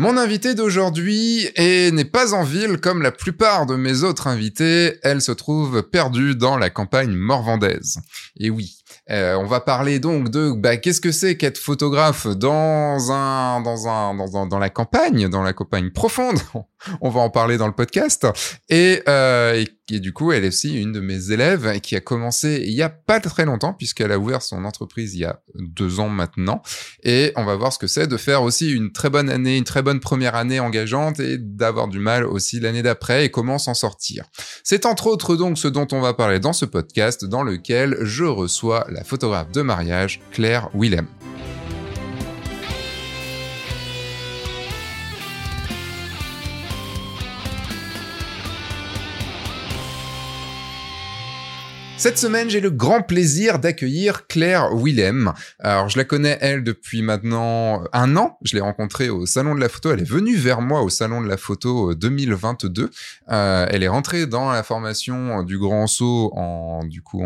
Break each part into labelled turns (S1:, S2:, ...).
S1: Mon invité d'aujourd'hui n'est pas en ville comme la plupart de mes autres invités, elle se trouve perdue dans la campagne morvandaise. Et oui, euh, on va parler donc de bah, qu'est-ce que c'est qu'être photographe dans un dans un dans, dans la campagne, dans la campagne profonde? on va en parler dans le podcast. Et, euh, du coup, elle est aussi une de mes élèves qui a commencé il y a pas très longtemps puisqu'elle a ouvert son entreprise il y a deux ans maintenant. Et on va voir ce que c'est de faire aussi une très bonne année, une très bonne première année engageante et d'avoir du mal aussi l'année d'après et comment s'en sortir. C'est entre autres donc ce dont on va parler dans ce podcast dans lequel je reçois la photographe de mariage Claire Willem. Cette semaine, j'ai le grand plaisir d'accueillir Claire Willem. Alors, je la connais, elle, depuis maintenant un an. Je l'ai rencontrée au Salon de la Photo. Elle est venue vers moi au Salon de la Photo 2022. Euh, elle est rentrée dans la formation du Grand Saut en, du coup,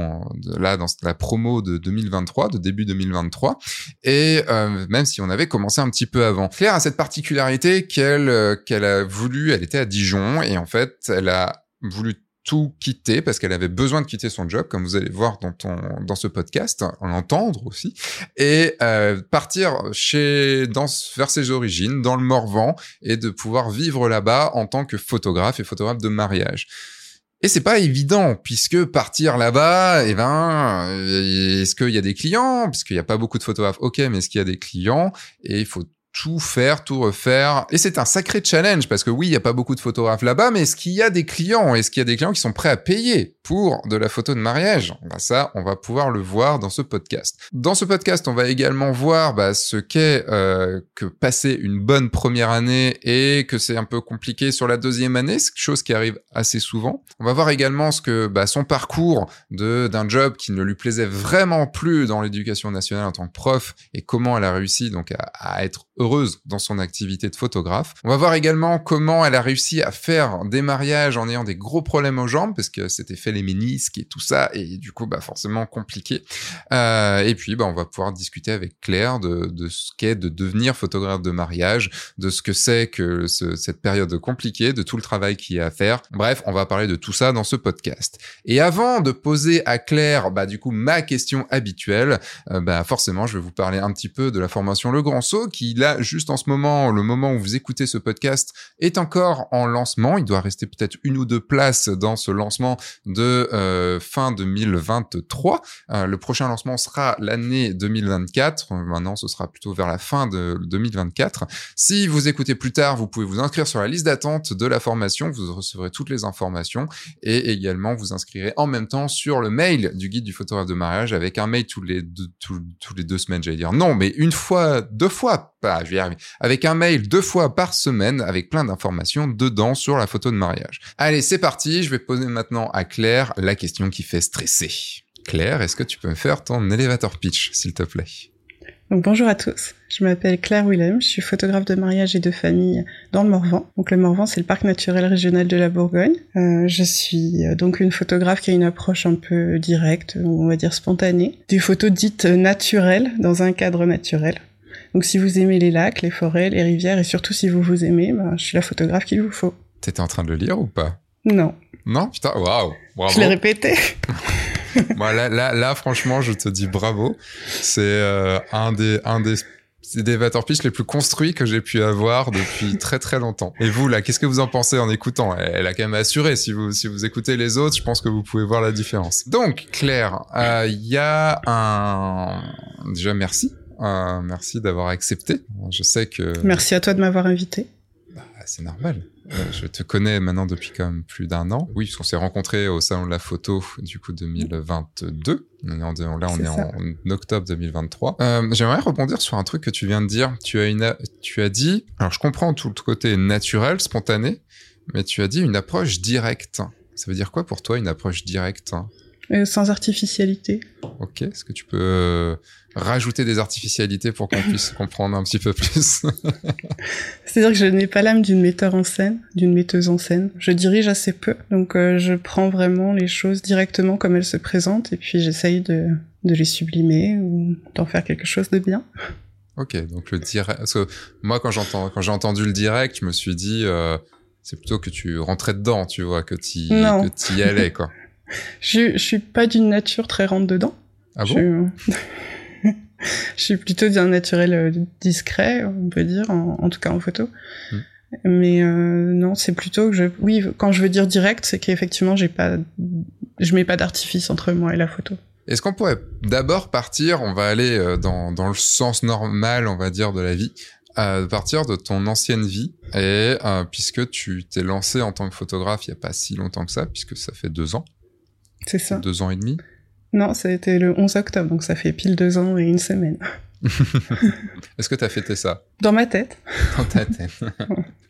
S1: là, dans la promo de 2023, de début 2023. Et euh, même si on avait commencé un petit peu avant. Claire a cette particularité euh, qu'elle a voulu, elle était à Dijon et en fait, elle a voulu tout quitter parce qu'elle avait besoin de quitter son job, comme vous allez voir dans ton dans ce podcast, en entendre aussi, et euh, partir chez dans vers ses origines, dans le Morvan, et de pouvoir vivre là-bas en tant que photographe et photographe de mariage. Et c'est pas évident puisque partir là-bas, eh ben, euh, est-ce qu'il y a des clients? Puisqu'il n'y a pas beaucoup de photographes, ok, mais est-ce qu'il y a des clients? Et il faut tout faire, tout refaire. Et c'est un sacré challenge parce que oui, il n'y a pas beaucoup de photographes là-bas, mais est-ce qu'il y a des clients? Est-ce qu'il y a des clients qui sont prêts à payer pour de la photo de mariage? Bah Ça, on va pouvoir le voir dans ce podcast. Dans ce podcast, on va également voir bah, ce qu'est euh, que passer une bonne première année et que c'est un peu compliqué sur la deuxième année, chose qui arrive assez souvent. On va voir également ce que bah, son parcours de d'un job qui ne lui plaisait vraiment plus dans l'éducation nationale en tant que prof et comment elle a réussi donc à, à être heureuse dans son activité de photographe. On va voir également comment elle a réussi à faire des mariages en ayant des gros problèmes aux jambes parce que c'était fait les ménisques et tout ça et du coup bah forcément compliqué. Euh, et puis bah on va pouvoir discuter avec Claire de, ce qu'est de devenir photographe de mariage, de ce que c'est que ce, cette période compliquée, de tout le travail qu'il y a à faire. Bref, on va parler de tout ça dans ce podcast. Et avant de poser à Claire bah du coup ma question habituelle, euh, bah forcément je vais vous parler un petit peu de la formation Le Grand Saut qui là juste en ce moment, le moment où vous écoutez ce podcast est encore en lancement. Il doit rester peut-être une ou deux places dans ce lancement de euh, fin 2023. Euh, le prochain lancement sera l'année 2024. Maintenant, ce sera plutôt vers la fin de 2024. Si vous écoutez plus tard, vous pouvez vous inscrire sur la liste d'attente de la formation. Vous recevrez toutes les informations et également vous inscrirez en même temps sur le mail du guide du photographe de mariage avec un mail tous les deux, tous, les deux semaines, j'allais dire. Non, mais une fois, deux fois, je vais y arriver. Avec un mail deux fois par semaine avec plein d'informations dedans sur la photo de mariage. Allez, c'est parti. Je vais poser maintenant à Claire la question qui fait stresser. Claire, est-ce que tu peux me faire ton elevator pitch, s'il te plaît?
S2: Donc bonjour à tous, je m'appelle Claire Willem, je suis photographe de mariage et de famille dans le Morvan. Donc le Morvan c'est le parc naturel régional de la Bourgogne. Euh, je suis euh, donc une photographe qui a une approche un peu directe, on va dire spontanée, des photos dites naturelles dans un cadre naturel. Donc si vous aimez les lacs, les forêts, les rivières et surtout si vous vous aimez, bah, je suis la photographe qu'il vous faut.
S1: T'étais en train de le lire ou pas?
S2: Non.
S1: Non? Putain, waouh
S2: Je l'ai répété
S1: Moi, là, là, là, franchement, je te dis bravo. C'est euh, un des, un des des pitch les plus construits que j'ai pu avoir depuis très très longtemps. Et vous là, qu'est-ce que vous en pensez en écoutant? Elle a quand même assuré. Si vous si vous écoutez les autres, je pense que vous pouvez voir la différence. Donc Claire, euh, il y a un déjà merci, euh, merci d'avoir accepté. Je sais que
S2: merci à toi de m'avoir invité.
S1: Bah, c'est normal. Euh, je te connais maintenant depuis quand même plus d'un an. Oui, puisqu'on s'est rencontrés au salon de la photo du coup 2022. là, on est, en octobre 2023. Euh, J'aimerais rebondir sur un truc que tu viens de dire. Tu as une, tu as dit. Alors, je comprends tout le côté naturel, spontané, mais tu as dit une approche directe. Ça veut dire quoi pour toi une approche directe?
S2: Euh, Sans artificialité.
S1: Ok. Est-ce que tu peux rajouter des artificialités pour qu'on puisse comprendre un petit peu plus.
S2: C'est-à-dire que je n'ai pas l'âme d'une metteur en scène, d'une metteuse en scène. Je dirige assez peu, donc euh, je prends vraiment les choses directement comme elles se présentent et puis j'essaye de, de les sublimer ou d'en faire quelque chose de bien.
S1: Ok, donc le direct. Parce que moi, quand j'entends, quand j'ai entendu le direct, je me suis dit, euh, c'est plutôt que tu rentrais dedans, tu vois, que tu y allais, quoi.
S2: je, je suis pas d'une nature très rentre dedans.
S1: Ah bon?
S2: je... je suis plutôt d'un naturel euh, discret, on peut dire, en, tout cas en photo. Hmm. Mais euh, non, c'est plutôt que je. Oui, quand je veux dire direct, c'est qu'effectivement, j'ai pas, je mets pas d'artifice entre moi et la photo.
S1: Est-ce qu'on pourrait d'abord partir, on va aller euh, dans, dans le sens normal, on va dire, de la vie, à partir de ton ancienne vie, et euh, puisque tu t'es lancé en tant que photographe il y a pas si longtemps que ça, puisque ça fait deux ans.
S2: C'est ça.
S1: Deux ans et demi.
S2: Non, ça a été le 11 octobre, donc ça fait pile deux ans et une semaine.
S1: est-ce que tu as fêté ça?
S2: Dans ma tête.
S1: Dans ta tête.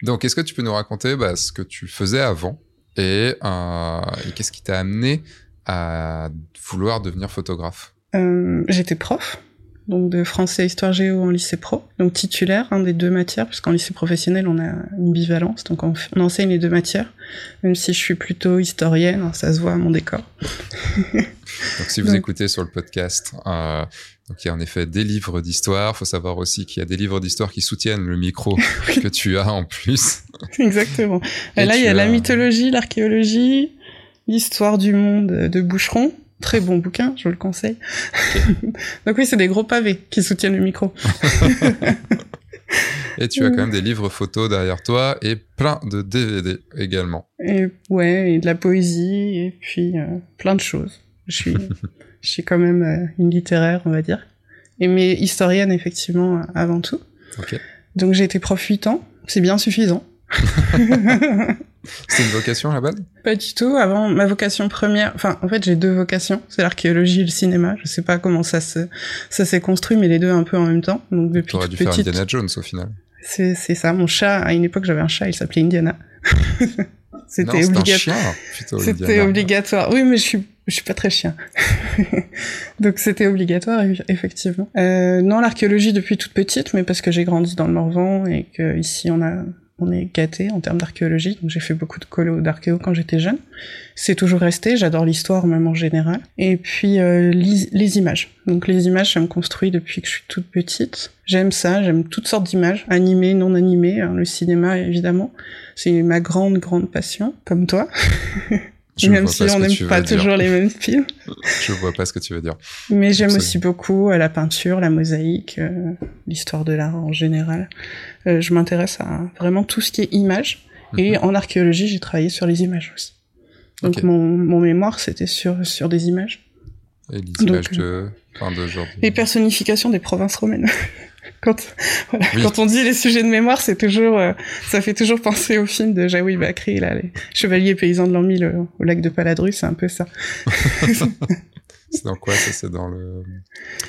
S1: donc, est-ce que tu peux nous raconter bah, ce que tu faisais avant et, euh, et qu'est-ce qui t'a amené à vouloir devenir photographe?
S2: Euh, J'étais prof donc de français histoire géo en lycée pro, donc titulaire des deux matières, puisqu'en lycée professionnel on a une bivalence, donc on, enseigne les deux matières, même si je suis plutôt historienne, hein, ça se voit à mon décor.
S1: donc si vous écoutez sur le podcast, euh, donc il y a en effet des livres d'histoire, faut savoir aussi qu'il y a des livres d'histoire qui soutiennent le micro que tu as en plus.
S2: Exactement. Et, là il y a la mythologie, l'archéologie, l'histoire du monde de Boucheron, Très bon bouquin, je le conseille. Donc oui, c'est des gros pavés qui soutiennent le micro.
S1: et tu as quand même des livres photos derrière toi et plein de DVD également.
S2: Et ouais, et de la poésie et puis euh, plein de choses. Je suis, je suis quand même euh, une littéraire, on va dire. Et mais historienne effectivement avant tout. Donc j'ai été prof 8 ans, c'est bien suffisant.
S1: C'est une vocation à la base?
S2: Pas du tout. Avant, ma vocation première, enfin, en fait, j'ai deux vocations. C'est l'archéologie et le cinéma. Je sais pas comment ça se, ça s'est construit, mais les deux un peu en même temps. Donc depuis
S1: T'aurais dû faire Indiana Jones au final.
S2: C'est, c'est ça. Mon chat, à une époque, j'avais un chat, il s'appelait Indiana.
S1: C'était obligatoire.
S2: C'était obligatoire. Oui, mais je suis, je suis pas très chien. Donc c'était obligatoire, effectivement. Euh, non, l'archéologie depuis toute petite, mais parce que j'ai grandi dans le Morvan et que ici on a on est gâté en termes d'archéologie, donc j'ai fait beaucoup de colo d'archéo quand j'étais jeune. C'est toujours resté, j'adore l'histoire même en général. Et puis euh, les, images. Donc les images, ça me construit depuis que je suis toute petite. J'aime ça, j'aime toutes sortes d'images, animées, non animées, hein, le cinéma évidemment. C'est ma grande, grande passion, comme toi. même si on n'aime pas toujours les mêmes films.
S1: Je vois pas ce que tu veux dire.
S2: Mais j'aime aussi beaucoup euh, la peinture, la mosaïque, euh, l'histoire de l'art en général. Euh, je m'intéresse à vraiment tout ce qui est image. Et mhm. en archéologie, j'ai travaillé sur les images aussi. Donc mon, mon mémoire, c'était sur, sur des images.
S1: Et les images de, enfin, de genre...
S2: Les personnifications des provinces romaines. quand, voilà, quand on dit les sujets de mémoire, c'est toujours, euh, ça fait toujours penser au film de Jaoui Bakri, là, les chevaliers paysans de l'an 1000 au lac de Paladru, c'est un peu ça.
S1: c'est dans quoi ça C'est dans le.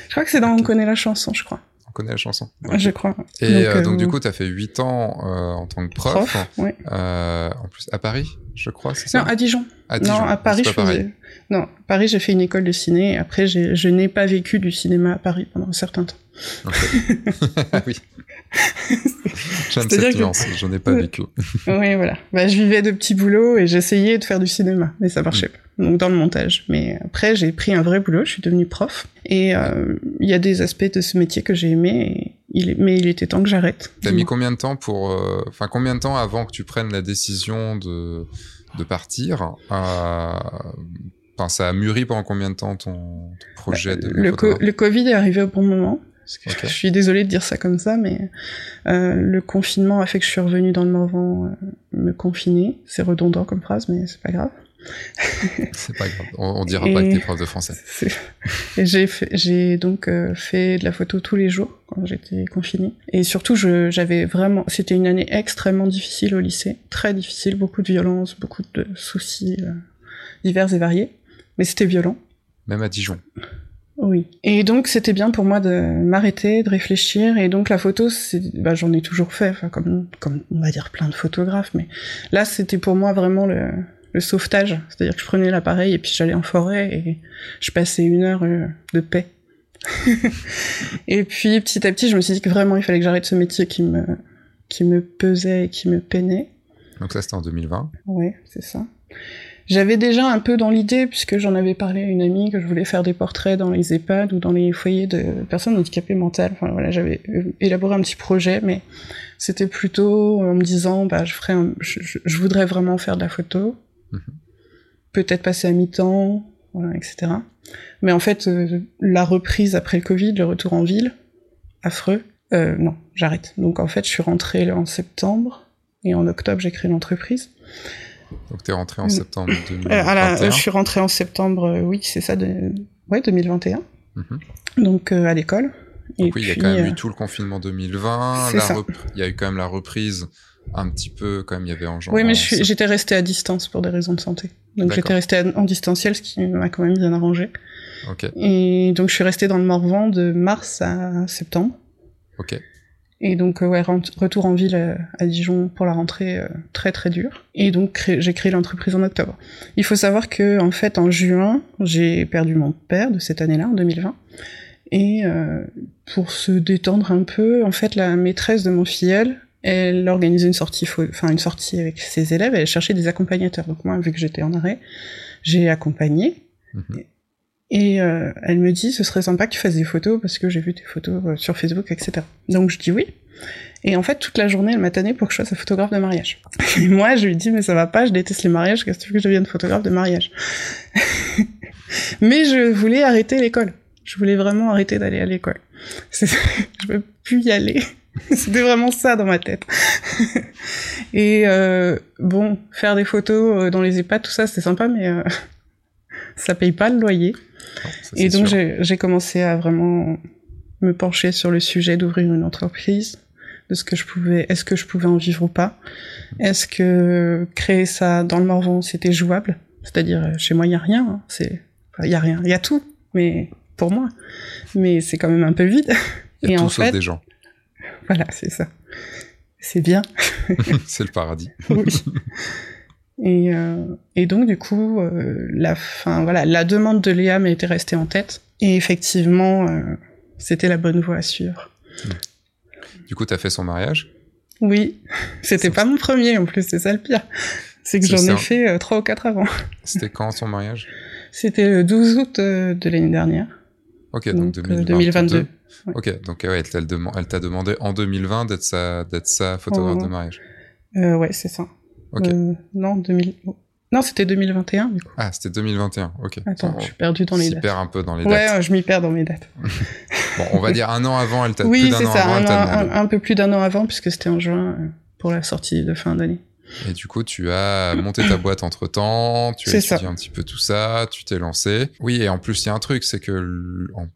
S2: Je crois que c'est dans On connaît la chanson, je crois.
S1: On connaît la chanson.
S2: Je crois.
S1: Et donc, euh, donc du euh, coup, tu as fait 8 ans en tant que prof.
S2: prof
S1: en plus, à Paris, je crois, c'est ça?
S2: Non, à Dijon. À Dijon. Non, à Paris, je faisais... Non, Paris, j'ai fait une école de ciné. Après, je n'ai pas vécu du cinéma à Paris pendant un certain temps.
S1: oui. J'aime cette nuance, j'en ai pas vécu.
S2: oui, voilà. Bah, je vivais de petits boulots et j'essayais de faire du cinéma, mais ça marchait pas. Donc dans le montage. Mais après, j'ai pris un vrai boulot, je suis devenue prof. Et euh, il y a des aspects de ce métier que j'ai aimé, il mais il était temps que j'arrête.
S1: T'as mis combien de temps pour, euh, enfin combien de temps avant que tu prennes la décision de de partir? Euh, Enfin, ça a mûri pendant combien de temps ton, projet de
S2: le, le Covid est arrivé au bon moment. Je suis désolée de dire ça comme ça, mais euh, le confinement a fait que je suis revenue dans le Morvan euh, me confiner. C'est redondant comme phrase, mais c'est pas grave.
S1: c'est pas grave. On, dira pas que t'es prof de français.
S2: J'ai donc euh, fait de la photo tous les jours quand j'étais confinée. Et surtout, j'avais vraiment, c'était une année extrêmement difficile au lycée, très difficile, beaucoup de violence, beaucoup de soucis divers et variés. Mais c'était violent.
S1: Même à Dijon.
S2: Oui. Et donc c'était bien pour moi de m'arrêter, de réfléchir. Et donc la photo, bah, j'en ai toujours fait, comme, comme on va dire plein de photographes. Mais là, c'était pour moi vraiment le, le sauvetage. C'est-à-dire que je prenais l'appareil et puis j'allais en forêt et je passais une heure euh, de paix. et puis petit à petit, je me suis dit que vraiment il fallait que j'arrête ce métier qui me qui me pesait et qui me peinait.
S1: Donc ça c'était en 2020.
S2: Ouais, c'est ça. J'avais déjà un peu dans l'idée, puisque j'en avais parlé à une amie, que je voulais faire des portraits dans les EHPAD ou dans les foyers de personnes handicapées mentales. Enfin voilà, j'avais élaboré un petit projet, mais c'était plutôt en me disant, bah, je ferais, je, voudrais vraiment faire de la photo, mhm. peut-être passer à mi-temps, voilà, etc. Mais en fait, euh, la reprise après le Covid, le retour en ville, affreux. Euh, non, j'arrête. Donc en fait, je suis rentrée en septembre et en octobre, j'ai créé l'entreprise.
S1: Donc tu es rentrée en septembre 2021
S2: euh, Je suis rentrée en septembre, euh, oui, c'est ça, de... ouais, 2021. Mhm. Donc euh, à l'école.
S1: Donc oui, il y a quand même eu tout le confinement 2020. Il y a eu quand même la reprise un petit peu, quand même, il y avait en janvier.
S2: Oui, mais j'étais restée à distance pour des raisons de santé. Donc j'étais restée en distanciel, ce qui m'a quand même bien arrangé. Et donc je suis restée dans le Morvan de mars à septembre.
S1: Ok.
S2: Et donc, euh, ouais, retour en ville euh, à Dijon pour la rentrée euh, très très dur. Et donc, j'ai créé l'entreprise en octobre. Il faut savoir que, en fait, en juin, j'ai perdu mon père de cette année-là, en 2020. Et pour se détendre un peu, en fait, la maîtresse de mon filleul, elle organisait une sortie, enfin une sortie avec ses élèves. Elle cherchait des accompagnateurs. Donc moi, vu que j'étais en arrêt, j'ai accompagné. Mhm. Et euh, elle me dit, ce serait sympa que tu fasses des photos parce que j'ai vu tes photos euh, sur Facebook, etc. Donc je dis oui. Et en fait, toute la journée, elle m'a tanné pour que je sois sa photographe de mariage. Et moi, je lui dis, mais ça va pas, je déteste les mariages, qu'est-ce que tu veux que je devienne photographe de mariage? Mais je voulais arrêter l'école. Je voulais vraiment arrêter d'aller à l'école. je veux plus y aller. C'était vraiment ça dans ma tête. Et euh, bon, faire des photos euh, dans les EHPAD, tout ça, c'est sympa, mais euh, ça paye pas le loyer et donc j'ai commencé à vraiment me pencher sur le sujet d'ouvrir une entreprise, de ce que je pouvais, est-ce que je pouvais en vivre ou pas, est-ce que créer ça dans le Morvan c'était jouable, c'est-à-dire euh, chez moi il y a rien, hein. c'est, il y a rien, il y a tout, mais pour moi, mais c'est quand même un peu vide.
S1: Il y a et tout en fait, des gens.
S2: Voilà, c'est ça. C'est bien.
S1: c'est le paradis.
S2: oui. Et, euh, et donc du coup, euh, la fin, voilà, la demande de Léa m'était restée en tête. Et effectivement, euh, c'était la bonne voie à suivre. Hmm.
S1: Du coup, tu as fait son mariage?
S2: Oui, c'était pas mon premier en plus, c'est ça le pire. C'est que j'en ai fait trois ou quatre avant.
S1: C'était quand son mariage?
S2: C'était le 12 août de l'année dernière.
S1: Ok, donc, 2022. Ok, donc ouais, elle t'a demandé en 2020 d'être sa, sa photographe de mariage.
S2: Ouais, c'est ça. Euh, non, 2000... Non, c'était 2021 du coup.
S1: Ah, c'était 2021, ok.
S2: Attends, je suis perdu dans les dates.
S1: perds un peu dans les
S2: dates. Ouais, je m'y perds dans mes dates.
S1: bon, on va dire un an avant, elle t'a
S2: oui,
S1: an
S2: ça,
S1: avant,
S2: un, un, un, peu plus d'un an avant, puisque c'était en juin euh, pour la sortie de fin d'année.
S1: Et du coup, tu as monté ta boîte entre temps, tu as étudié un petit peu tout ça, tu t'es lancé. Oui, et en plus, il y a un truc, c'est que en,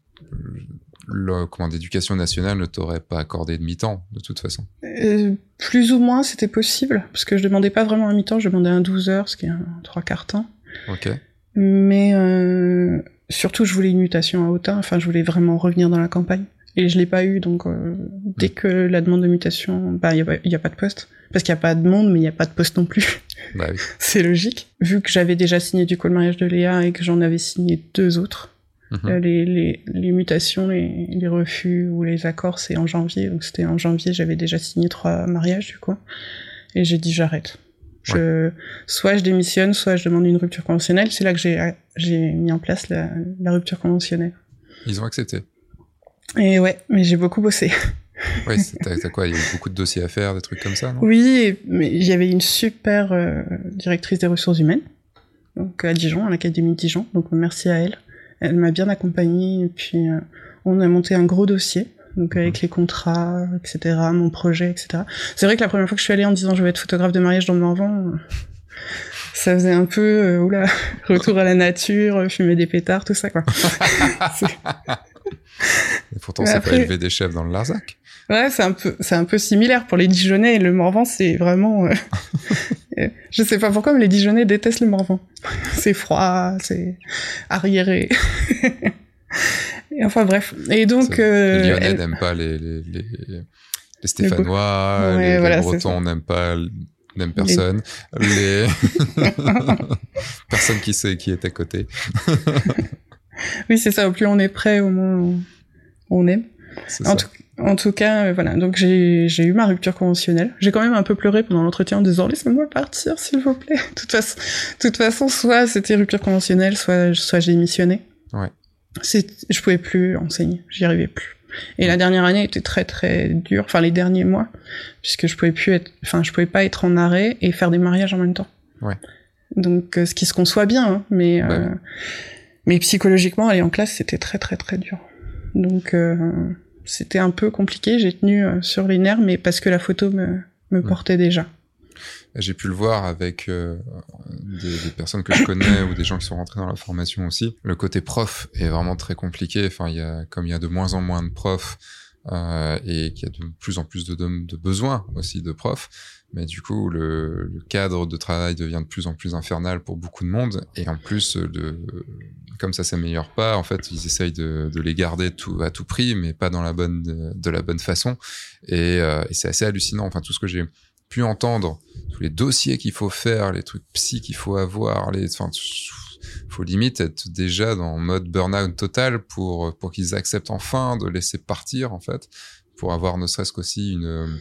S1: le commande d'éducation nationale ne t'aurait pas accordé de mi-temps, de toute façon.
S2: Euh, plus ou moins, c'était possible, parce que je demandais pas vraiment un mi-temps, je demandais un 12 heures, ce qui est un trois quarts temps.
S1: Ok.
S2: Mais euh, surtout, je voulais une mutation à Autun, enfin, je voulais vraiment revenir dans la campagne. Et je l'ai pas eu, donc euh, dès mm. que la demande de mutation, bah, il y, a pas de poste. Parce qu'il y a pas de monde, mais il y a pas de poste non plus.
S1: Bah oui.
S2: C'est logique. Vu que j'avais déjà signé du coup le mariage de Léa et que j'en avais signé deux autres, Mhm. Euh, les, les, les, mutations, les, les, refus ou les accords, c'est en janvier. Donc c'était en janvier, j'avais déjà signé trois mariages du coup. Et j'ai dit j'arrête. Je, soit je démissionne, soit je demande une rupture conventionnelle. C'est là que j'ai, mis en place la, la, rupture conventionnelle.
S1: Ils ont accepté.
S2: Et ouais, mais j'ai beaucoup bossé.
S1: Ouais, t'as quoi Il y a eu beaucoup de dossiers à faire, des trucs comme ça, non?
S2: Oui, mais il y avait une super euh, directrice des ressources humaines, donc à Dijon, à l'Académie de Dijon. Donc merci à elle. Elle m'a bien accompagnée et puis euh, on a monté un gros dossier donc avec les contrats, etc., mon projet, etc. C'est vrai que la première fois que je suis allée en disant je vais être photographe de mariage dans le Morvan, euh, ça faisait un peu, euh, oula, retour à la nature, fumer des pétards, tout ça, quoi.
S1: Et pourtant, c'est pas élevé des chefs dans le Larzac.
S2: Ouais, c'est un peu, c'est un peu similaire pour les Dijonais et le Morvan, c'est vraiment, euh, je sais pas pourquoi, mais les Dijonais détestent le Morvan. c'est froid, c'est arriéré. et enfin bref. Et donc,
S1: euh, les Lyonnais n'aiment pas les, les, les, les Stéphanois, les, Bretons n'aiment pas personne, les, personne qui sait qui est à côté.
S2: Oui, c'est ça. Au plus on est prêt, au moins on aime. En tout, En tout cas, euh, voilà. Donc j'ai eu ma rupture conventionnelle. J'ai quand même un peu pleuré pendant l'entretien en disant laissez-moi partir, s'il vous plaît. De toute façon, toute façon, soit c'était rupture conventionnelle, soit soit j'ai démissionné.
S1: Ouais.
S2: Je pouvais plus enseigner, j'y arrivais plus. Et la dernière année était très très dure, enfin les derniers mois, puisque je pouvais plus être, enfin je pouvais pas être en arrêt et faire des mariages en même temps.
S1: Ouais.
S2: Donc euh, ce qui se conçoit bien, hein, mais
S1: Bah
S2: euh, mais psychologiquement aller en classe c'était très très très dur. Donc euh, c'était un peu compliqué. J'ai tenu euh, sur les nerfs, mais parce que la photo me me portait déjà.
S1: J'ai pu le voir avec euh, des, des personnes que je connais ou des gens qui sont rentrés dans la formation aussi. Le côté prof est vraiment très compliqué. Enfin, il y a comme il y a de moins en moins de profs euh, et qu'il y a de plus en plus de, de, de besoins aussi de profs. Mais du coup, le, le cadre de travail devient de plus en plus infernal pour beaucoup de monde. Et en plus, de, comme ça s'améliore pas, en fait, ils essayent de, de les garder tout, à tout prix, mais pas dans la bonne, de, de la bonne façon. Et, euh, et c'est assez hallucinant. Enfin, tout ce que j'ai pu entendre, tous les dossiers qu'il faut faire, les trucs psy qu'il faut avoir, les, enfin, faut limite être déjà dans mode burn-out total pour pour qu'ils acceptent enfin de laisser partir en fait, pour avoir ne serait-ce qu'aussi une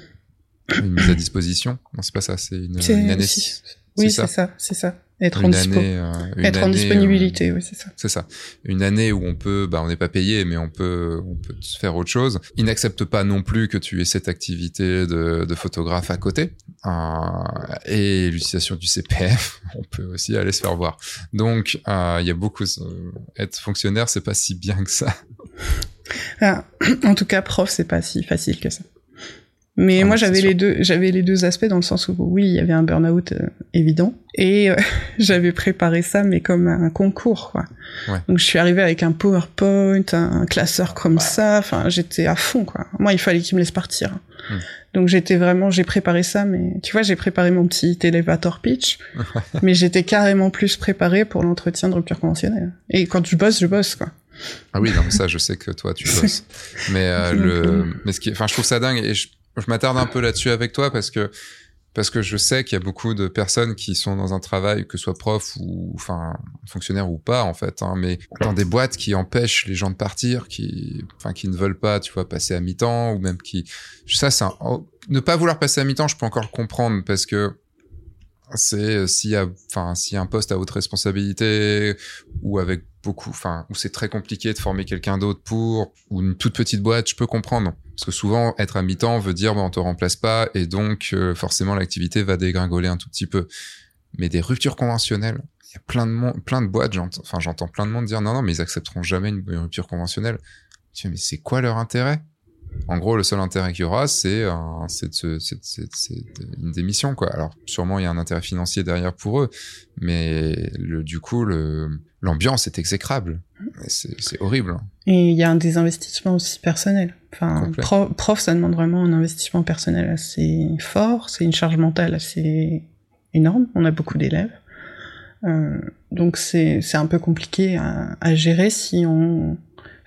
S1: une mise à disposition. Non, c'est pas ça, c'est une, une
S2: si. Oui,
S1: ça.
S2: c'est ça, c'est ça. Être en
S1: Une
S2: dispo.
S1: année, euh, une
S2: Être en disponibilité,
S1: euh,
S2: oui, c'est ça.
S1: c'est ça. Une année où on peut, bah, on n'est pas payé, mais on peut, on peut faire autre chose. Ils n'acceptent pas non plus que tu aies cette activité de, de photographe à côté. Euh, et l'utilisation du CPF, on peut aussi aller se faire voir. Donc, il y a beaucoup, être fonctionnaire, c'est pas si bien que ça.
S2: Ah, en tout cas, prof, c'est pas si facile que ça. Mais
S1: Ah,
S2: moi, j'avais les deux, j'avais les deux aspects dans le sens où oui, il y avait un burn-out euh, évident et euh, j'avais préparé ça, mais comme un concours, quoi.
S1: Ouais.
S2: Donc je suis arrivée avec un PowerPoint, un classeur comme ça. Enfin, j'étais à fond, quoi. Moi, il fallait qu'il me laisse partir.
S1: Hmm.
S2: Donc j'étais vraiment, j'ai préparé ça, mais tu vois, j'ai préparé mon petit elevator pitch, mais j'étais carrément plus préparée pour l'entretien de rupture conventionnelle. Et quand je bosse, je bosse, quoi.
S1: Ah oui, non, mais ça, je sais que toi, tu bosses. Mais euh, le, mais ce qui, enfin, je trouve ça dingue et je, je m'attarde un peu là-dessus avec toi parce que parce que je sais qu'il y a beaucoup de personnes qui sont dans un travail, que ce soit prof ou enfin fonctionnaire ou pas en fait, hein, mais dans des boîtes qui empêchent les gens de partir, qui enfin qui ne veulent pas, tu vois, passer à mi-temps ou même qui ça c'est un- oh, ne pas vouloir passer à mi-temps, je peux encore comprendre parce que c'est euh, s'il y a enfin s'il y a un poste à haute responsabilité ou avec beaucoup enfin où c'est très compliqué de former quelqu'un d'autre pour ou une toute petite boîte je peux comprendre parce que souvent être à mi-temps veut dire bah, on te remplace pas et donc euh, forcément l'activité va dégringoler un tout petit peu mais des ruptures conventionnelles il y a plein de plein de boîtes j'entends enfin j'entends plein de monde dire non non mais ils accepteront jamais une, rupture conventionnelle tu fais, mais c'est quoi leur intérêt? En gros, le seul intérêt qu'il y aura, c'est une démission, quoi. Alors, sûrement, il y a un intérêt financier derrière pour eux, mais du coup, l'ambiance est exécrable. C'est horrible. hein.
S2: Et il y a un désinvestissement aussi personnel. Enfin, prof, ça demande vraiment un investissement personnel assez fort. C'est une charge mentale assez énorme. On a beaucoup d'élèves. Euh, donc c'est un peu compliqué à, à gérer si on...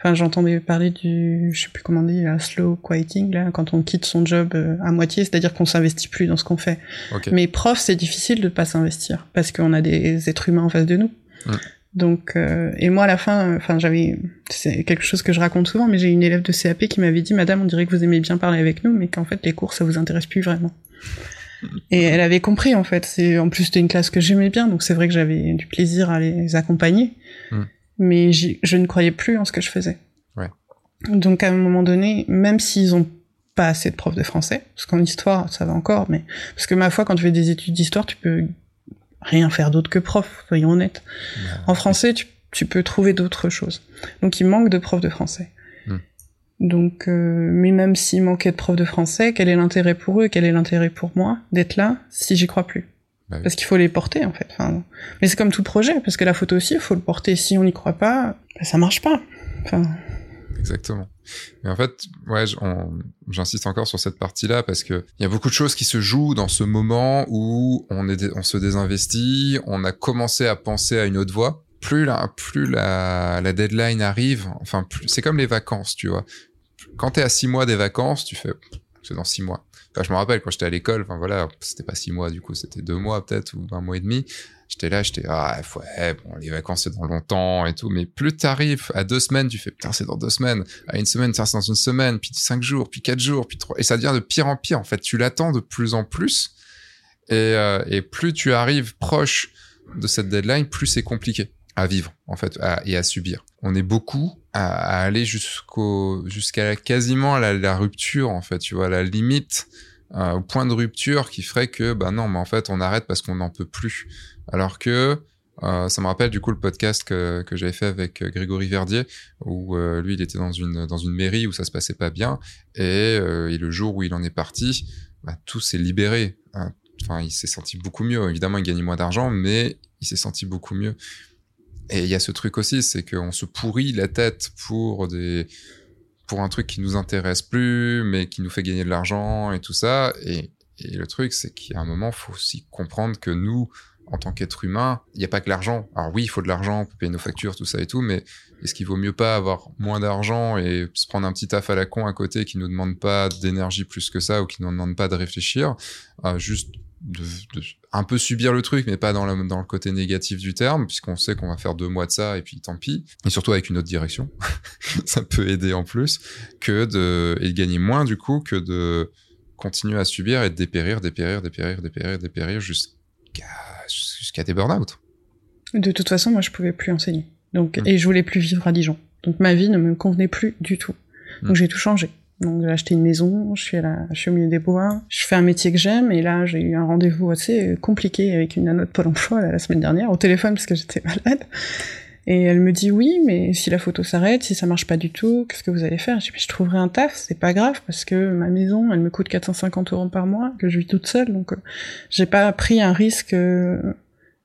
S2: Enfin, j'entendais parler du, je sais plus comment on dit, la slow quieting, là, quand on quitte son job euh, à moitié, c'est-à-dire qu'on s'investit plus dans ce qu'on fait. Mais prof, c'est difficile de pas s'investir parce qu'on a des êtres humains en face de nous.
S1: Mm.
S2: Donc, euh, et moi à la fin, enfin j'avais, c'est quelque chose que je raconte souvent, mais j'ai une élève de CAP qui m'avait dit, Madame, on dirait que vous aimez bien parler avec nous, mais qu'en fait les cours ça vous intéresse plus vraiment. Et elle avait compris en fait. C'est en plus c'était une classe que j'aimais bien, donc c'est vrai que j'avais du plaisir à les accompagner,
S1: Mm.
S2: mais je ne croyais plus en ce que je faisais.
S1: Ouais.
S2: Donc à un moment donné, même s'ils ont pas assez de profs de français, parce qu'en histoire ça va encore, mais parce que ma foi quand tu fais des études d'histoire, tu peux rien faire d'autre que prof, soyons honnêtes. En français, tu, tu peux trouver d'autres choses. Donc il manque de profs de français.
S1: Hmm.
S2: Donc, euh, mais même s'il manquait de profs de français, quel est l'intérêt pour eux, quel est l'intérêt pour moi d'être là si j'y crois plus?
S1: Bah oui.
S2: Parce qu'il faut les porter en fait. Enfin, mais c'est comme tout projet, parce que la photo aussi, il faut le porter. Si on n'y croit pas, bah, ça marche pas. Enfin,
S1: Exactement. Mais en fait, ouais, j'insiste encore sur cette partie-là parce que il y a beaucoup de choses qui se jouent dans ce moment où on se désinvestit, on a commencé à penser à une autre voie. Plus la, plus la, la deadline arrive, enfin, c'est comme les vacances, tu vois. Quand t'es à six mois des vacances, tu fais, c'est dans six mois. je me rappelle quand j'étais à l'école, enfin voilà, c'était pas six mois du coup, c'était deux mois peut-être ou un mois et demi. J'étais là, j'étais ah ouais, bon les vacances c'est dans longtemps et tout, mais plus t'arrives à deux semaines, tu fais putain c'est dans deux semaines, à une semaine c'est dans une semaine, puis cinq jours, puis quatre jours, puis trois, et ça devient de pire en pire en fait. Tu l'attends de plus en plus et, euh, et plus tu arrives proche de cette deadline, plus c'est compliqué à vivre en fait et à subir. On est beaucoup à, aller jusqu'au jusqu'à quasiment la, la, rupture en fait, tu vois, la limite euh, au point de rupture qui ferait que bah non, mais en fait on arrête parce qu'on n'en peut plus. Alors que euh, ça me rappelle du coup le podcast que, que j'avais fait avec euh, Grégory Verdier où euh, lui il était dans une dans une mairie où ça se passait pas bien et, et le jour où il en est parti, bah, tout s'est libéré. Hein. Enfin, il s'est senti beaucoup mieux. Évidemment, il gagnait moins d'argent, mais il s'est senti beaucoup mieux. Et il y a ce truc aussi, c'est qu'on se pourrit la tête pour des pour un truc qui nous intéresse plus, mais qui nous fait gagner de l'argent et tout ça. Et, et le truc, c'est a un moment, faut aussi comprendre que nous, en tant qu'être humain, il n'y a pas que l'argent. Alors oui, il faut de l'argent pour payer nos factures, tout ça et tout, mais est-ce qu'il vaut mieux pas avoir moins d'argent et se prendre un petit taf à la con à côté qui nous demande pas d'énergie plus que ça ou qui nous demande pas de réfléchir, euh, juste un peu subir le truc, mais pas dans le, côté négatif du terme, puisqu'on sait qu'on va faire deux mois de ça et puis tant pis. Et surtout avec une autre direction, ça peut aider en plus que et de gagner moins du coup que de continuer à subir et de dépérir, dépérir, dépérir, dépérir, dépérir jusqu'à jusqu'à des burn-out.
S2: De toute façon, moi, je pouvais plus enseigner. Donc, mmh. et je voulais plus vivre à Dijon. Donc, ma vie ne me convenait plus du tout. Donc, mmh. j'ai tout changé. Donc j'ai acheté une maison, je suis, à la, je suis au milieu des bois, je fais un métier que j'aime et là j'ai eu un rendez-vous assez compliqué avec une nano de Pôle emploi la semaine dernière au téléphone parce que j'étais malade. Et elle me dit oui, mais si la photo s'arrête, si ça marche pas du tout, qu'est-ce que vous allez faire? Je dis je trouverai un taf, c'est pas grave parce que ma maison, elle me coûte 450 euros par mois, que je vis toute seule, donc euh, j'ai pas pris un risque euh,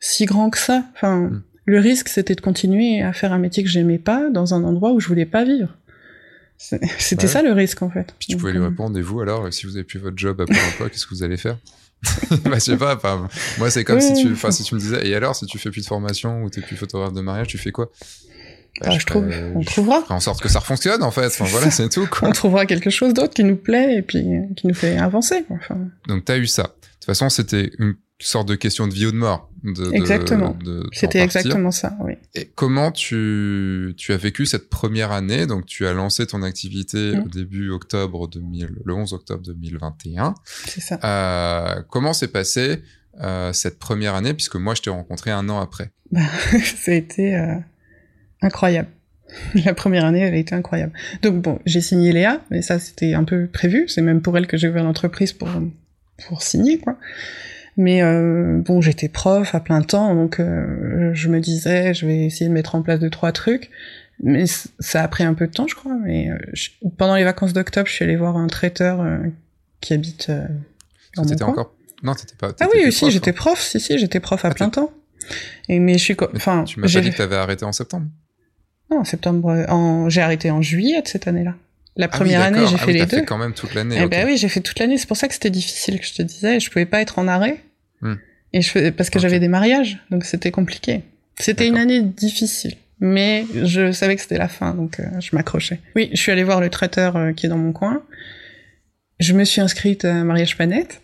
S2: si grand que ça. Enfin, mm. le risque c'était de continuer à faire un métier que j'aimais pas dans un endroit où je voulais pas vivre. C'était ça le risque en fait.
S1: Puis tu pouvais lui euh, répondre, et vous alors, si vous avez plus votre job à Pôle emploi, qu'est-ce que vous allez faire? Bah, je sais pas, moi c'est comme si tu, enfin si tu me disais, et alors si tu fais plus de formation ou t'es plus photographe de mariage, tu fais quoi?
S2: Bah, bah, je, trouve, on trouvera.
S1: en sorte que ça fonctionne en fait. Enfin, voilà, c'est tout. Quoi.
S2: On trouvera quelque chose d'autre qui nous plaît et puis qui nous fait avancer. Enfin.
S1: Donc t'as eu ça. De toute façon, c'était une sorte de question de vie ou de mort. De,
S2: exactement. C'était exactement ça, oui.
S1: Et comment tu, tu as vécu cette première année? Donc, tu as lancé ton activité mm. au début octobre 2000, le 11 octobre 2021.
S2: C'est ça.
S1: Euh, comment s'est passé euh, cette première année? Puisque moi, je t'ai rencontré un an après.
S2: Bah, ça a été euh, incroyable. La première année, elle a été incroyable. Donc bon, j'ai signé Léa, mais ça c'était un peu prévu. C'est même pour elle que j'ai ouvert l'entreprise pour pour signer quoi. Mais euh, bon, j'étais prof à plein temps, donc euh, je me disais, je vais essayer de mettre en place deux trois trucs. Mais ça a pris un peu de temps, je crois. Mais euh, pendant les vacances d'octobre, je suis allée voir un traiteur euh, qui habite euh, dans mon coin.
S1: encore Non, t'étais pas.
S2: Ah oui, aussi, j'étais prof. Si, si, j'étais prof à ah, plein temps. Et mais je suis, enfin,
S1: tu m'as dit que t'avais arrêté en septembre.
S2: Non, en septembre. En... J'ai arrêté en juillet de cette année-là. La ah première année, j'ai ah fait les deux.
S1: fait quand même toute l'année.
S2: Eh ben oui, j'ai fait toute l'année. C'est pour ça que c'était difficile que je te disais. Je pouvais pas être en arrêt. Hmm. Et je parce que j'avais des mariages, donc c'était compliqué. C'était une année difficile, mais je savais que c'était la fin, donc euh, je m'accrochais. Oui, je suis allée voir le traiteur euh, qui est dans mon coin. Je me suis inscrite à Mariage Panette.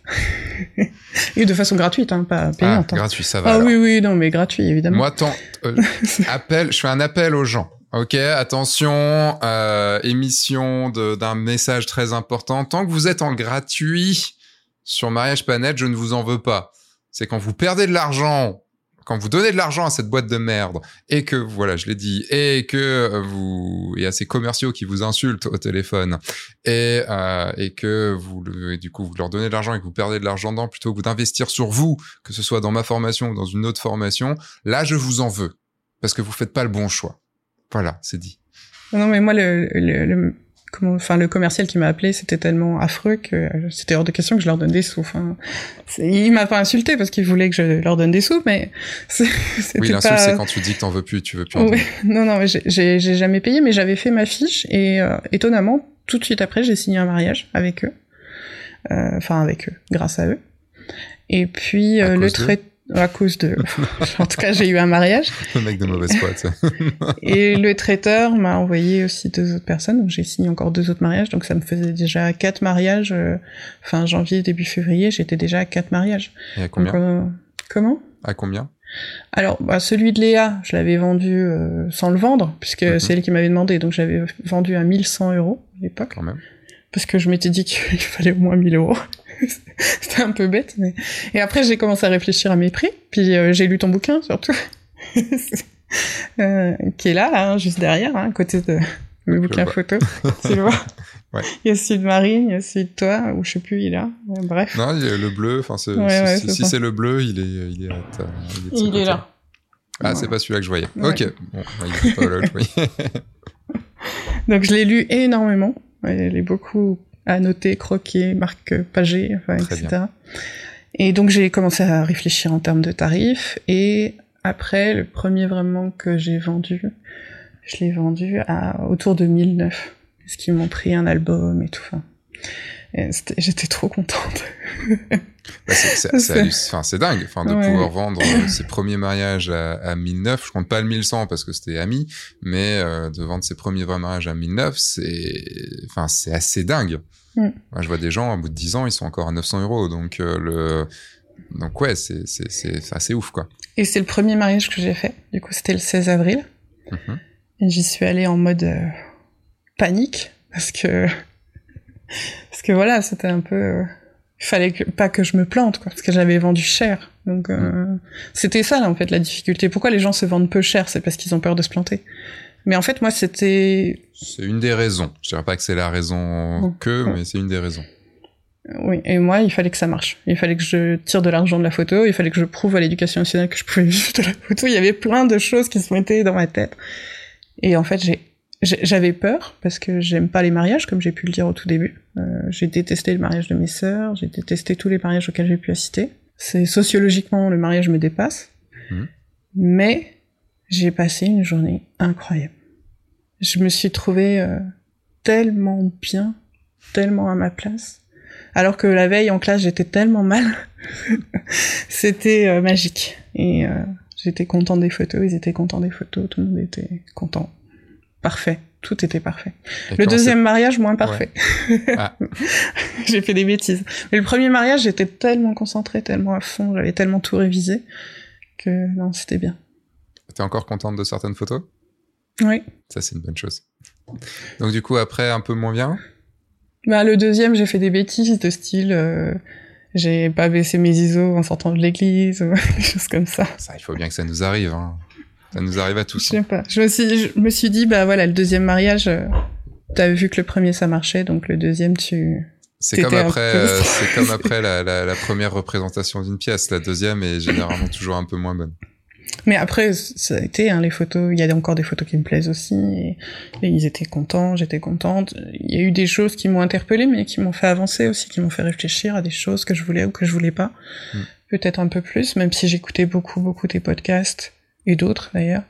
S2: et de façon gratuite, hein, pas payante.
S1: Ah, gratuit, ça va.
S2: Ah oui, oui, non, mais gratuit, évidemment.
S1: Moi, tant, euh, appel, je fais un appel aux gens. Ok, attention, euh, émission d'un message très important. Tant que vous êtes en gratuit sur Mariage Panette, je ne vous en veux pas. C'est quand vous perdez de l'argent, quand vous donnez de l'argent à cette boîte de merde et que voilà, je l'ai dit, et que vous et à ces commerciaux qui vous insultent au téléphone et euh, et que vous et du coup vous leur donnez de l'argent et que vous perdez de l'argent dedans plutôt que d'investir sur vous, que ce soit dans ma formation ou dans une autre formation, là je vous en veux parce que vous faites pas le bon choix. Voilà, c'est dit.
S2: Non, mais moi, le, le, comment, enfin, le commercial qui m'a appelé, c'était tellement affreux que c'était hors de question que je leur donne des sous. Enfin, il m'a pas insulté parce qu'il voulait que je leur donne des sous, mais
S1: oui, l'insulte, c'est quand tu dis que t'en veux plus, tu veux plus. En
S2: non, non, j'ai jamais payé, mais j'avais fait ma fiche et euh, étonnamment, tout de suite après, j'ai signé un mariage avec eux, euh, enfin avec eux, grâce à eux. Et puis euh, le trait à cause de. en tout cas, j'ai eu un mariage.
S1: Le mec de mauvaise foi.
S2: Et le traiteur m'a envoyé aussi deux autres personnes. Donc j'ai signé encore deux autres mariages. Donc ça me faisait déjà quatre mariages. euh, fin janvier, début février, j'étais déjà à quatre mariages.
S1: Et à combien
S2: Donc, euh, comment
S1: À combien
S2: Alors, bah, celui de Léa, je l'avais vendu euh, sans le vendre, puisque
S1: Mhm.
S2: c'est elle qui m'avait demandé. Donc j'avais vendu à 1100 euros à l'époque.
S1: quand même
S2: parce que je m'étais dit qu'il fallait au moins 1000 euros. C'était un peu bête, mais... Et après, j'ai commencé à réfléchir à mes prix, puis euh, j'ai lu ton bouquin, surtout, euh, qui est là, là, hein, juste derrière, hein, à côté de le bouquin photo, tu le vois
S1: Ouais.
S2: Il y a celui de Marine, il y a celui de toi, ou je sais plus, il est là, Ouais, bref.
S1: Non, il y a le bleu, enfin,
S2: Ouais,
S1: si,
S2: ouais,
S1: si-
S2: c'est
S1: si
S2: ça.
S1: c'est le bleu, il est, il est, à ta- il est de
S2: Il est là.
S1: Ah,
S2: Ouais.
S1: c'est pas celui-là que je voyais.
S2: Ouais.
S1: Ok, bon, bah, il est pas là que je voyais.
S2: Donc je l'ai lu énormément, je l'ai beaucoup annoté, croqué, marque pagé, enfin, etc. Et donc j'ai commencé à réfléchir en termes de tarifs, et après, le premier vraiment que j'ai vendu, je l'ai vendu à autour de 1009, parce qu'ils m'ont pris un album et tout. Enfin, j'étais trop contente.
S1: Bah, c'est- dingue enfin, de
S2: Ouais.
S1: pouvoir vendre euh, ses premiers mariages à, à 1009. Je compte pas le 1100 parce que c'était ami, mais euh, de vendre ses premiers vrais mariages à 1009, c'est enfin, assez dingue.
S2: Mm.
S1: Moi, je vois des gens, au bout de 10 ans, ils sont encore à 900 euros. Donc, euh, le... donc ouais, c'est assez ouf, quoi.
S2: Et c'est le premier mariage que j'ai fait. Du coup, c'était le 16 avril.
S1: Mhm.
S2: Et j'y suis allée en mode euh, panique parce que parce que voilà, c'était un peu euh, il fallait que, pas que je me plante quoi parce que j'avais vendu cher. Donc euh, c'était ça là, en fait la difficulté. Pourquoi les gens se vendent peu cher, c'est parce qu'ils ont peur de se planter. Mais en fait, moi c'était
S1: C'est une des raisons. Je dirais pas que c'est la raison
S2: Bon.
S1: que,
S2: Bon.
S1: mais c'est une des raisons.
S2: oui, et moi, il fallait que ça marche. Il fallait que je tire de l'argent de la photo, il fallait que je prouve à l'éducation nationale que je pouvais vivre de la photo. Il y avait plein de choses qui se mettaient dans ma tête. Et en fait, j'ai- j'avais peur parce que j'aime pas les mariages, comme j'ai pu le dire au tout début. Euh, j'ai détesté le mariage de mes sœurs, j'ai détesté tous les mariages auxquels j'ai pu assister. C'est sociologiquement le mariage me dépasse,
S1: Mhm.
S2: mais j'ai passé une journée incroyable. Je me suis trouvée euh, tellement bien, tellement à ma place, alors que la veille en classe j'étais tellement mal. C'était euh, magique et j'étais contente des photos, ils étaient contents des photos, tout le monde était content. Parfait, tout était parfait. Le deuxième mariage, moins parfait.
S1: Ah.
S2: j'ai fait des bêtises. Mais le premier mariage, j'étais tellement concentrée, tellement à fond, j'avais tellement tout révisé que non, c'était bien.
S1: T'es encore contente de certaines photos?
S2: Oui.
S1: Ça, c'est une bonne chose. Donc, du coup, après, un peu moins bien?
S2: Bah, le deuxième, j'ai fait des bêtises de style, euh, j'ai pas baissé mes ISO en sortant de l'église, ou des choses comme ça.
S1: Ça, il faut bien que ça nous arrive. Hein. Ça nous arrive à
S2: Je
S1: tous.
S2: sais pas. Je me suis, je me suis dit, bah voilà, le deuxième mariage, euh, t'as vu que le premier ça marchait, donc le deuxième tu.
S1: C'est comme après, euh, c'est comme après la, la, la première représentation d'une pièce. La deuxième est généralement toujours un peu moins bonne.
S2: Mais après, ça a été, hein, les photos, il y a encore des photos qui me plaisent aussi, et, et ils étaient contents, j'étais contente. Il y a eu des choses qui m'ont interpellée, mais qui m'ont fait avancer aussi, qui m'ont fait réfléchir à des choses que je voulais ou que je voulais pas.
S1: Mm.
S2: Peut-être un peu plus, même si j'écoutais beaucoup, beaucoup tes podcasts, et d'autres d'ailleurs,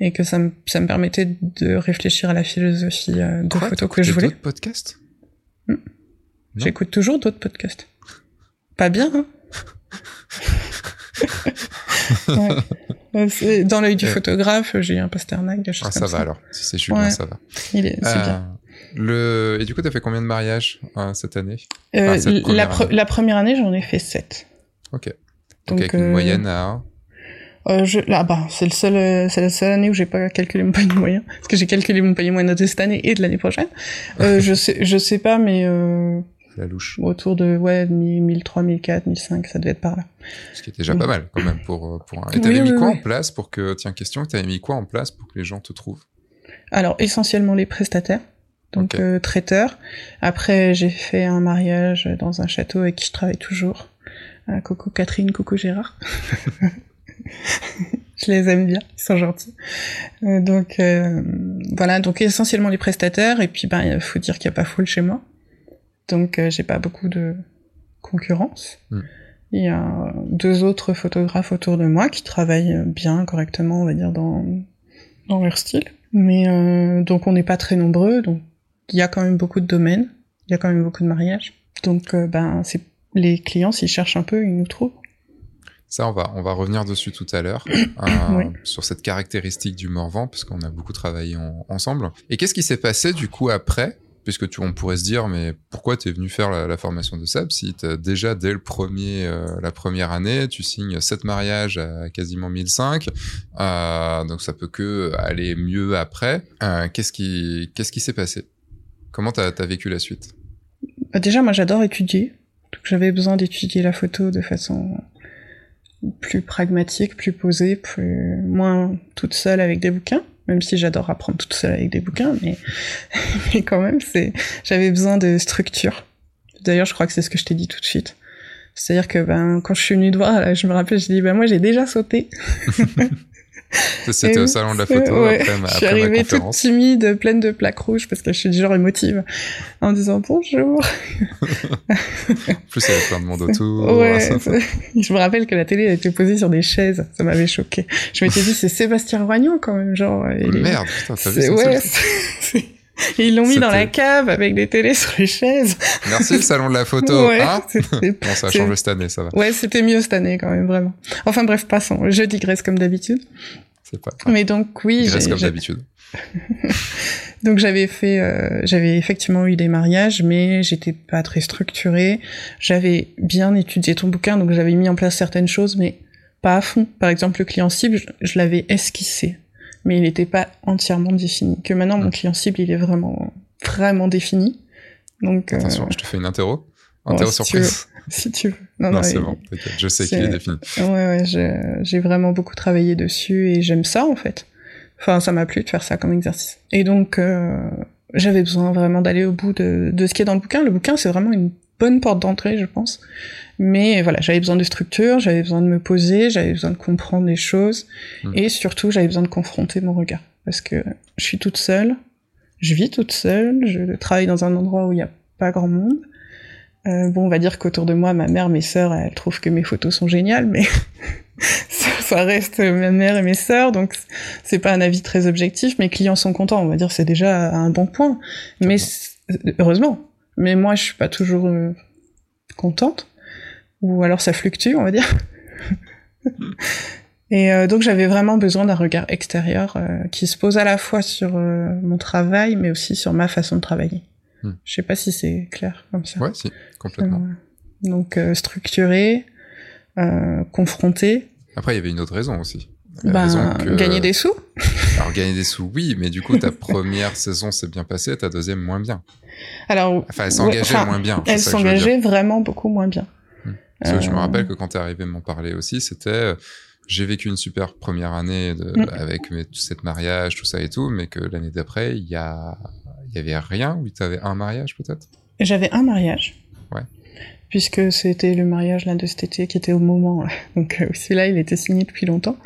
S2: et que ça me, ça me permettait de réfléchir à la philosophie euh, de
S1: Quoi,
S2: photos que je voulais.
S1: d'autres podcasts?
S2: Mm.
S1: Non.
S2: J'écoute toujours d'autres podcasts. Pas bien, hein Ouais. Euh, Dans l'œil du
S1: Ouais.
S2: photographe, j'ai un Pasternak, des choses
S1: Ah, ça
S2: comme
S1: va
S2: ça.
S1: alors. Si c'est Julien,
S2: Ouais.
S1: ça va.
S2: Il est, c'est
S1: Euh,
S2: bien.
S1: Le... Et du coup, t'as fait combien de mariages euh, cette année?
S2: Euh,
S1: enfin, cette
S2: la,
S1: première
S2: pre-
S1: année.
S2: la première année, j'en ai fait 7.
S1: Ok. Donc,
S2: Donc,
S1: avec une
S2: euh,
S1: moyenne à...
S2: Euh, je, là, bah, c'est le seul, euh, c'est la seule année où j'ai pas calculé mon panier moyen. Parce que j'ai calculé mon panier moyen de cette année et de l'année prochaine. Euh, je sais, je sais pas, mais, euh,
S1: la louche.
S2: autour de, ouais, 1003, 1004, 1005, ça devait être par là.
S1: Ce qui est déjà
S2: Oui.
S1: pas mal quand même pour, euh, pour un... Et
S2: Oui,
S1: t'avais mis
S2: oui,
S1: quoi en place pour que... Tiens, question, t'avais mis quoi en place pour que les gens te trouvent?
S2: Alors, essentiellement les prestataires. Donc,
S1: Ok.
S2: euh, traiteurs. Après, j'ai fait un mariage dans un château avec qui je travaille toujours. Euh, coucou Catherine, coucou Gérard. je les aime bien, ils sont gentils. Euh, donc, euh, voilà, donc essentiellement les prestataires. Et puis, ben, il faut dire qu'il n'y a pas full chez moi. Donc, euh, j'ai pas beaucoup de concurrence.
S1: Mm.
S2: Il y a deux autres photographes autour de moi qui travaillent bien, correctement, on va dire, dans, dans leur style. Mais donc on n'est pas très nombreux, donc il y a quand même beaucoup de domaines, il y a quand même beaucoup de mariages. Donc ben c'est les clients s'ils cherchent un peu, ils nous trouvent.
S1: Ça, on va, on va revenir dessus tout à l'heure, euh, sur cette caractéristique du Morvan, parce qu'on a beaucoup travaillé ensemble. Et qu'est-ce qui s'est passé du coup après? Puisque tu, on pourrait se dire, mais pourquoi tu es venu faire la, formation de SAB si as déjà dès le premier, euh, la première année, tu signes sept mariages à quasiment 1005, euh, donc ça peut que aller mieux après. Euh, qu'est-ce qui, qu'est-ce qui s'est passé? Comment t'as as vécu la suite?
S2: Bah, Déjà, moi, j'adore étudier. J'avais besoin d'étudier la photo de façon plus pragmatique, plus posée, plus moins toute seule avec des bouquins même si j'adore apprendre toute seule avec des bouquins, mais, mais quand même, c'est, j'avais besoin de structure. D'ailleurs, je crois que c'est ce que je t'ai dit tout de suite. C'est-à-dire que ben, quand je suis venue te voir, je me rappelle, j'ai dit, ben moi j'ai déjà sauté.
S1: C'était au salon de la photo
S2: ouais, après, ma, Je suis arrivée toute timide, pleine de plaques rouges parce que je suis du genre émotive, en disant bonjour.
S1: en plus, il y avait plein de monde autour.
S2: Ouais, je me rappelle que la télé a été posée sur des chaises, ça m'avait choqué. Je m'étais dit c'est Sébastien Roignon quand même, genre.
S1: Merde, putain, t'as vu
S2: Ouais, Et ils l'ont mis dans la cave avec des télés sur les chaises.
S1: Merci le salon de la photo. Ouais, hein bon, ça a changé cette année, ça va.
S2: Ouais, c'était mieux cette année quand même, vraiment. Enfin bref, passons. Je digresse comme d'habitude.
S1: Pas.
S2: Mais donc oui.
S1: Digresse comme d'habitude.
S2: donc j'avais fait, euh, j'avais effectivement eu des mariages, mais j'étais pas très structurée. J'avais bien étudié ton bouquin, donc j'avais mis en place certaines choses, mais pas à fond. Par exemple, le client cible, je l'avais esquissé mais il n'était pas entièrement défini. Que maintenant, mon client cible, il est vraiment, vraiment défini. Donc,
S1: Attention, euh, je te fais une interro. Interro surprise.
S2: Si tu veux.
S1: Non, non, c'est bon. Je sais qu'il est défini.
S2: Ouais, ouais, j'ai vraiment beaucoup travaillé dessus et j'aime ça, en fait. Enfin, ça m'a plu de faire ça comme exercice. Et donc, euh, j'avais besoin vraiment d'aller au bout de, de ce qui est dans le bouquin. Le bouquin, c'est vraiment une bonne porte d'entrée, je pense. Mais voilà, j'avais besoin de structure, j'avais besoin de me poser, j'avais besoin de comprendre les choses, hmm. et surtout j'avais besoin de confronter mon regard. Parce que je suis toute seule, je vis toute seule, je travaille dans un endroit où il n'y a pas grand monde. Euh, bon, on va dire qu'autour de moi, ma mère, mes sœurs, elles trouvent que mes photos sont géniales, mais ça, reste ma mère et mes sœurs, donc c'est pas un avis très objectif. Mes clients sont contents, on va dire, c'est déjà un bon point. Mais heureusement. Mais moi, je suis pas toujours euh, contente ou alors ça fluctue, on va dire. Et euh, donc j'avais vraiment besoin d'un regard extérieur qui se pose à la fois sur mon travail, mais aussi sur ma façon de travailler. Hmm. Je sais pas si c'est clair comme ça.
S1: Ouais, si, complètement.
S2: donc structuré, confronté.
S1: Après, il y avait une autre raison aussi.
S2: Ben, gagner des sous.
S1: Alors gagner des sous, oui, mais du coup ta première saison s'est bien passée, ta deuxième moins bien.
S2: Alors,
S1: enfin, elle s'engageait moins bien.
S2: Elle s'engageait vraiment beaucoup moins bien.
S1: Parce que je me euh. rappelle que quand tu es arrivé m'en parler aussi, c'était euh, j'ai vécu une super première année de, mm. avec mes, tout cette mariage, tout ça et tout, mais que l'année d'après, il y a, y avait rien ou tu avais un mariage peut-être?
S2: J'avais un mariage.
S1: Ouais.
S2: Puisque c'était le mariage là de cet été qui était au moment. Donc euh, celui-là, il était signé depuis longtemps.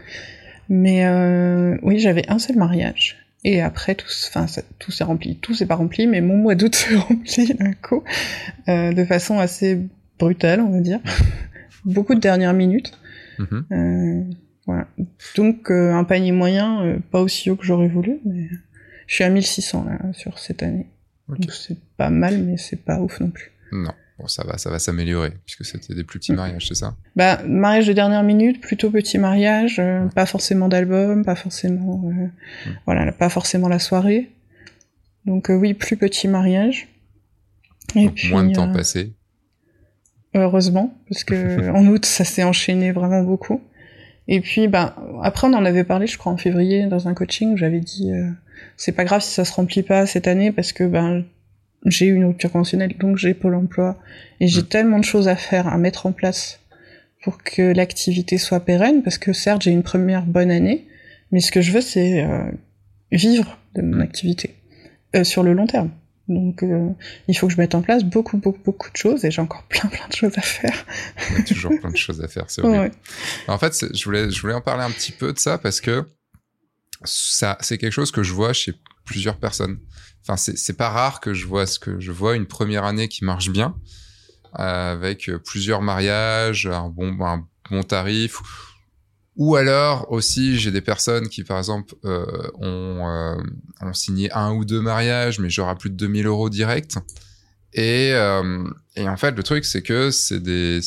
S2: Mais euh, oui, j'avais un seul mariage. Et après, tout, enfin, tout s'est rempli. Tout s'est pas rempli, mais mon mois d'août s'est rempli d'un coup, euh, de façon assez brutale, on va dire. Beaucoup de dernières minutes. Mhm. Euh, voilà. Donc euh, un panier moyen, euh, pas aussi haut que j'aurais voulu, mais je suis à 1600 là sur cette année. Donc c'est pas mal, mais c'est pas ouf non plus.
S1: Non. Bon, ça va, ça va s'améliorer, puisque c'était des plus petits mariages, c'est ça?
S2: Bah, mariage de dernière minute, plutôt petit mariage, pas forcément d'album, pas forcément, voilà, pas forcément la soirée. Donc oui, plus petit mariage.
S1: Et puis, moins de temps passé
S2: heureusement, parce que en août, ça s'est enchaîné vraiment beaucoup. Et puis, ben, après, on en avait parlé, je crois, en février, dans un coaching, où j'avais dit, euh, c'est pas grave si ça se remplit pas cette année, parce que, ben, j'ai une rupture conventionnelle, donc j'ai Pôle emploi, et j'ai mm. tellement de choses à faire, à mettre en place pour que l'activité soit pérenne, parce que certes, j'ai une première bonne année, mais ce que je veux, c'est euh, vivre de mon activité, euh, sur le long terme. Donc euh, il faut que je mette en place beaucoup, beaucoup, beaucoup de choses et j'ai encore plein, plein de choses à faire.
S1: a toujours plein de choses à faire, c'est vrai. En fait, je voulais, je voulais en parler un petit peu de ça parce que ça, c'est quelque chose que je vois chez plusieurs personnes. Enfin, c'est pas rare que je vois ce que je vois une première année qui marche bien avec plusieurs mariages, un bon, un bon tarif ou alors aussi, j'ai des personnes qui, par exemple, euh, ont, euh, ont, signé un ou deux mariages, mais à plus de 2000 euros direct. Et, euh, et en fait, le truc, c'est que c'est des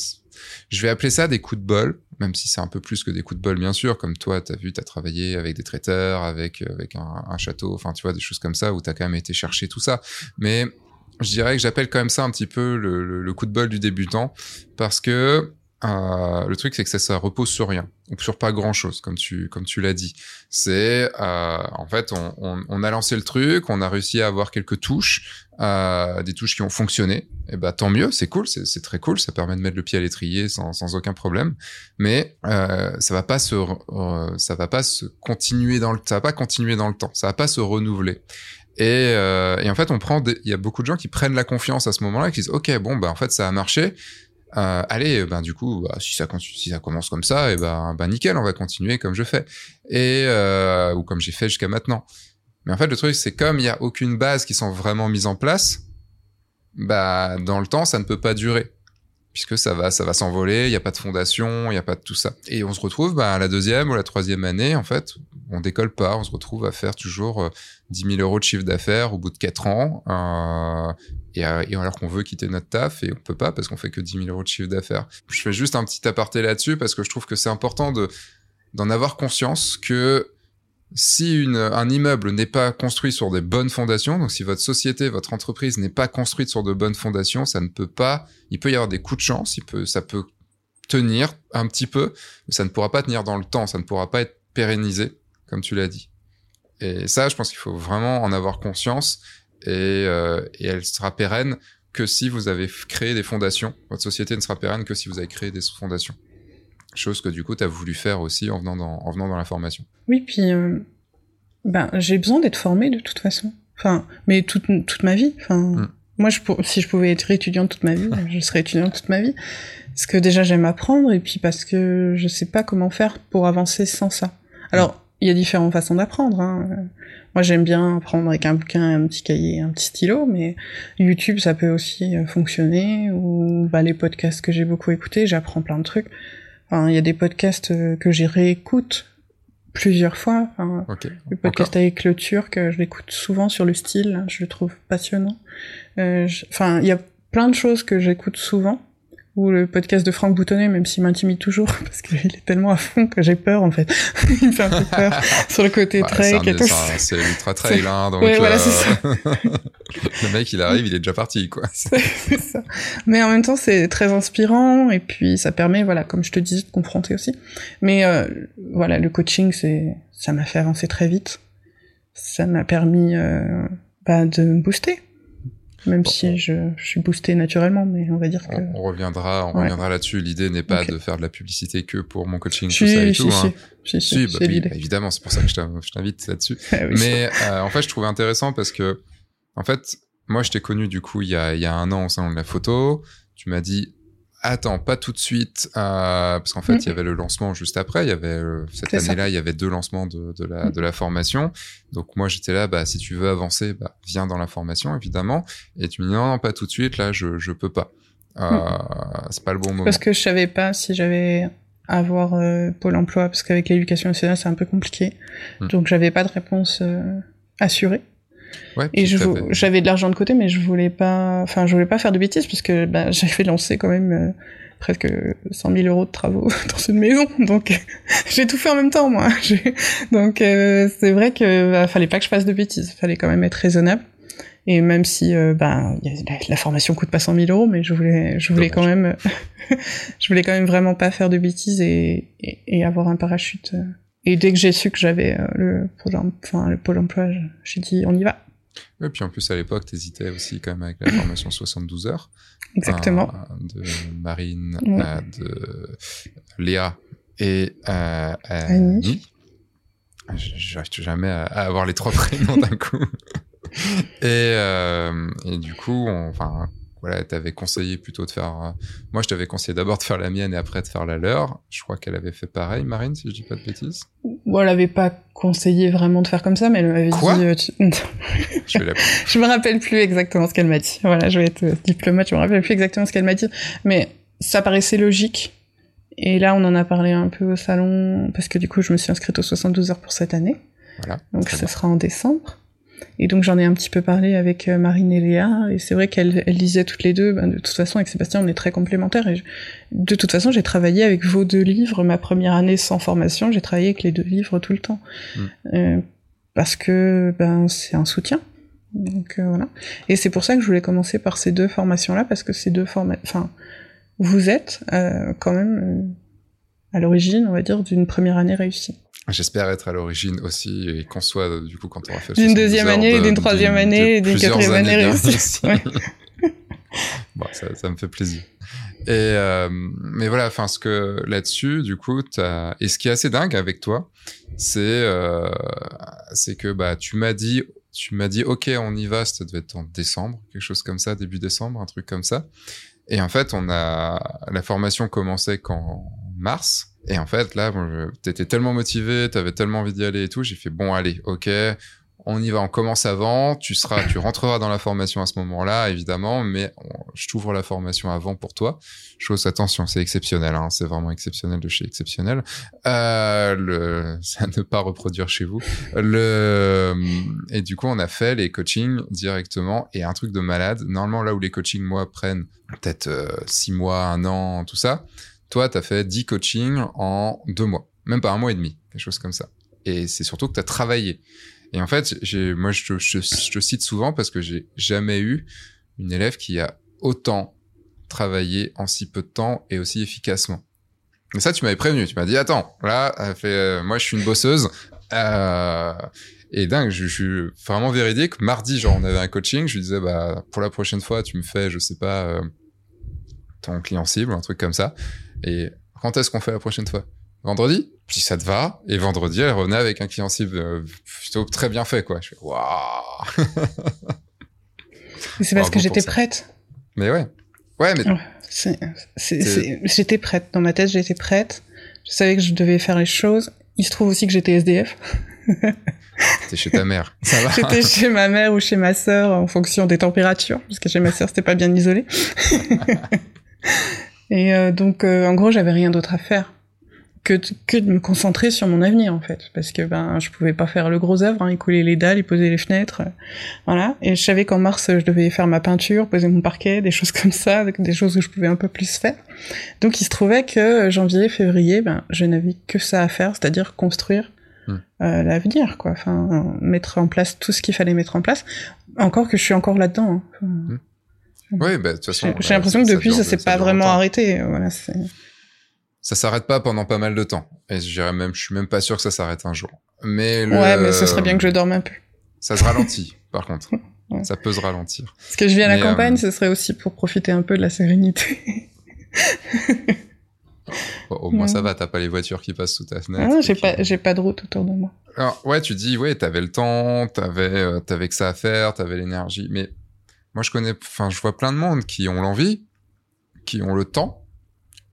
S1: je vais appeler ça des coups de bol, même si c'est un peu plus que des coups de bol, bien sûr. Comme toi, tu as vu, tu as travaillé avec des traiteurs, avec, avec un, château, enfin, tu vois, des choses comme ça, où tu as quand même été chercher tout ça. Mais je dirais que j'appelle quand même ça un petit peu le, coup de bol du débutant, parce que euh, le truc, c'est que ça, ça repose sur rien, ou sur pas grand-chose, comme tu, comme tu l'as dit. C'est, euh, en fait, on, on, on, a lancé le truc, on a réussi à avoir quelques touches, euh, des touches qui ont fonctionné. Et bah tant mieux, c'est cool, c'est très cool, ça permet de mettre le pied à l'étrier sans, sans aucun problème. Mais euh, ça va pas se, ça va pas se continuer dans le, ça va pas continuer dans le temps, ça va pas se renouveler. Et, euh, et, en fait, on prend, il y a beaucoup de gens qui prennent la confiance à ce moment-là, qui disent, ok, bon, bah en fait, ça a marché. Euh, allez, ben du coup, bah, si ça si ça commence comme ça, et ben, ben nickel, on va continuer comme je fais et euh, ou comme j'ai fait jusqu'à maintenant. Mais en fait, le truc, c'est comme il y a aucune base qui sont vraiment mise en place, bah dans le temps, ça ne peut pas durer puisque ça va, ça va s'envoler, il n'y a pas de fondation, il n'y a pas de tout ça. Et on se retrouve bah, à la deuxième ou la troisième année, en fait, on décolle pas, on se retrouve à faire toujours euh, 10 000 euros de chiffre d'affaires au bout de 4 ans, euh, et, euh, et, alors qu'on veut quitter notre taf, et on peut pas parce qu'on fait que 10 000 euros de chiffre d'affaires. Je fais juste un petit aparté là-dessus parce que je trouve que c'est important de d'en avoir conscience que si un immeuble n'est pas construit sur des bonnes fondations, donc si votre société, votre entreprise n'est pas construite sur de bonnes fondations, ça ne peut pas. Il peut y avoir des coups de chance, ça peut tenir un petit peu, mais ça ne pourra pas tenir dans le temps, ça ne pourra pas être pérennisé, comme tu l'as dit. Et ça, je pense qu'il faut vraiment en avoir conscience, et, euh, et elle sera pérenne que si vous avez créé des fondations. Votre société ne sera pérenne que si vous avez créé des fondations. Chose que du coup, tu as voulu faire aussi en venant dans, en venant dans la formation.
S2: Oui, puis euh, ben, j'ai besoin d'être formée de toute façon. Enfin, mais toute, toute ma vie. Enfin, mm. Moi, je, si je pouvais être étudiante toute ma vie, je serais étudiante toute ma vie. Parce que déjà, j'aime apprendre et puis parce que je sais pas comment faire pour avancer sans ça. Alors, il y a différentes façons d'apprendre. Hein. Moi, j'aime bien apprendre avec un bouquin, un petit cahier, un petit stylo, mais YouTube, ça peut aussi euh, fonctionner. Ou bah, les podcasts que j'ai beaucoup écoutés, j'apprends plein de trucs. Enfin, il y a des podcasts euh, que j'ai réécoute plusieurs fois. Enfin,
S1: okay.
S2: Le podcast Encore. avec le Turc, je l'écoute souvent sur le style, je le trouve passionnant. Euh. Enfin, il y a plein de choses que j'écoute souvent. Ou le podcast de Franck Boutonnet, même s'il m'intimide toujours, parce qu'il est tellement à fond que j'ai peur, en fait. il me fait un peu peur sur le côté bah, tout.
S1: C'est ultra trail, hein, donc
S2: ouais, voilà,
S1: euh...
S2: ça.
S1: le mec, il arrive, il est déjà parti, quoi.
S2: c'est ça. Mais en même temps, c'est très inspirant, et puis ça permet, voilà, comme je te disais, de confronter aussi. Mais euh, voilà, le coaching, c'est, ça m'a fait avancer très vite. Ça m'a permis euh, bah, de me booster même bon, si je, je, suis boosté naturellement, mais on va dire que...
S1: On, reviendra, on ouais. reviendra là-dessus. L'idée n'est pas okay. de faire de la publicité que pour mon coaching,
S2: si,
S1: tout ça et
S2: si,
S1: tout.
S2: Si,
S1: hein.
S2: si,
S1: si, bah, oui, bah, évidemment, c'est pour ça que je t'invite là-dessus.
S2: ah, oui,
S1: mais euh, en fait, je trouvais intéressant parce que, en fait, moi, je t'ai connu du coup il y a, il y a un an au salon de la photo. Tu m'as dit, Attends, pas tout de suite, euh, parce qu'en fait, il mmh. y avait le lancement juste après. Il y avait euh, cette année-là, il y avait deux lancements de, de la mmh. de la formation. Donc moi, j'étais là, bah si tu veux avancer, bah viens dans la formation, évidemment. Et tu me dis non, non, pas tout de suite. Là, je je peux pas. Euh, mmh. C'est pas le bon moment.
S2: Parce que je savais pas si j'avais avoir euh, Pôle Emploi, parce qu'avec l'éducation nationale, c'est un peu compliqué. Donc j'avais pas de réponse euh, assurée.
S1: Ouais,
S2: et j'avais de l'argent de côté, mais je voulais pas, enfin, je voulais pas faire de bêtises parce que bah, j'avais lancé quand même euh, presque 100 000 euros de travaux dans une maison, donc j'ai tout fait en même temps, moi. donc euh, c'est vrai que bah, fallait pas que je fasse de bêtises, fallait quand même être raisonnable. Et même si euh, bah, la, la, formation coûte pas 100 000 euros, mais je voulais, je voulais Dommage. quand même, je voulais quand même vraiment pas faire de bêtises et, et, et avoir un parachute. Et dès que j'ai su que j'avais euh, le, pôle emploi, j'ai dit on y va.
S1: Et puis en plus à l'époque, t'hésitais aussi quand même avec la formation 72 heures.
S2: Exactement.
S1: Euh, de Marine, ouais. euh, de Léa et euh, Annie. J'arrive jamais à, à, avoir les trois prénoms d'un coup. et, euh, et du coup, on, enfin, voilà, t'avais conseillé plutôt de faire. Euh... Moi, je t'avais conseillé d'abord de faire la mienne et après de faire la leur. Je crois qu'elle avait fait pareil, Marine, si je dis pas de bêtises.
S2: Bon, elle avait pas conseillé vraiment de faire comme ça, mais elle m'avait dit.
S1: Euh, je, vais
S2: je me rappelle plus exactement ce qu'elle m'a dit. Voilà, je vais être diplomate, je me rappelle plus exactement ce qu'elle m'a dit, mais ça paraissait logique. Et là, on en a parlé un peu au salon, parce que du coup, je me suis inscrite aux 72 heures pour cette année.
S1: Voilà.
S2: Donc, ça sera en décembre. Et donc j'en ai un petit peu parlé avec Marine et Léa, et c'est vrai qu'elles elles disaient toutes les deux, ben, de toute façon avec Sébastien on est très complémentaires, et de toute façon j'ai travaillé avec vos deux livres, ma première année sans formation, j'ai travaillé avec les deux livres tout le temps. Mm. parce que ben c'est un soutien. Donc voilà. Et c'est pour ça que je voulais commencer par ces deux formations-là, parce que ces deux formations... Enfin, vous êtes quand même à l'origine, on va dire, d'une première année réussie.
S1: J'espère être à l'origine aussi et qu'on soit du coup quand on aura fait
S2: d'une deuxième année, d'une troisième année, d'une quatrième année réussie.
S1: bon, ça, ça, me fait plaisir. Et euh, mais voilà, enfin ce que là-dessus, du coup, as... et ce qui est assez dingue avec toi, c'est euh, c'est que bah tu m'as dit tu m'as dit ok on y va, ça devait être en décembre, quelque chose comme ça, début décembre, un truc comme ça. Et en fait, on a la formation commençait qu'en mars. Et en fait, là, bon, t'étais tellement motivé, t'avais tellement envie d'y aller et tout. J'ai fait bon, allez, ok, on y va, on commence avant. Tu seras, tu rentreras dans la formation à ce moment-là, évidemment, mais je t'ouvre la formation avant pour toi. Chose, attention, c'est exceptionnel, hein, c'est vraiment exceptionnel de chez exceptionnel. Euh, le, ça ne pas reproduire chez vous. Le, et du coup, on a fait les coachings directement et un truc de malade. Normalement, là où les coachings moi prennent peut-être euh, six mois, un an, tout ça toi, tu as fait 10 coachings en deux mois, même pas un mois et demi, quelque chose comme ça. Et c'est surtout que tu as travaillé. Et en fait, moi, je, te cite souvent parce que j'ai jamais eu une élève qui a autant travaillé en si peu de temps et aussi efficacement. Mais ça, tu m'avais prévenu. Tu m'as dit, attends, là, fait, euh, moi, je suis une bosseuse. Euh, et dingue, je, je, suis vraiment véridique. Mardi, genre, on avait un coaching. Je lui disais, bah, pour la prochaine fois, tu me fais, je sais pas, euh, ton client cible, un truc comme ça. Et quand est-ce qu'on fait la prochaine fois? Vendredi? Puis ça te va. Et vendredi, elle revenait avec un client cible euh, plutôt très bien fait, quoi. Je fais waouh
S2: C'est parce que j'étais prête.
S1: Mais ouais. Ouais, mais.
S2: J'étais prête. Dans ma tête, j'étais prête. Je savais que je devais faire les choses. Il se trouve aussi que j'étais SDF.
S1: C'était chez ta mère.
S2: Ça va. J'étais chez ma mère ou chez ma sœur en fonction des températures, parce que chez ma sœur c'était pas bien isolé. Et euh, donc, euh, en gros, j'avais rien d'autre à faire que de, que de me concentrer sur mon avenir, en fait. Parce que ben, je pouvais pas faire le gros œuvre, hein, écouler les dalles, y poser les fenêtres, euh, voilà. Et je savais qu'en mars, je devais faire ma peinture, poser mon parquet, des choses comme ça, des choses que je pouvais un peu plus faire. Donc, il se trouvait que janvier, février, ben, je n'avais que ça à faire, c'est-à-dire construire hmm. l'avenir, quoi. Enfin, mettre en place tout ce qu'il fallait mettre en place. Encore que je suis encore là-dedans. Hein. Hmm.
S1: Oui, bah, de toute façon.
S2: J'ai l'impression que depuis, ça s'est pas vraiment arrêté. Voilà,
S1: ça s'arrête pas pendant pas mal de temps. Et je dirais même, je suis même pas sûr que ça s'arrête un jour. Mais le...
S2: Ouais, mais ce serait bien que je dorme un peu.
S1: Ça se ralentit, par contre. Ça peut se ralentir.
S2: Parce que je viens à la campagne, euh, ce serait aussi pour profiter un peu de la sérénité.
S1: au moins ça va, t'as pas les voitures qui passent sous ta fenêtre.
S2: Ah, j'ai pas, j'ai pas de route autour de moi.
S1: Alors, ouais, tu dis, ouais, t'avais le temps, t'avais, euh, t'avais que ça à faire, t'avais l'énergie, mais moi, je connais, enfin, je vois plein de monde qui ont l'envie, qui ont le temps,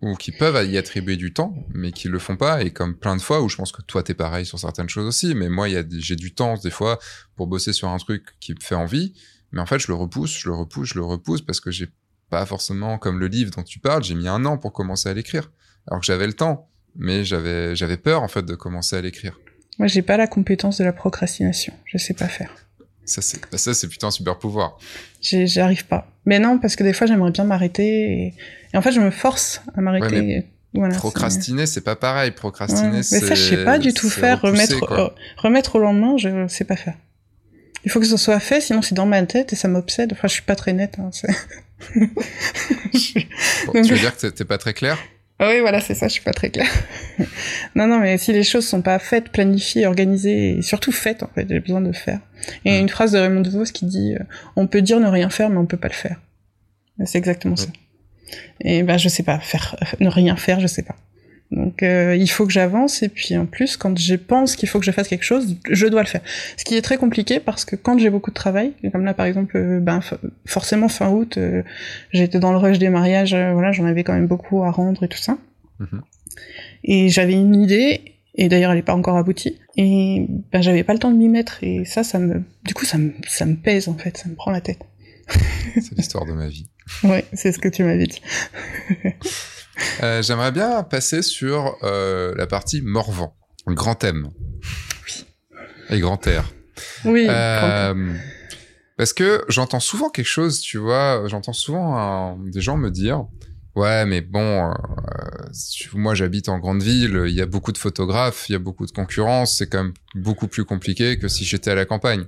S1: ou qui peuvent y attribuer du temps, mais qui le font pas. Et comme plein de fois où je pense que toi, t'es pareil sur certaines choses aussi, mais moi, j'ai du temps, des fois, pour bosser sur un truc qui me fait envie. Mais en fait, je le repousse, je le repousse, je le repousse parce que j'ai pas forcément, comme le livre dont tu parles, j'ai mis un an pour commencer à l'écrire. Alors que j'avais le temps, mais j'avais, j'avais peur, en fait, de commencer à l'écrire.
S2: Moi, j'ai pas la compétence de la procrastination. Je sais pas faire.
S1: Ça, c'est, bah, ça, c'est putain un super pouvoir.
S2: J'arrive pas. Mais non, parce que des fois, j'aimerais bien m'arrêter. Et... en fait, je me force à m'arrêter.
S1: voilà, procrastiner, c'est pas pareil. Procrastiner, c'est.
S2: Mais ça, je sais pas du tout faire. remettre, euh, remettre au lendemain, je sais pas faire. Il faut que ça soit fait, sinon c'est dans ma tête et ça m'obsède. Enfin, je suis pas très nette. Hein,
S1: tu veux dire que t'es pas très clair?
S2: Ah oui, voilà, c'est ça, je suis pas très claire. non, non, mais si les choses sont pas faites, planifiées, organisées, et surtout faites, en fait, j'ai besoin de faire. Et a une phrase de Raymond DeVos qui dit euh, On peut dire ne rien faire, mais on peut pas le faire. C'est exactement ça. Et ben, je sais pas, faire, ne rien faire, je sais pas. Donc euh, il faut que j'avance et puis en plus quand je pense qu'il faut que je fasse quelque chose, je dois le faire. Ce qui est très compliqué parce que quand j'ai beaucoup de travail, comme là par exemple, euh, ben forcément fin août, euh, j'étais dans le rush des mariages, voilà, j'en avais quand même beaucoup à rendre et tout ça. Mhm. Et j'avais une idée et d'ailleurs elle n'est pas encore aboutie et ben j'avais pas le temps de m'y mettre et ça ça me du coup ça me ça me pèse en fait, ça me prend la tête.
S1: c'est l'histoire de ma vie.
S2: Ouais, c'est ce que tu m'avais dit.
S1: Euh, j'aimerais bien passer sur euh, la partie Morvan, grand thème. Oui. Et grand air.
S2: Oui.
S1: Euh, parce que j'entends souvent quelque chose, tu vois, j'entends souvent des gens me dire, ouais, mais bon, euh, moi j'habite en grande ville, il y a beaucoup de photographes, il y a beaucoup de concurrence, c'est quand même beaucoup plus compliqué que si j'étais à la campagne.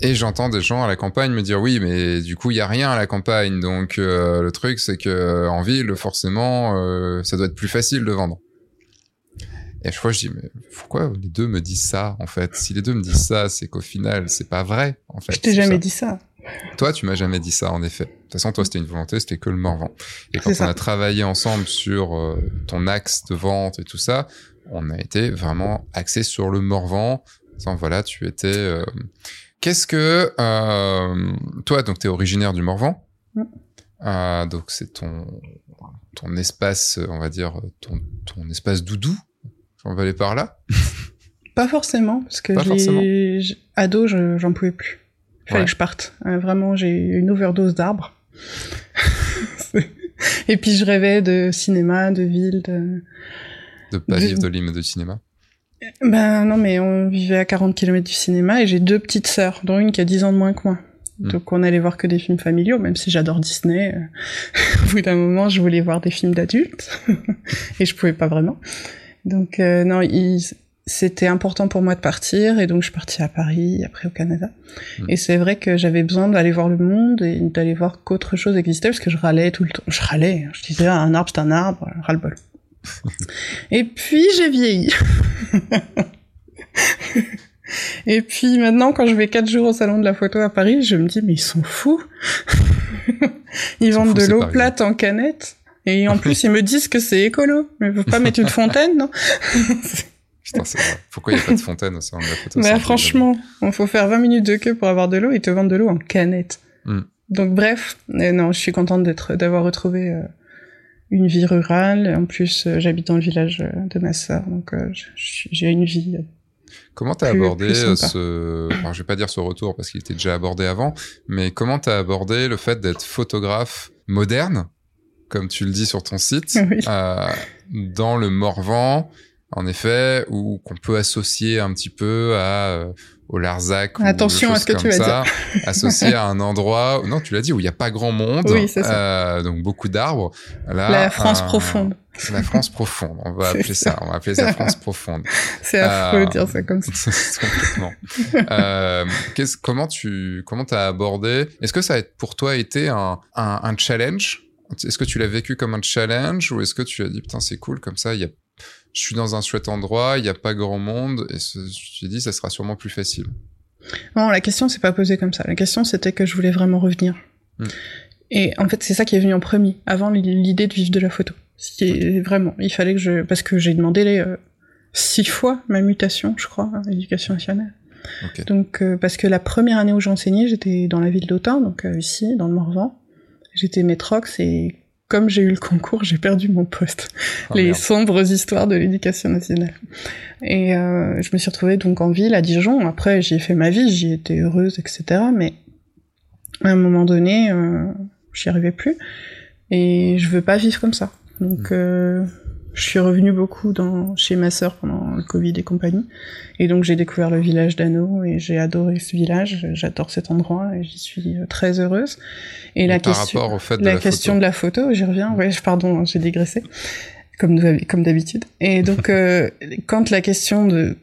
S1: Et j'entends des gens à la campagne me dire oui, mais du coup il y a rien à la campagne, donc euh, le truc c'est que en ville forcément euh, ça doit être plus facile de vendre. Et à chaque fois je dis mais pourquoi les deux me disent ça en fait? Si les deux me disent ça, c'est qu'au final c'est pas vrai en fait.
S2: Je t'ai jamais dit ça.
S1: Toi, tu m'as jamais dit ça, en effet. De toute façon, toi, c'était une volonté, c'était que le Morvan. Et quand on a travaillé ensemble sur euh, ton axe de vente et tout ça, on a été vraiment axé sur le Morvan. Disant, voilà, tu étais. Euh, qu'est-ce que euh, toi, donc, tu es originaire du Morvan. Mm. donc, c'est ton ton espace, on va dire, ton, ton espace doudou. On va aller par là.
S2: Pas forcément, parce que j'ai ado, j'en pouvais plus. Il fallait que je parte. Euh, vraiment, j'ai eu une overdose d'arbres. et puis je rêvais de cinéma, de ville, de...
S1: De pas vivre de l'hymne de cinéma
S2: Ben non, mais on vivait à 40 km du cinéma et j'ai deux petites sœurs, dont une qui a 10 ans de moins que moi. Hmm. Donc on allait voir que des films familiaux, même si j'adore Disney. Euh, au bout d'un moment, je voulais voir des films d'adultes et je pouvais pas vraiment. Donc euh, non, c'était important pour moi de partir et donc je suis partie à Paris, après au Canada. Hmm. Et c'est vrai que j'avais besoin d'aller voir le monde et d'aller voir qu'autre chose existait parce que je râlais tout le temps. Je râlais, je disais ah, un arbre c'est un arbre, ras-le-bol. Et puis j'ai vieilli. et puis maintenant quand je vais quatre jours au salon de la photo à Paris, je me dis mais ils sont fous. ils, vendent de l'eau plate en canette. Et en plus, ils me disent que c'est écolo. Mais ils pas mettre une fontaine, non?
S1: Putain, c'est vrai. Pourquoi il n'y a pas de fontaine au sein de la photo?
S2: Mais franchement, il faut faire 20 minutes de queue pour avoir de l'eau et te vendent de l'eau en canette. Hmm. Donc bref, non, je suis contente d'être, d'avoir retrouvé euh, une vie rurale. En plus, euh, j'habite dans le village de ma sœur, donc j'ai une vie.
S1: Comment t'as abordé ce, enfin, je vais pas dire ce retour parce qu'il était déjà abordé avant, mais comment t'as abordé le fait d'être photographe moderne, comme tu le dis sur ton site, dans le Morvan, en effet, ou qu'on peut associer un petit peu à euh, au Larzac.
S2: Attention à ce que tu vas dire.
S1: associé à un endroit, non, tu l'as dit, où il n'y a pas grand monde,
S2: oui, ça.
S1: Euh, donc beaucoup d'arbres.
S2: la France profonde.
S1: La France profonde, on va appeler ça. On va appeler ça France profonde.
S2: C'est affreux de dire ça comme ça.
S1: Complètement. euh, comment tu comment t'as abordé Est-ce que ça a pour toi été un, un, un challenge? Est-ce que tu l'as vécu comme un challenge ou est-ce que tu as dit putain c'est cool comme ça il y a je suis dans un chouette endroit, il n'y a pas grand monde, et je me dit, ça sera sûrement plus facile.
S2: Non, la question s'est pas posée comme ça. La question, c'était que je voulais vraiment revenir. Hmm. Et en fait, c'est ça qui est venu en premier, avant l'idée de vivre de la photo. Vraiment, il fallait que je, parce que j'ai demandé les, euh, six fois ma mutation, je crois, à l'éducation nationale. Donc, euh, parce que la première année où j'enseignais, j'étais dans la ville d'Autun, donc euh, ici, dans le Morvan. J'étais métrox et comme j'ai eu le concours, j'ai perdu mon poste. Oh, les sombres histoires de l'éducation nationale. Et euh, je me suis retrouvée donc en ville à Dijon. Après, j'y ai fait ma vie, j'y étais heureuse, etc. Mais à un moment donné, euh, j'y arrivais plus. Et je veux pas vivre comme ça. Donc, hmm. euh, je suis revenue beaucoup dans, chez ma sœur pendant le Covid et compagnie. Et donc j'ai découvert le village d'Anneau et j'ai adoré ce village. J'adore cet endroit et j'y suis euh, très heureuse. Et, la question, au fait de la, question de la photo, j'y reviens. Ouais, pardon, j'ai digressé comme comme d'habitude. Et donc euh, quand la question de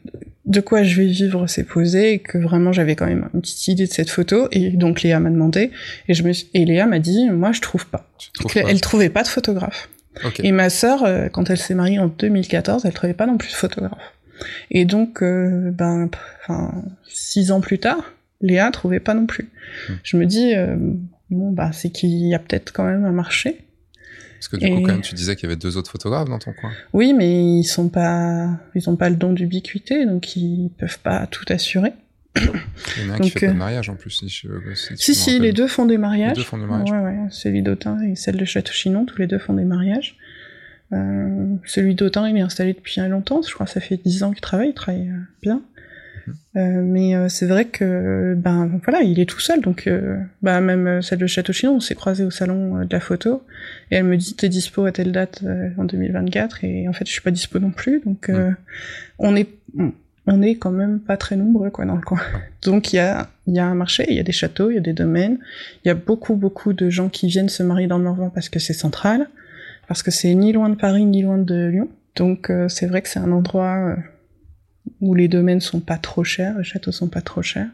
S2: de quoi je vais vivre s'est posée et que vraiment j'avais quand même une petite idée de cette photo et donc Léa m'a demandé et je me et Léa m'a dit moi je trouve pas. Elle trouvait pas de photographe. Et ma sœur, euh, quand elle s'est mariée en 2014, elle trouvait pas non plus de photographe. Et donc, euh, ben, enfin, six ans plus tard, Léa trouvait pas non plus. Hmm. Je me dis, euh, bon, bah, c'est qu'il y a peut-être quand même un marché.
S1: Parce que du coup, quand même, tu disais qu'il y avait deux autres photographes dans ton coin.
S2: Oui, mais ils sont pas, ils ont pas le don d'ubiquité, donc ils peuvent pas tout assurer.
S1: Il y en a un qui fait pas de mariage en plus. Si,
S2: si, si, les deux font des mariages.
S1: Les deux font des mariages.
S2: Ouais, ouais. Celui d'Autun et celle de Château-Chinon, tous les deux font des mariages. Euh, celui d'Autun, il est installé depuis longtemps. Je crois que ça fait dix ans qu'il travaille. Il travaille euh, bien. Mhm. Euh, mais euh, c'est vrai que ben voilà, il est tout seul. Donc euh, ben, même celle de Château-Chinon, on s'est croisé au salon de la photo et elle me dit t'es dispo à telle date en 2024 et en fait je suis pas dispo non plus. Donc on est on est quand même pas très nombreux quoi dans le coin. Donc il y a un marché, il y a des châteaux, il y a des domaines, il y a beaucoup beaucoup de gens qui viennent se marier dans le Morvan parce que c'est central, parce que c'est ni loin de Paris ni loin de Lyon. Donc euh, c'est vrai que c'est un endroit euh, où les domaines sont pas trop chers, les châteaux sont pas trop chers,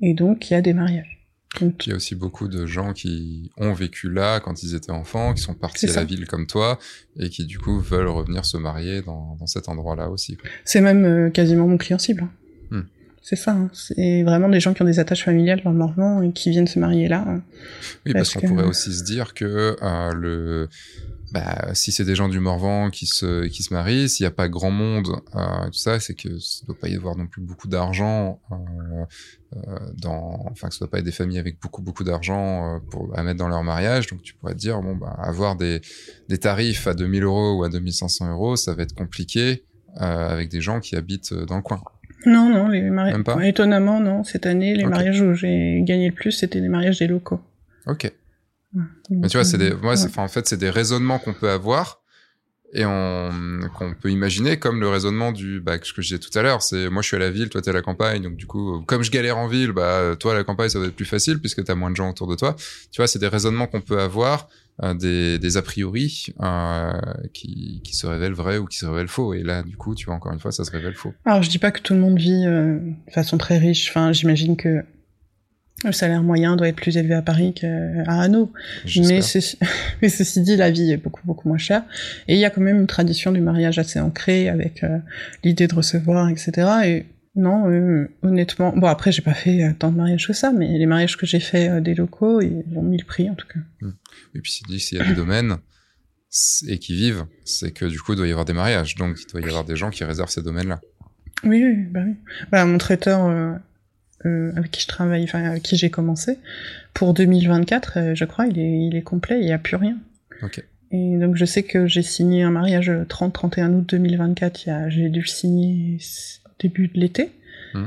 S2: et donc il y a des mariages.
S1: Il y a aussi beaucoup de gens qui ont vécu là quand ils étaient enfants, qui sont partis à la ville comme toi, et qui du coup veulent revenir se marier dans, dans cet endroit-là aussi.
S2: C'est même euh, quasiment mon client cible. Hmm. C'est ça, hein. c'est vraiment des gens qui ont des attaches familiales dans le Morvan et qui viennent se marier là.
S1: Oui, parce, qu'on pourrait aussi se dire que euh, le bah, si c'est des gens du Morvan qui se, qui se marient, s'il n'y a pas grand monde, euh, tout ça, c'est que ça doit pas y avoir non plus beaucoup d'argent euh, euh, dans, enfin que ça doit pas être des familles avec beaucoup beaucoup d'argent euh, pour à mettre dans leur mariage. Donc tu pourrais te dire bon bah avoir des, des tarifs à 2000 euros ou à 2500 euros, ça va être compliqué euh, avec des gens qui habitent dans le coin.
S2: Non non les mariages. Étonnamment non cette année les mariages où j'ai gagné le plus c'était les mariages des locaux.
S1: Ok. Mais tu vois, c'est des, moi, en fait, c'est des raisonnements qu'on peut avoir et on, qu'on peut imaginer comme le raisonnement du, bah, ce que je disais tout à l'heure, c'est moi je suis à la ville, toi t'es à la campagne, donc du coup, comme je galère en ville, bah, toi à la campagne ça va être plus facile puisque t'as moins de gens autour de toi. Tu vois, c'est des raisonnements qu'on peut avoir, euh, des, des a priori euh, qui, qui se révèlent vrais ou qui se révèlent faux. Et là, du coup, tu vois, encore une fois, ça se révèle faux.
S2: Alors, je dis pas que tout le monde vit euh, de façon très riche. Enfin, j'imagine que le salaire moyen doit être plus élevé à Paris qu'à Hanau. Mais, mais, ceci dit, la vie est beaucoup, beaucoup moins chère. Et il y a quand même une tradition du mariage assez ancrée avec euh, l'idée de recevoir, etc. Et non, euh, honnêtement, bon après j'ai pas fait euh, tant de mariages que ça, mais les mariages que j'ai fait des locaux, ils ont mis le prix en tout cas.
S1: Mmh. Et puis c'est dit s'il y a des domaines et qui vivent, c'est que du coup il doit y avoir des mariages, donc il doit y avoir des gens qui réservent ces domaines-là.
S2: Oui, oui, bah oui. Voilà, mon traiteur euh, avec qui je travaille, enfin avec qui j'ai commencé, pour 2024, euh, je crois, il est, il est complet, il n'y a plus rien.
S1: Okay.
S2: Et donc je sais que j'ai signé un mariage 30-31 août 2024, j'ai dû le signer au début de l'été. Mmh.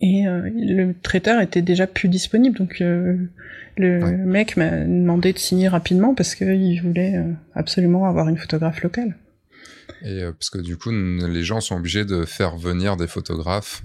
S2: Et euh, le traiteur était déjà plus disponible, donc le mec m'a demandé de signer rapidement parce qu'il voulait absolument avoir une photographe locale.
S1: Et euh, parce que du coup, les gens sont obligés de faire venir des photographes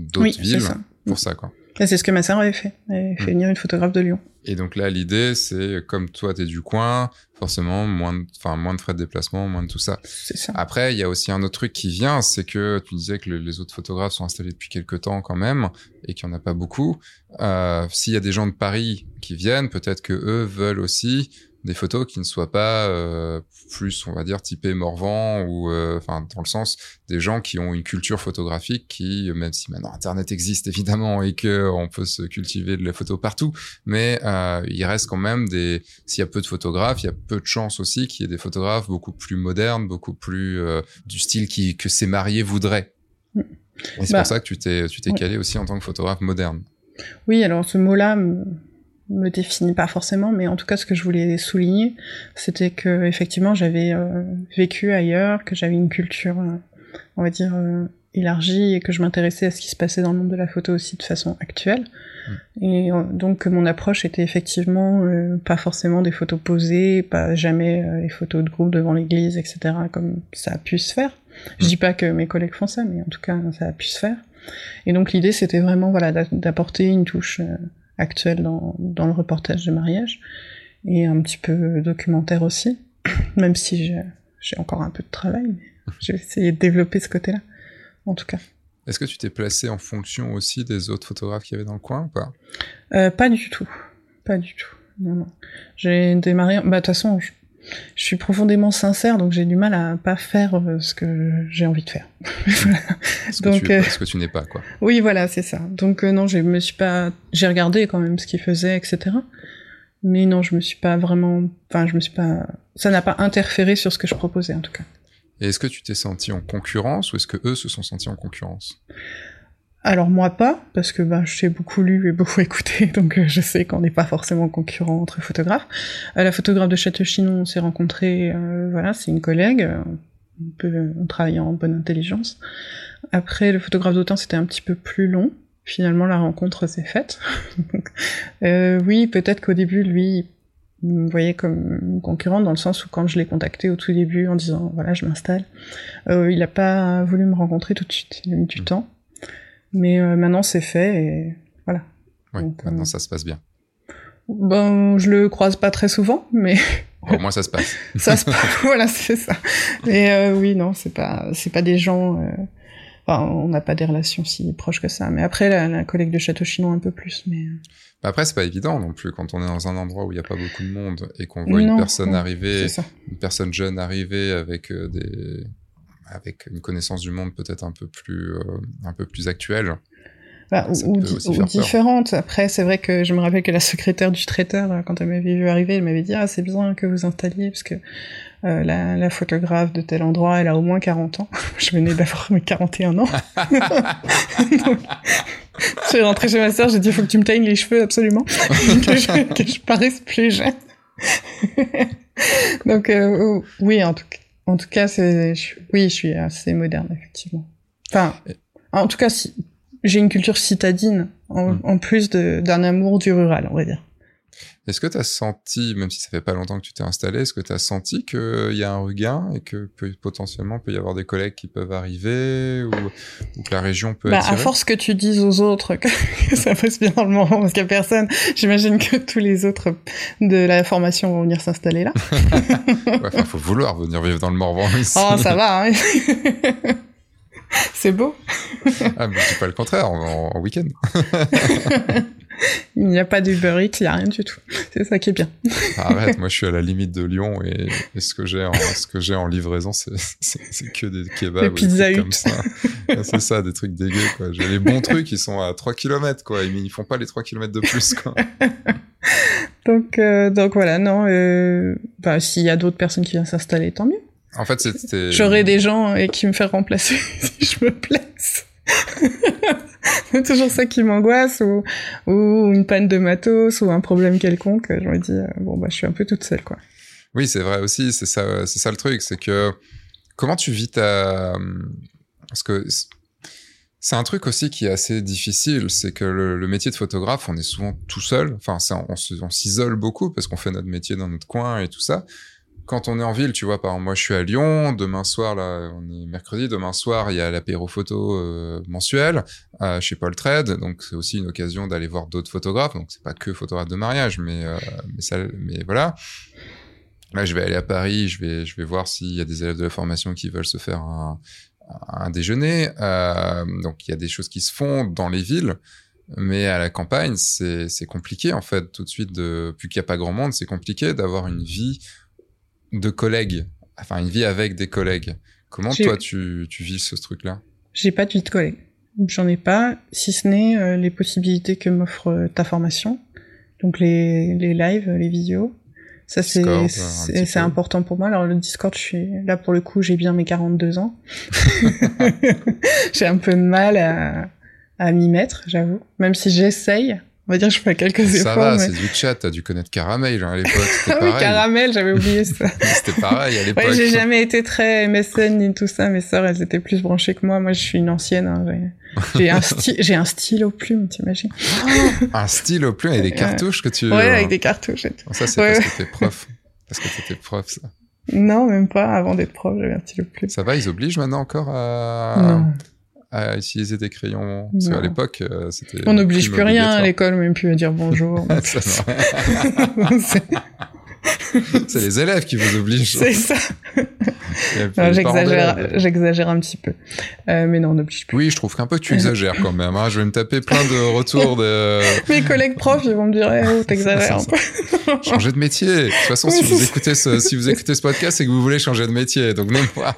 S1: d'autres villes pour ça, quoi.
S2: C'est ce que ma sœur avait fait. Elle fait mm. venir une photographe de Lyon.
S1: Et donc là, l'idée, c'est comme toi, t'es du coin, forcément, moins de, enfin, moins de frais de déplacement, moins de tout ça.
S2: C'est ça.
S1: Après, il y a aussi un autre truc qui vient, c'est que tu disais que les autres photographes sont installés depuis quelques temps quand même, et qu'il n'y en a pas beaucoup. Euh, S'il y a des gens de Paris qui viennent, peut-être que eux veulent aussi des photos qui ne soient pas euh, plus, on va dire, typées Morvan ou, euh, enfin, dans le sens des gens qui ont une culture photographique qui, même si maintenant Internet existe évidemment et que on peut se cultiver de la photo partout, mais euh, il reste quand même des, s'il y a peu de photographes, il y a peu de chances aussi qu'il y ait des photographes beaucoup plus modernes, beaucoup plus du style qui que ces mariés voudraient. Mm. Et c'est bah. pour ça que tu t'es, tu t'es calé aussi en tant que photographe moderne.
S2: Oui, alors ce mot-là me définit pas forcément, mais en tout cas ce que je voulais souligner, c'était que effectivement j'avais euh, vécu ailleurs, que j'avais une culture, euh, on va dire euh, élargie, et que je m'intéressais à ce qui se passait dans le monde de la photo aussi de façon actuelle, mm. et donc que mon approche était effectivement pas forcément des photos posées, pas jamais les photos de groupe devant l'église, etc. comme ça a pu se faire. Je mm. dis pas que mes collègues font ça, mais en tout cas ça a pu se faire. Et donc l'idée c'était vraiment voilà d'apporter une touche actuel dans, dans le reportage de mariage et un petit peu documentaire aussi, même si j'ai encore un peu de travail, mais j'ai essayé de développer ce côté-là, en tout cas.
S1: Est-ce que tu t'es placé en fonction aussi des autres photographes qu'il y avait dans le coin ou pas?
S2: Euh, Pas du tout, pas du tout. Non, non. J'ai démarré. Bah de toute façon, je, je suis profondément sincère, donc j'ai du mal à pas faire euh, ce que j'ai envie de faire.
S1: ce donc, que tu, que tu n'es pas, quoi.
S2: Oui, voilà, c'est ça. Donc euh, non, je me suis pas, j'ai regardé quand même ce qu'il faisait, etc. Mais non, je me suis pas vraiment, enfin, je me suis pas, ça n'a pas interféré sur ce que je proposais en tout cas.
S1: Et est-ce que tu t'es senti en concurrence ou est-ce que eux se sont sentis en concurrence?
S2: Alors moi pas, parce que ben, j'ai beaucoup lu et beaucoup écouté, donc euh, je sais qu'on n'est pas forcément concurrent entre photographes. Euh, la photographe de Château-Chinon, on s'est rencontrés, euh, voilà, c'est une collègue, on, peut, on travaille en bonne intelligence. Après, le photographe d'Autun, c'était un petit peu plus long. Finalement, la rencontre s'est faite. oui, peut-être qu'au début, lui, me voyait comme une concurrente dans le sens où quand je l'ai contacté au tout début en disant voilà je m'installe, euh, il n'a pas voulu me rencontrer tout de suite, il a mis du mm. temps. Mais euh, maintenant c'est fait et voilà.
S1: Oui, maintenant ça se passe bien.
S2: Ben je le croise pas très souvent, mais
S1: au moins ça se passe.
S2: ça se passe, voilà c'est ça. Et oui non c'est pas c'est pas des gens Enfin, on n'a pas des relations si proches que ça. Mais après, la, collègue de Château Chinon un peu plus. Mais euh.
S1: bah, après, c'est pas évident non plus quand on est dans un endroit où il n'y a pas beaucoup de monde et qu'on voit une personne arriver, une personne jeune arriver avec euh, des, avec une connaissance du monde peut-être un peu plus, euh, un peu plus actuelle.
S2: Bah, ou, ou différente. Après, c'est vrai que je me rappelle que la secrétaire du traiteur, quand elle m'avait vu arriver, elle m'avait dit ah c'est bien que vous installiez parce que euh, la, la, photographe de tel endroit, elle a au moins 40 ans. je venais d'avoir mes 41 ans. Donc, je suis rentrée chez ma sœur, j'ai dit, il faut que tu me teignes les cheveux absolument, que, je, que je paraisse plus jeune. Donc, euh, oui, en tout, en tout cas, c'est, oui, je suis assez moderne, effectivement. Enfin, en tout cas, si, j'ai une culture citadine, en, en plus d'un amour du rural, on va dire.
S1: Est-ce que tu as senti, même si ça fait pas longtemps que tu t'es installé, est-ce que tu as senti qu'il y a un regain et que potentiellement peut y avoir des collègues qui peuvent arriver ou, que la région peut
S2: bah,
S1: attirer?
S2: À force que tu dises aux autres que, ça passe bien dans le moment parce qu'il n'y a personne, j'imagine que tous les autres de la formation vont venir s'installer là.
S1: Il faut vouloir venir vivre dans le Morvan ici.
S2: Oh, ça va, hein C'est beau.
S1: ah, mais dis pas le contraire, en, en week-end.
S2: il n'y a pas d'Uber Eats, il n'y a rien du tout. C'est ça qui est bien.
S1: Arrête, moi je suis à la limite de Lyon et, ce que j'ai en, ce que j'ai en livraison, c'est, que des kebabs.
S2: Des pizzas comme
S1: ça. c'est ça, des trucs dégueux, quoi. J'ai les bons trucs, ils sont à 3 km, quoi. Mais ils font pas les 3 km de plus, quoi.
S2: donc, euh, donc voilà, non, euh, bah, s'il y a d'autres personnes qui viennent s'installer, tant mieux.
S1: En fait, c'était...
S2: J'aurai des gens et qui me faire remplacer si je me place. c'est toujours ça qui m'angoisse ou, ou une panne de matos ou un problème quelconque. Je me dis, euh, bon, bah, je suis un peu toute seule, quoi.
S1: Oui, c'est vrai aussi. C'est ça, c'est ça le truc. C'est que comment tu vis ta, parce que c'est un truc aussi qui est assez difficile, c'est que le, métier de photographe, on est souvent tout seul. Enfin, on, on s'isole beaucoup parce qu'on fait notre métier dans notre coin et tout ça quand on est en ville, tu vois, par exemple, moi je suis à Lyon, demain soir, là, on est mercredi, demain soir, il y a l'apéro photo euh, mensuel euh, chez Paul Trade, donc c'est aussi une occasion d'aller voir d'autres photographes, donc c'est pas que photographe de mariage, mais, euh, mais, ça, mais voilà. Là, je vais aller à Paris, je vais, je vais voir s'il y a des élèves de la formation qui veulent se faire un, un déjeuner. Donc il y a des choses qui se font dans les villes. Mais à la campagne, c'est compliqué en fait. Tout de suite, de, qu'il n'y a pas grand monde, c'est compliqué d'avoir une vie de collègues, enfin une vie avec des collègues. Comment toi tu, tu vis ce truc-là?
S2: J'ai pas de vie de collègue. J'en ai pas, si ce n'est euh, les possibilités que m'offre euh, ta formation. Donc les, les lives, les vidéos. Ça c'est c'est important pour moi. Alors le Discord, je suis là pour le coup, j'ai bien mes 42 ans. j'ai un peu de mal à, à m'y mettre, j'avoue. Même si j'essaye, on va dire que je fais quelques efforts. Ça
S1: va, c'est du chat. T'as dû connaître Caramel à l'époque.
S2: ah oui, Caramel, j'avais oublié ça.
S1: c'était pareil à l'époque.
S2: Ouais, j'ai jamais été très MSN ni tout ça. Mes sœurs, elles étaient plus branchées que moi. Moi, je suis une ancienne. Hein. J'ai un, j'ai un stylo plume, t'imagines
S1: Un stylo plume et des cartouches que tu.
S2: Ouais, avec des cartouches. Et tout.
S1: Ça, c'est parce que t'es prof. Parce que t'étais prof, ça.
S2: Non, même pas. Avant d'être prof, j'avais un stylo plume.
S1: Ça va, ils obligent maintenant encore à.
S2: Non
S1: à utiliser des crayons Parce qu'à l'époque, euh, c'était.
S2: On n'oblige plus rien à l'école, même plus à dire bonjour.
S1: c'est les élèves qui vous obligent.
S2: C'est ça. J'exagère, un petit peu. Euh, mais non, on n'oblige plus.
S1: Oui, je trouve qu'un peu tu exagères quand même. Hein. Je vais me taper plein de retours de...
S2: Mes collègues profs, ils vont me dire, eh, oh, t'exagères.
S1: Changer de métier. De toute façon, si vous écoutez ce, si vous écoutez ce podcast, c'est que vous voulez changer de métier. Donc, même pas.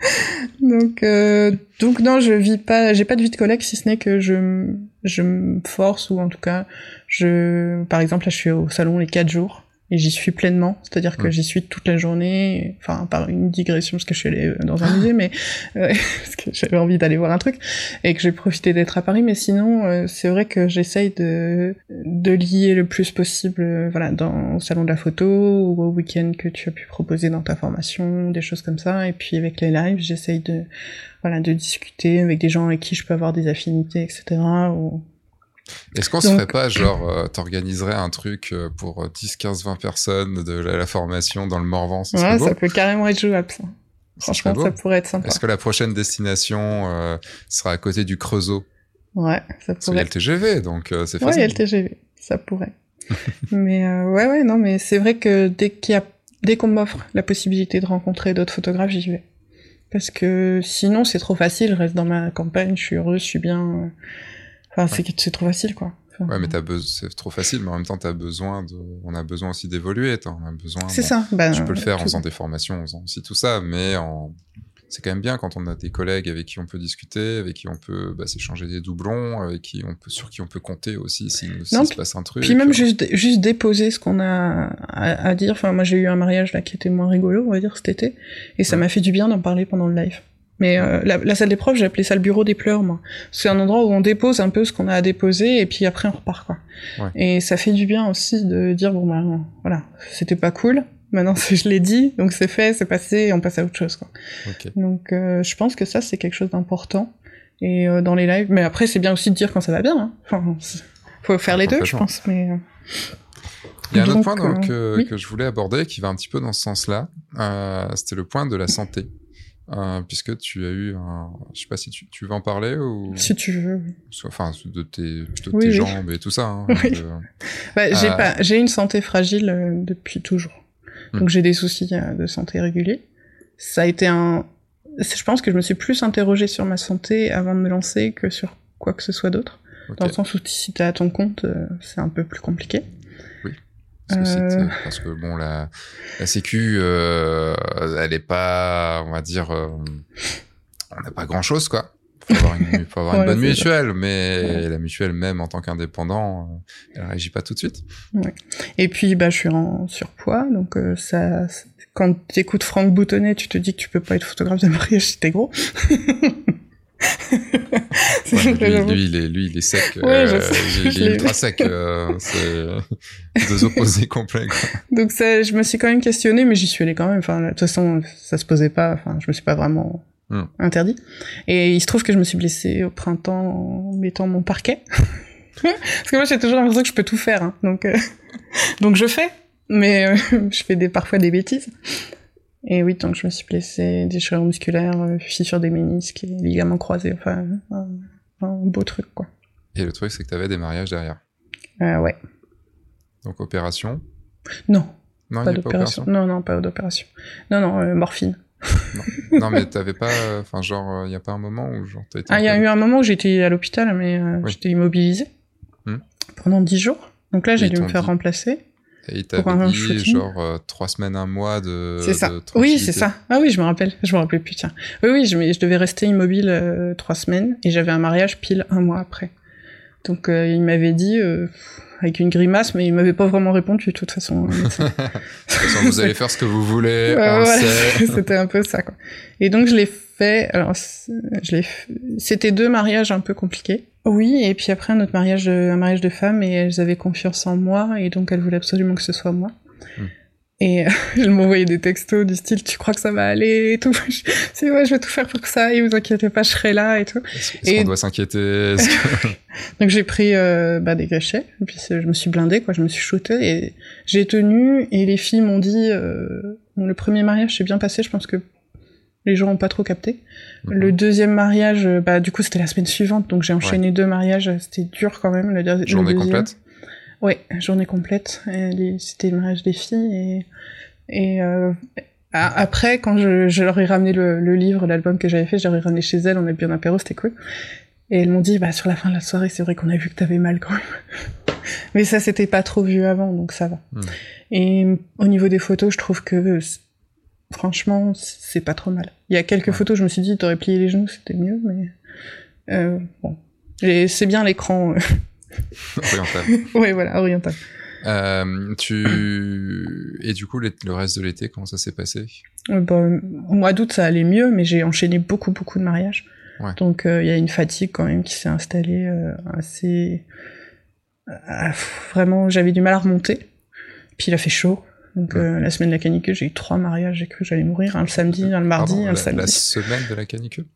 S2: donc, euh, donc non, je vis pas, j'ai pas de vie de collègue si ce n'est que je, je me force ou en tout cas, je, par exemple, là, je suis au salon les quatre jours et j'y suis pleinement, c'est-à-dire que j'y suis toute la journée, enfin par une digression parce que je suis allée euh, dans un musée, mais euh, parce que j'avais envie d'aller voir un truc et que j'ai profité d'être à Paris, mais sinon euh, c'est vrai que j'essaye de de lier le plus possible, voilà, dans au salon de la photo ou au week-end que tu as pu proposer dans ta formation, des choses comme ça, et puis avec les lives, j'essaye de voilà de discuter avec des gens avec qui je peux avoir des affinités, etc. ou
S1: Est-ce qu'on se ferait pas, genre, euh, t'organiserais un truc euh, pour 10, 15, 20 personnes de la, formation dans le Morvan
S2: ça Ouais, ça peut carrément être jouable, ça. Franchement, ça pourrait être sympa.
S1: Est-ce que la prochaine destination euh, sera à côté du Creusot?
S2: Ouais, ça pourrait.
S1: Il y a le TGV, donc c'est facile.
S2: Ouais, il y a le TGV, ça pourrait. mais ouais, ouais, non, mais c'est vrai que dès qu'il y a, dès qu'on m'offre la possibilité de rencontrer d'autres photographes, j'y vais. Parce que sinon, c'est trop facile. Je reste dans ma campagne, je suis heureuse, je suis bien. Enfin, c'est trop facile, quoi.
S1: ouais, mais c'est trop facile, mais en même temps, as besoin de, on a besoin aussi d'évoluer, on a besoin.
S2: C'est ça. Ben,
S1: tu peux le faire en faisant des formations, en faisant aussi tout ça, mais en, c'est quand même bien quand on a des collègues avec qui on peut discuter, avec qui on peut bah, s'échanger des doublons, avec qui on peut, sur qui on peut compter aussi s'il si, se passe un truc.
S2: Puis même juste, juste déposer ce qu'on a à, dire. Enfin, moi j'ai eu un mariage là qui était moins rigolo, on va dire, cet été, et ça m'a fait du bien d'en parler pendant le live. Mais euh, la, salle des profs, j'ai appelé ça le bureau des pleurs, moi. C'est un endroit où on dépose un peu ce qu'on a à déposer et puis après on repart, quoi. Et ça fait du bien aussi de dire bon ben voilà, c'était pas cool, Maintenant, je l'ai dit, donc c'est fait, c'est passé, et on passe à autre chose. Quoi. Donc, euh, je pense que ça, c'est quelque chose d'important. Et euh, dans les lives, mais après, c'est bien aussi de dire quand ça va bien. Hein. Enfin, faut faire les deux, je pense. Mais
S1: il y a un autre point donc, que je voulais aborder qui va un petit peu dans ce sens-là. C'était le point de la santé. Puisque tu as eu un... Je sais pas si tu, tu veux en parler ou...
S2: Si tu veux.
S1: Enfin, de tes, de tes jambes et tout ça. Hein,
S2: bah, j'ai pas... J'ai une santé fragile depuis toujours. Hmm. Donc j'ai des soucis euh, de santé réguliers. Ça a été un... Je pense que je me suis plus interrogée sur ma santé avant de me lancer que sur quoi que ce soit d'autre. Dans le sens où si t'es à ton compte, euh, c'est un peu plus compliqué.
S1: Oui. Parce que, euh... parce que bon, la, la Sécu, euh, elle est pas, on va dire, on n'a pas grand chose, quoi faut avoir une, faut avoir une bonne mutuelle, mais la mutuelle même en tant qu'indépendant, euh, elle réagit pas tout de suite.
S2: Ouais. Et puis bah je suis en surpoids, donc euh, ça, quand tu écoutes Franck Boutonnet, tu te dis que tu peux pas être photographe de mariage si t'es gros.
S1: ouais, lui, lui, il est, lui, il est sec. Ouais, euh, il, est ultra sec. Euh, c'est deux opposés complets. Quoi.
S2: Donc ça, je me suis quand même questionné, mais j'y suis allé quand même. Enfin, de toute façon, ça se posait pas. Enfin, je me suis pas vraiment Hmm. interdit. Et il se trouve que je me suis blessée au printemps en mettant mon parquet. Parce que moi j'ai toujours l'impression que je peux tout faire, hein. donc euh, donc je fais, mais euh, je fais des parfois des bêtises. Et oui, donc je me suis blessée, déchirure musculaire, euh, fissure des ménisques, et ligaments croisés, enfin un, beau truc quoi.
S1: Et le truc c'est que tu avais des mariages derrière.
S2: Euh, ouais.
S1: Donc opération?
S2: Non. Non, pas d'opération. Non, non, pas d'opération. Non, non, morphine
S1: non. mais t'avais pas, enfin genre, il euh, y a pas un moment où genre
S2: t'as été. Ah, il y a eu un moment où j'étais à l'hôpital, mais euh, j'étais immobilisée hmm. pendant dix jours. Donc là, j'ai dû me faire remplacer.
S1: Et il t'avait dit genre euh, trois semaines, un mois de.
S2: C'est ça. oui, c'est ça. Ah oui, je me rappelle. Je me rappelle plus. Tiens. Oui, oui, je, je devais rester immobile trois semaines et j'avais un mariage pile un mois après. Donc il m'avait dit avec une grimace, mais il m'avait pas vraiment répondu de toute façon.
S1: vous allez faire ce que vous voulez.
S2: C'était un peu ça. Quoi. Et donc je l'ai fait. Alors je l'ai. C'était deux mariages un peu compliqués. Oui, et puis après un autre mariage, un mariage de femmes, et elles avaient confiance en moi, et donc elles voulaient absolument que ce soit moi. Hmm. Et euh, je m'envoyais des textos du style tu crois que ça va aller et tout. C'est ouais, je vais tout faire pour que ça aille, vous inquiétez pas, je serai là et tout.
S1: Est-ce qu'on doit s'inquiéter
S2: Donc j'ai pris euh, bah, des cachets, et puis je me suis blindée, quoi, je me suis shootée et j'ai tenu. Et les filles m'ont dit euh, le premier mariage s'est bien passé, je pense que les gens ont pas trop capté. Le deuxième mariage, bah du coup c'était la semaine suivante, donc j'ai enchaîné deux mariages, c'était dur quand même. La,
S1: Journée complète?
S2: Oui, journée complète. C'était le mariage des filles. Et, et euh, après, quand je, je, leur ai ramené le, le livre, l'album que j'avais fait, j'aurais ramené chez elles, on a bu un apéro, c'était cool. Et elles m'ont dit, bah, sur la fin de la soirée, c'est vrai qu'on a vu que t'avais mal quand même. Mais ça, c'était pas trop vu avant, donc ça va. Hmm. Et au niveau des photos, je trouve que, franchement, c'est pas trop mal. Il y a quelques photos, je me suis dit, t'aurais plié les genoux, c'était mieux, mais, euh, bon. C'est bien l'écran
S1: oriental.
S2: oui, voilà, oriental.
S1: Euh, tu et du coup le reste de l'été comment ça s'est passé?
S2: Euh, bah, Au mois d'août ça allait mieux, mais j'ai enchaîné beaucoup beaucoup de mariages. Donc euh, il y a une fatigue quand même qui s'est installée assez. vraiment, j'avais du mal à remonter. Puis il a fait chaud. Donc la semaine de la canicule, j'ai eu trois mariages, j'ai cru que j'allais mourir, un le samedi, un le mardi, un le samedi.
S1: La semaine de la canicule?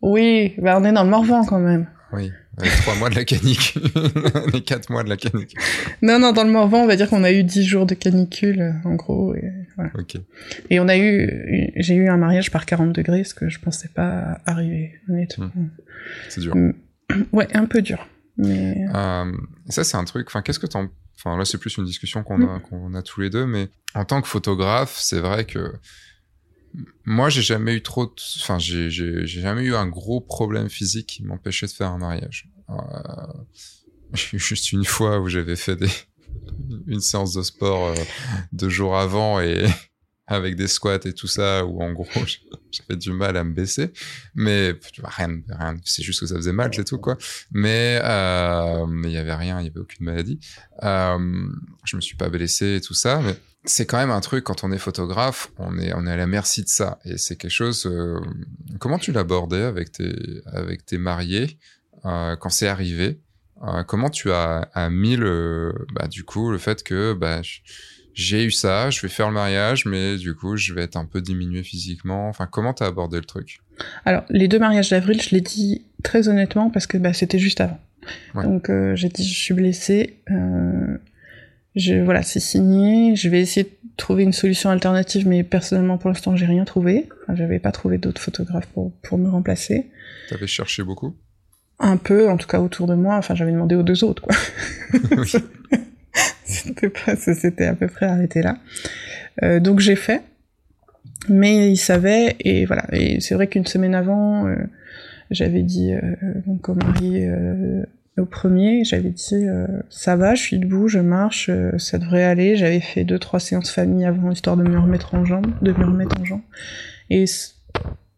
S2: Oui, bah on est dans le Morvan quand même.
S1: Oui, les trois mois de la canicule, les quatre mois de la canicule.
S2: Non, non, dans le Morvan, on va dire qu'on a eu dix jours de canicule, en gros. Et, voilà. Et on a eu, j'ai eu un mariage par 40 degrés, ce que je pensais pas arriver, honnêtement.
S1: C'est dur.
S2: Mm. Ouais, un peu dur. Mais
S1: Euh, ça, c'est un truc. Enfin, qu'est-ce que t'en. Enfin, là, c'est plus une discussion qu'on a, qu'on a tous les deux, mais en tant que photographe, c'est vrai que moi, j'ai jamais eu trop. de- Enfin, j'ai, jamais eu un gros problème physique qui m'empêchait de faire un mariage. J'ai eu juste une fois où j'avais fait des... une séance de sport euh, deux jours avant et avec des squats et tout ça, où en gros, j'avais du mal à me baisser. Mais rien, rien, c'est juste que ça faisait mal, c'est tout, quoi. Mais euh, mais il y avait rien, il y avait aucune maladie. Euh, je me suis pas blessé et tout ça, mais c'est quand même un truc quand on est photographe, on est on est à la merci de ça et c'est quelque chose. euh, comment tu l'abordais avec tes avec tes mariés euh, quand c'est arrivé? Euh, Comment tu as, as mis le bah du coup le fait que bah j'ai eu ça, je vais faire le mariage, mais du coup je vais être un peu diminué physiquement. Enfin comment t'as abordé le truc?
S2: Alors, les deux mariages d'avril, je l'ai dit très honnêtement parce que bah, c'était juste avant.
S1: Ouais.
S2: Donc, j'ai dit, je suis blessée. Je, voilà, c'est signé. Je vais essayer de trouver une solution alternative, mais personnellement, pour l'instant, j'ai rien trouvé. Enfin, j'avais pas trouvé d'autres photographes pour, pour me remplacer.
S1: T'avais cherché beaucoup?
S2: Un peu, en tout cas, autour de moi. Enfin, j'avais demandé aux deux autres, quoi. C'était pas, ça s'était à peu près arrêté là. Euh, donc j'ai fait, mais ils savaient et voilà. Et c'est vrai qu'une semaine avant, euh, j'avais dit euh, donc au mari euh, au premier, j'avais dit euh, ça va, je suis debout, je marche, euh, ça devrait aller. J'avais fait deux trois séances famille avant histoire de me remettre en jambe, de me remettre en jambe. Et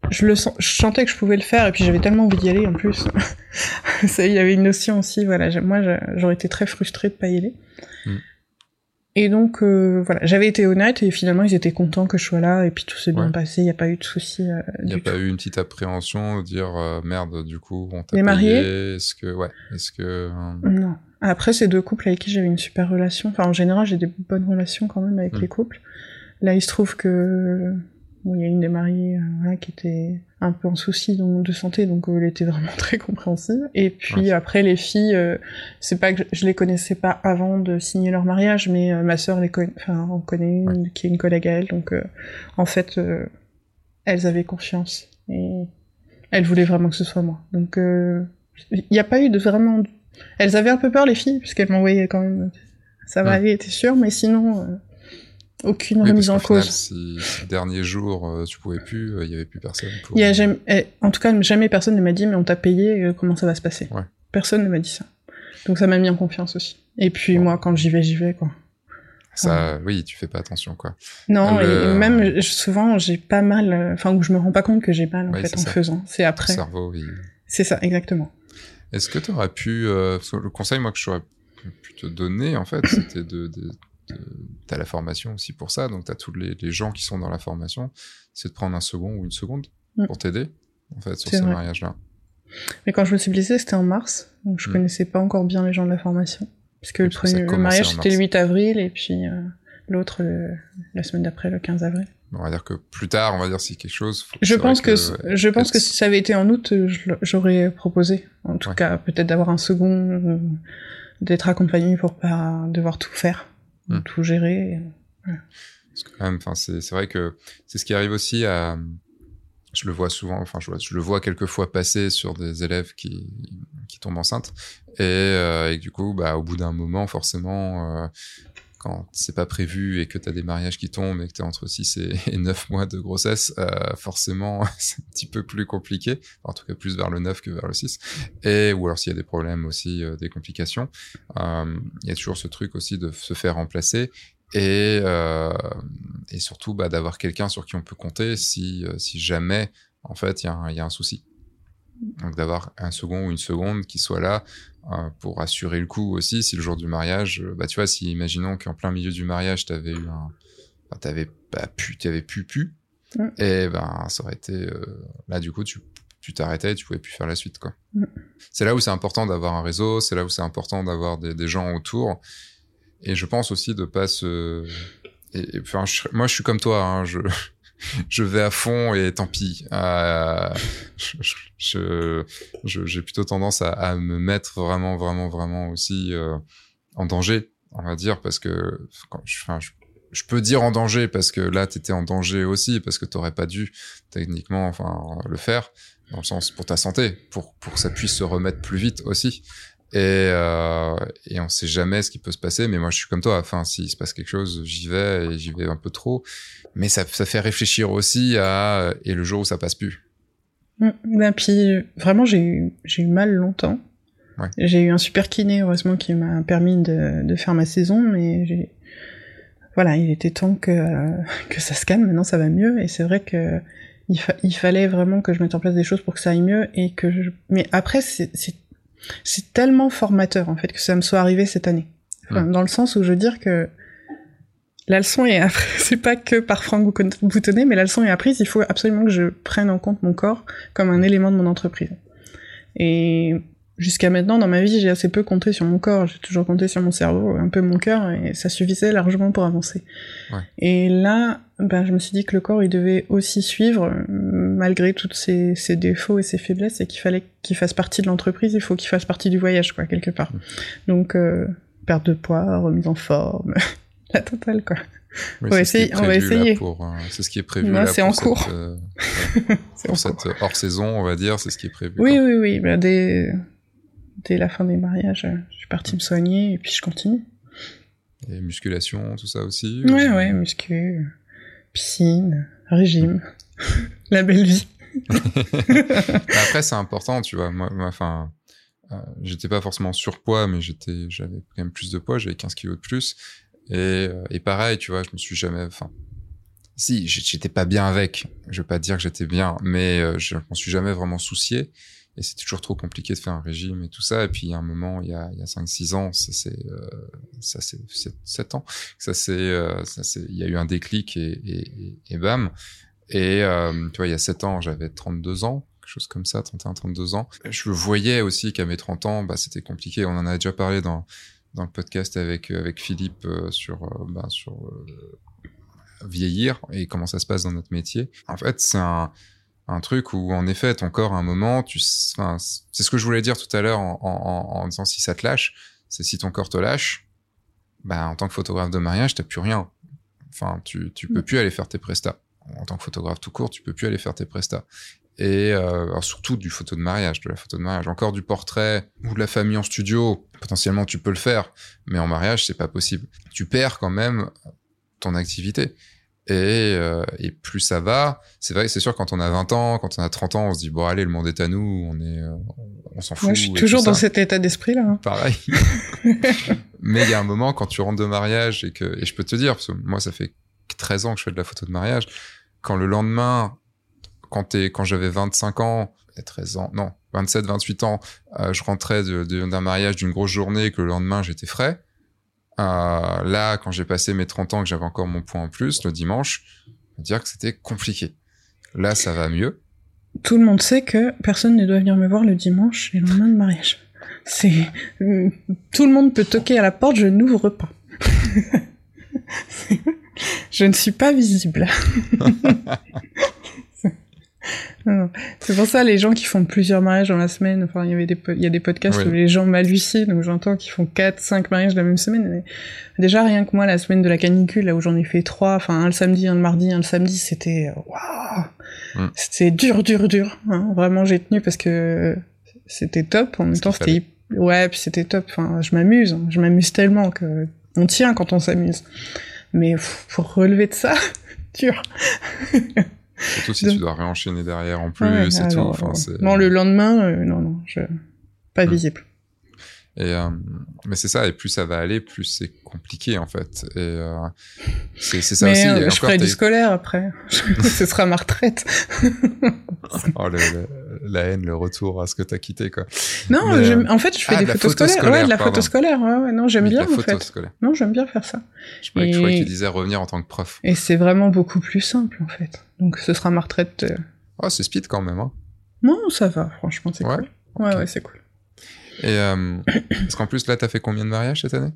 S2: je le sens, je sentais que je pouvais le faire et puis j'avais tellement envie d'y aller en plus. ça, il y avait une notion aussi. Voilà, moi j'a- j'aurais été très frustrée de pas y aller.
S1: Mm.
S2: Et donc euh, voilà, j'avais été honnête et finalement ils étaient contents que je sois là et puis tout s'est bien
S1: Ouais.
S2: passé, il n'y a pas eu de soucis euh,
S1: Il n'y a pas eu une petite appréhension de dire euh, merde, du coup, on t'a
S2: mariés
S1: Est-ce que, ouais, est-ce que. euh,
S2: Non. Après, c'est deux couples avec qui j'avais une super relation. Enfin, en général, j'ai des bonnes relations quand même avec
S1: Mm.
S2: les couples. Là, il se trouve que bon, il y a une des mariées euh, voilà, qui était un peu en souci donc, de santé, donc euh, elle était vraiment très compréhensive. Et puis
S1: Ouais.
S2: après, les filles, euh, c'est pas que je, les connaissais pas avant de signer leur mariage, mais euh, ma sœur les enfin, on connaît une qui est une collègue à elle, donc euh, en fait, elles avaient confiance et elles voulaient vraiment que ce soit moi. Donc il n'y a pas eu de vraiment elles avaient un peu peur, les filles, puisqu'elles m'envoyaient quand même. Ça va
S1: Mm.
S2: aller, t'es sûr, mais sinon, aucune
S1: oui,
S2: remise
S1: parce
S2: en
S1: final,
S2: cause.
S1: si, si dernier jour, euh, tu pouvais plus, euh, il y avait plus personne pour.
S2: Il y a jamais, eh, en tout cas, jamais personne ne m'a dit, mais on t'a payé, euh, comment ça va se passer?
S1: Ouais.
S2: Personne ne m'a dit ça. Donc ça m'a mis en confiance aussi. Et puis moi, quand j'y vais, j'y vais, quoi.
S1: Ça, oui, tu fais pas attention, quoi.
S2: Non,
S1: Le-
S2: et même je- souvent, j'ai pas mal, euh, enfin, où je me rends pas compte que j'ai mal, en
S1: Ouais,
S2: fait, en
S1: ça.
S2: faisant. C'est
S1: Ton
S2: après.
S1: cerveau, il...
S2: C'est ça, exactement.
S1: Est-ce que tu aurais pu. euh, parce que le conseil, moi, que j'aurais pu te donner, en fait, c'était de. de, de... T'as la formation aussi pour ça, donc t'as tous les, les gens qui sont dans la formation, c'est de prendre un second ou une seconde
S2: Mm.
S1: pour t'aider, en fait, sur
S2: C'est
S1: ce
S2: vrai.
S1: mariage-là.
S2: Mais quand je me suis blessée, c'était en mars, donc je
S1: Mm.
S2: connaissais pas encore bien les gens de la formation. Parce que le, premier, le mariage c'était le
S1: mars.
S2: 8 avril, et puis euh, l'autre le- la semaine d'après, le 15 avril.
S1: On va dire que plus tard, on va dire si quelque chose.
S2: Je pense que, je pense que si ça avait été en août, euh, j'aurais proposé. En tout
S1: Ouais.
S2: cas, peut-être d'avoir un second, euh, d'être accompagné pour pas devoir tout faire,
S1: Mm.
S2: tout gérer.
S1: Enfin, c'est c'est vrai que c'est ce qui arrive aussi à. Je le vois souvent, enfin, je, vois- je le vois quelques fois passer sur des élèves qui, qui tombent enceintes. Et, euh, et du coup, bah, au bout d'un moment, forcément, euh, quand c'est pas prévu et que tu as des mariages qui tombent et que tu es entre 6 et, et 9 mois de grossesse, euh, forcément, c'est un petit peu plus compliqué. En tout cas, plus vers le 9 que vers le 6. Et, ou alors s'il y a des problèmes aussi, euh, des complications, euh, il y a toujours ce truc aussi de se faire remplacer et, euh, et surtout bah, d'avoir quelqu'un sur qui on peut compter si, euh, si jamais en fait il y, y a un souci. Donc d'avoir un second ou une seconde qui soit là euh, pour assurer le coup aussi si le jour du mariage, euh, bah tu vois, si imaginons qu'en plein milieu du mariage t'avais eu un, enfin, t'avais pas pu, t'avais pu pu,
S2: Mm.
S1: et ben ça aurait été euh, là du coup tu tu t'arrêtais et tu pouvais plus faire la suite quoi.
S2: Mm.
S1: C'est là où c'est important d'avoir un réseau, c'est là où c'est important d'avoir des, des gens autour. Et je pense aussi de pas se. Et, et, enfin, je- moi, je suis comme toi. Hein, je je vais à fond et tant pis. Euh, je, j'ai plutôt tendance à, me mettre vraiment, vraiment, vraiment aussi euh, en danger, on va dire, parce que je, enfin, je peux dire en danger parce que là, t'étais en danger aussi parce que t'aurais pas dû techniquement, enfin, le faire dans le sens pour ta santé, pour pour que ça puisse se remettre plus vite aussi. Et, euh, et on sait jamais ce qui peut se passer, mais moi je suis comme toi. Enfin, s'il se passe quelque chose, j'y vais et j'y vais un peu trop. Mais ça, ça fait réfléchir aussi à et le jour où ça passe plus.
S2: Mmh, ben puis vraiment j'ai eu j'ai eu mal longtemps. Ouais. J'ai eu un super kiné heureusement qui m'a permis de, de faire ma saison, mais voilà, il était temps que que ça se calme. Maintenant ça va mieux et c'est vrai que il, fa il, fallait vraiment que je mette en place des choses pour que ça aille mieux et que je... mais après c'est c'est tellement formateur en fait que ça me soit arrivé cette année. Enfin, ouais. Dans le sens où je veux dire que la leçon est apprise, c'est pas que par Franck Boutonnet, mais la leçon est apprise, il faut absolument que je prenne en compte mon corps comme un élément de mon entreprise. Et jusqu'à maintenant, dans ma vie, j'ai assez peu compté sur mon corps, j'ai toujours compté sur mon cerveau, un peu mon cœur, et ça suffisait largement pour avancer.
S1: Ouais.
S2: Et là, ben, je me suis dit que le corps, il devait aussi suivre, malgré tous ses, ses, défauts et ses faiblesses, et qu'il fallait qu'il fasse partie de l'entreprise, il faut qu'il fasse partie du voyage, quoi, quelque part. Donc, euh, perte de poids, remise en forme, la totale, quoi.
S1: Oui,
S2: on, va essayer, on va essayer.
S1: Euh, c'est ce qui est prévu
S2: non,
S1: là
S2: c'est en cours.
S1: Cette, euh, pour cette hors saison, on va dire, c'est ce qui est prévu.
S2: Oui,
S1: quoi.
S2: oui, oui. Ben, dès, dès la fin des mariages, je suis partie me soigner et puis je continue.
S1: Et musculation, tout ça aussi
S2: Ouais, ou... ouais, muscu, piscine, régime, la belle vie.
S1: Après, c'est important, tu vois. Moi, enfin, euh, j'étais pas forcément surpoids, mais j'étais, j'avais quand même plus de poids, j'avais 15 kilos de plus. Et, euh, et pareil, tu vois, je me suis jamais, enfin, si, j'étais pas bien avec. Je veux pas dire que j'étais bien, mais euh, je m'en suis jamais vraiment soucié. Et c'était toujours trop compliqué de faire un régime et tout ça. Et puis, il y a un moment, il y a, il y a 5-6 ans, ça c'est, euh, ça c'est 7 ans, ça c'est, euh, ça c'est, il y a eu un déclic et, et, bam. Et, euh, tu vois, il y a 7 ans, j'avais 32 ans, quelque chose comme ça, 31, 32 ans. Je voyais aussi qu'à mes 30 ans, bah, c'était compliqué. On en a déjà parlé dans, dans le podcast avec, avec Philippe sur, bah, sur vieillir et comment ça se passe dans notre métier. En fait, c'est un, un truc où en effet ton corps à un moment tu enfin, c'est ce que je voulais dire tout à l'heure en, en, en, disant si ça te lâche c'est si ton corps te lâche bah en tant que photographe de mariage t'as plus rien. Enfin tu tu peux plus aller faire tes prestats. En tant que photographe tout court tu peux plus aller faire tes prestats. Et euh, surtout du photo de mariage de la photo de mariage. Encore du portrait ou de la famille en studio potentiellement tu peux le faire mais en mariage c'est pas possible. Tu perds quand même ton activité et, euh, et, plus ça va, c'est vrai que c'est sûr quand on a 20 ans, quand on a 30 ans, on se dit bon allez le monde est à nous, on est, euh, on s'en fout.
S2: Moi je suis toujours dans cet état d'esprit là. Hein.
S1: Pareil. Mais il y a un moment quand tu rentres de mariage et que et je peux te dire parce que moi ça fait 13 ans que je fais de la photo de mariage, quand le lendemain, quand t'es, quand j'avais 25 ans, 13 ans, non 27, 28 ans, euh, je rentrais d'un mariage d'une grosse journée et que le lendemain j'étais frais euh, là, quand j'ai passé mes 30 ans, que j'avais encore mon point en plus, le dimanche, on dire que c'était compliqué. Là, ça va mieux.
S2: Tout le monde sait que personne ne doit venir me voir le dimanche et le lendemain de mariage. C'est tout le monde peut toquer à la porte, je n'ouvre pas. je ne suis pas visible. C'est pour ça les gens qui font plusieurs mariages dans la semaine, enfin il y avait des il y a des podcasts oui. où les gens m'hallucinent où j'entends qu'ils font 4 5 mariages la même semaine. Mais déjà rien que moi la semaine de la canicule là où j'en ai fait trois, enfin un le samedi, un le mardi, un le samedi, c'était waouh. Mm. C'était dur dur dur hein. Vraiment j'ai tenu parce que c'était top en même temps c'était ouais, puis c'était top. Enfin, je m'amuse, hein. je m'amuse tellement que on tient quand on s'amuse. Mais pff, pour relever de ça, dur.
S1: Surtout si Donc... tu dois réenchaîner derrière en plus ouais, et
S2: alors,
S1: tout. Enfin,
S2: non, le lendemain, euh, non, non, je... pas visible.
S1: Et euh, mais c'est ça, et plus ça va aller, plus c'est compliqué en fait. Et euh, c'est ça
S2: mais
S1: aussi.
S2: Euh, je ferai du scolaire après. Ce sera ma retraite.
S1: oh, le, le, la haine, le retour à ce que t'as quitté quoi.
S2: Non, mais, en fait, je fais ah, des photos photo scolaires. scolaire. Ouais, de la photo scolaire. Ouais, ouais, non, j'aime
S1: oui,
S2: bien en
S1: photo
S2: fait.
S1: Scolaire.
S2: Non, j'aime bien faire ça.
S1: Je croyais, et... que tu disais revenir en tant que prof.
S2: Et c'est vraiment beaucoup plus simple en fait. Donc ce sera ma retraite. Euh...
S1: Oh, c'est speed quand même. Hein.
S2: Non, ça va. Franchement, c'est
S1: ouais.
S2: cool. Ouais, ouais, c'est cool.
S1: Et euh, parce qu'en plus, là, t'as fait combien de mariages cette année?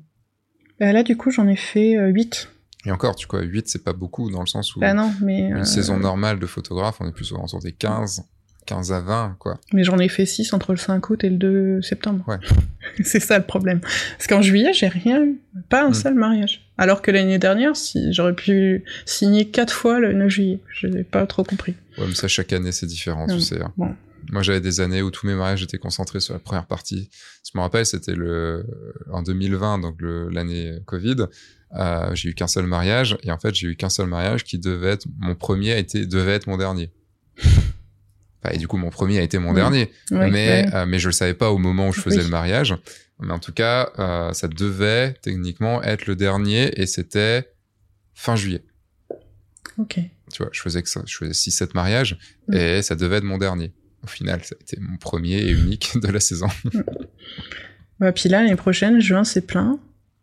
S2: Euh, Là, du coup, j'en ai fait euh, 8.
S1: Et encore, tu vois, 8, c'est pas beaucoup dans le sens où
S2: Bah non, mais.
S1: une
S2: euh,
S1: saison normale de photographe, on est plus souvent sur des 15, 15 à 20, quoi.
S2: Mais j'en ai fait 6 entre le 5 août et le 2 septembre.
S1: Ouais.
S2: c'est ça le problème. Parce qu'en juillet, j'ai rien eu. Pas un
S1: Mm.
S2: seul mariage. Alors que l'année dernière, si j'aurais pu signer 4 fois le 9 juillet. Je n'ai pas trop compris.
S1: Ouais, mais ça, chaque année, c'est différent,
S2: Mm.
S1: tu sais. hein.
S2: Bon.
S1: Moi, j'avais des années où tous mes mariages étaient concentrés sur la première partie. Je me rappelle, c'était le en 2020, donc l'année Covid. Euh, j'ai eu qu'un seul mariage, et en fait, j'ai eu qu'un seul mariage qui devait être mon premier, a été devait être mon dernier. Enfin, et du coup, mon premier a été mon
S2: Oui.
S1: dernier, mais
S2: ouais.
S1: euh, mais je le savais pas au moment où je faisais
S2: Oui.
S1: le mariage. Mais en tout cas, euh, ça devait techniquement être le dernier, et c'était fin juillet.
S2: Ok.
S1: Tu vois, je faisais que ça, je faisais 6-7 mariages
S2: Mm.
S1: et ça devait être mon dernier. Au final, ça a été mon premier et unique de la saison.
S2: Bah, puis là, l'année prochaine, juin, c'est plein.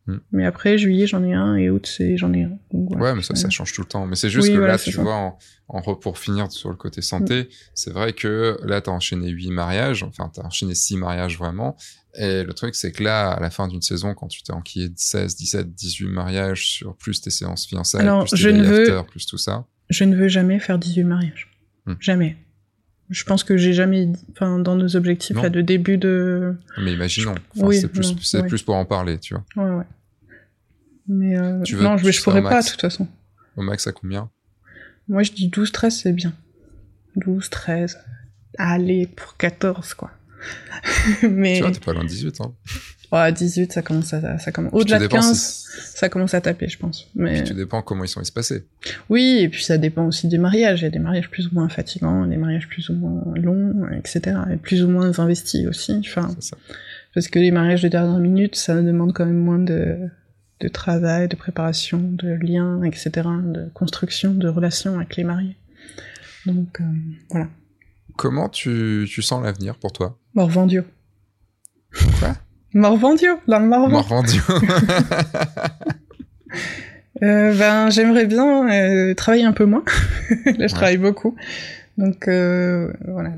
S1: Mm.
S2: Mais après, juillet, j'en ai un, et août, c'est j'en ai un. Donc, voilà.
S1: Ouais, mais ça, ça change tout le temps. Mais c'est juste
S2: Oui,
S1: que
S2: voilà,
S1: là, tu
S2: ça. Mm.
S1: vois, en, en pour finir sur le côté santé, c'est vrai que là, t'as enchaîné 8 mariages, enfin, t'as enchaîné 6 mariages vraiment. Et le truc, c'est que là, à la fin d'une saison, quand tu t'es enquillé de 16, 17, 18 mariages sur plus tes séances fiançailles,
S2: Alors,
S1: plus tes
S2: je ne
S1: day
S2: veux-
S1: after, plus tout ça.
S2: Je ne veux jamais faire 18 mariages.
S1: Mm.
S2: Jamais. Je pense que j'ai jamais, enfin, dans nos objectifs
S1: Non.
S2: là de début de,
S1: Mais imaginons. Enfin,
S2: Oui,
S1: c'est plus, c'est
S2: ouais.
S1: plus pour en parler, tu vois.
S2: ouais, ouais. Mais euh,
S1: Tu veux
S2: non, je, je pourrais pas de toute façon.
S1: Au max, à combien?
S2: Moi, je dis 12, 13, c'est bien. 12, 13. Allez, pour 14, quoi. Mais
S1: Tu vois, t'es pas loin de 18, hein.
S2: Ouais, 18, ça commence à, ça commence. Au-delà de
S1: dépend
S2: 15,
S1: si-
S2: ça commence à taper, je pense. Mais
S1: Puis tout dépend comment ils sont espacés.
S2: oui, et puis ça dépend aussi des mariages. Il y a des mariages plus ou moins fatigants, des mariages plus ou moins longs, etc. Et plus ou moins investis aussi. Enfin,
S1: ça.
S2: parce que les mariages de dernière minute, ça demande quand même moins de, de travail, de préparation, de liens, etc., de construction de relations avec les mariés. Donc, euh, voilà.
S1: Comment tu, tu sens l'avenir pour toi?
S2: Morvandio. Morvandio, la Morvan.
S1: Mort vendu.
S2: Euh, ben, j'aimerais bien euh, travailler un peu moins. Là, je
S1: Ouais.
S2: travaille beaucoup. Donc, euh, voilà.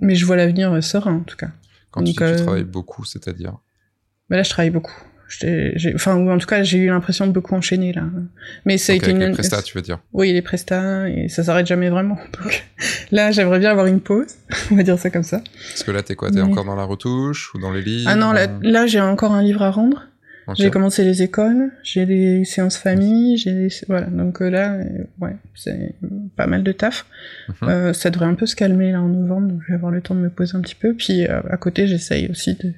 S2: Mais je vois l'avenir serein, en tout cas.
S1: Quand tu dis
S2: Donc,
S1: que tu
S2: euh,
S1: travailles beaucoup, c'est-à-dire?
S2: Mais là, je travaille beaucoup. J'ai- Enfin, ou en tout cas, j'ai eu l'impression de beaucoup enchaîner, là. Mais ça a été une...
S1: les prestats, tu veux dire
S2: Oui, les prestats, et ça s'arrête jamais vraiment. Donc, là, j'aimerais bien avoir une pause. On va dire ça comme ça.
S1: Parce que là, t'es quoi? T'es
S2: Mais-
S1: encore dans la retouche ou dans les livres?
S2: Ah non, là, j'ai encore un livre à rendre. J'ai commencé les écoles, j'ai les séances famille, j'ai les... voilà. Donc euh, là, euh, ouais, c'est pas mal de taf.
S1: Mhm.
S2: Euh, ça devrait un peu se calmer là en novembre, donc je vais avoir le temps de me poser un petit peu. Puis à côté, j'essaye aussi de,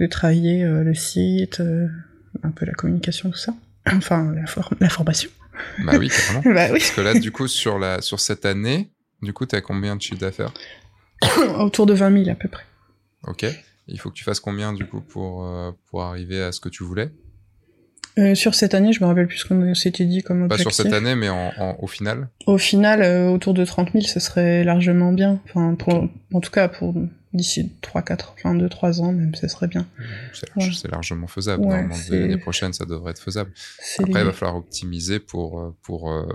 S2: de travailler euh, le site, euh, un peu la communication, tout ça. Enfin, la, for- la formation.
S1: Bah oui, carrément.
S2: bah oui.
S1: Parce que là, du coup, sur, la, sur cette année, du coup, t'es à combien de chiffre d'affaires
S2: Autour de 20 000 à peu près.
S1: Ok. Il faut que tu fasses combien, du coup, pour, euh, pour arriver à ce que tu voulais?
S2: Euh, sur cette année, je me rappelle plus ce qu'on s'était dit comme
S1: Pas
S2: objectif.
S1: sur cette année, mais en, en- au final?
S2: Au final, euh, autour de 30 000, ce serait largement bien. Enfin, pour, en tout cas, pour d'ici 3, 4, enfin 2, 3 ans, même, ce serait bien.
S1: C'est
S2: Ouais.
S1: c'est largement faisable.
S2: Ouais,
S1: Normalement, l'année prochaine, ça devrait être faisable. Après, il va falloir optimiser pour, euh, pour, euh,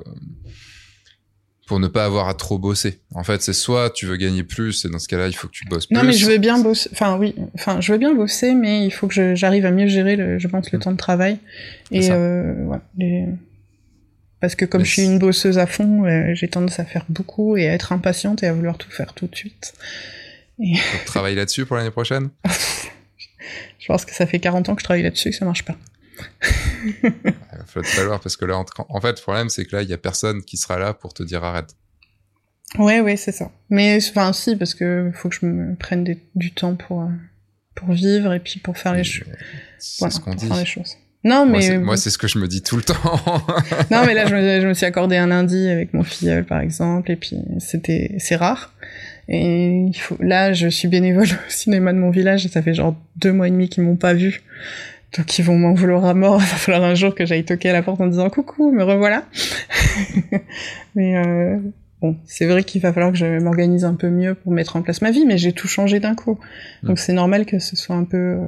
S1: pour ne pas avoir à trop bosser. En fait, c'est soit tu veux gagner plus, et dans ce cas-là, il faut que tu bosses plus.
S2: Non, mais je veux bien bosser. Enfin, oui. Enfin, je veux bien bosser, mais il faut que j'arrive à mieux gérer, le, je pense, le
S1: Mm.
S2: temps de travail. Et euh, ouais, les- parce que comme
S1: Mais
S2: je suis une bosseuse à fond, euh, j'ai tendance à faire beaucoup et à être impatiente et à vouloir tout faire tout de suite.
S1: Donc, travaille là-dessus pour l'année prochaine?
S2: Je pense que ça fait 40 ans que je travaille là-dessus, que ça marche pas.
S1: Il va falloir te falloir parce que là, en, fait, le problème, c'est que là, il y a personne qui sera là pour te dire arrête.
S2: Ouais, ouais, c'est ça. Mais enfin, si, parce que faut que je me prenne des- du temps pour euh, pour vivre et puis pour faire les
S1: Et,
S2: choses.
S1: euh, C'est
S2: Voilà,
S1: ce qu'on
S2: pour
S1: dit.
S2: faire les choses. Non,
S1: Moi,
S2: mais
S1: c'est- Moi, c'est ce que je me dis tout le temps.
S2: non, mais là, je me, je me suis accordé un lundi avec mon filleul, par exemple, et puis c'était c'est rare. Et il faut, là, je suis bénévole au cinéma de mon village et ça fait genre deux mois et demi qu'ils m'ont pas vu. Donc ils vont m'en vouloir à mort. Il va falloir un jour que j'aille toquer à la porte en disant coucou, me revoilà. mais euh, bon, c'est vrai qu'il va falloir que je m'organise un peu mieux pour mettre en place ma vie, mais j'ai tout changé d'un coup.
S1: Mm.
S2: Donc c'est normal que ce soit un peu euh,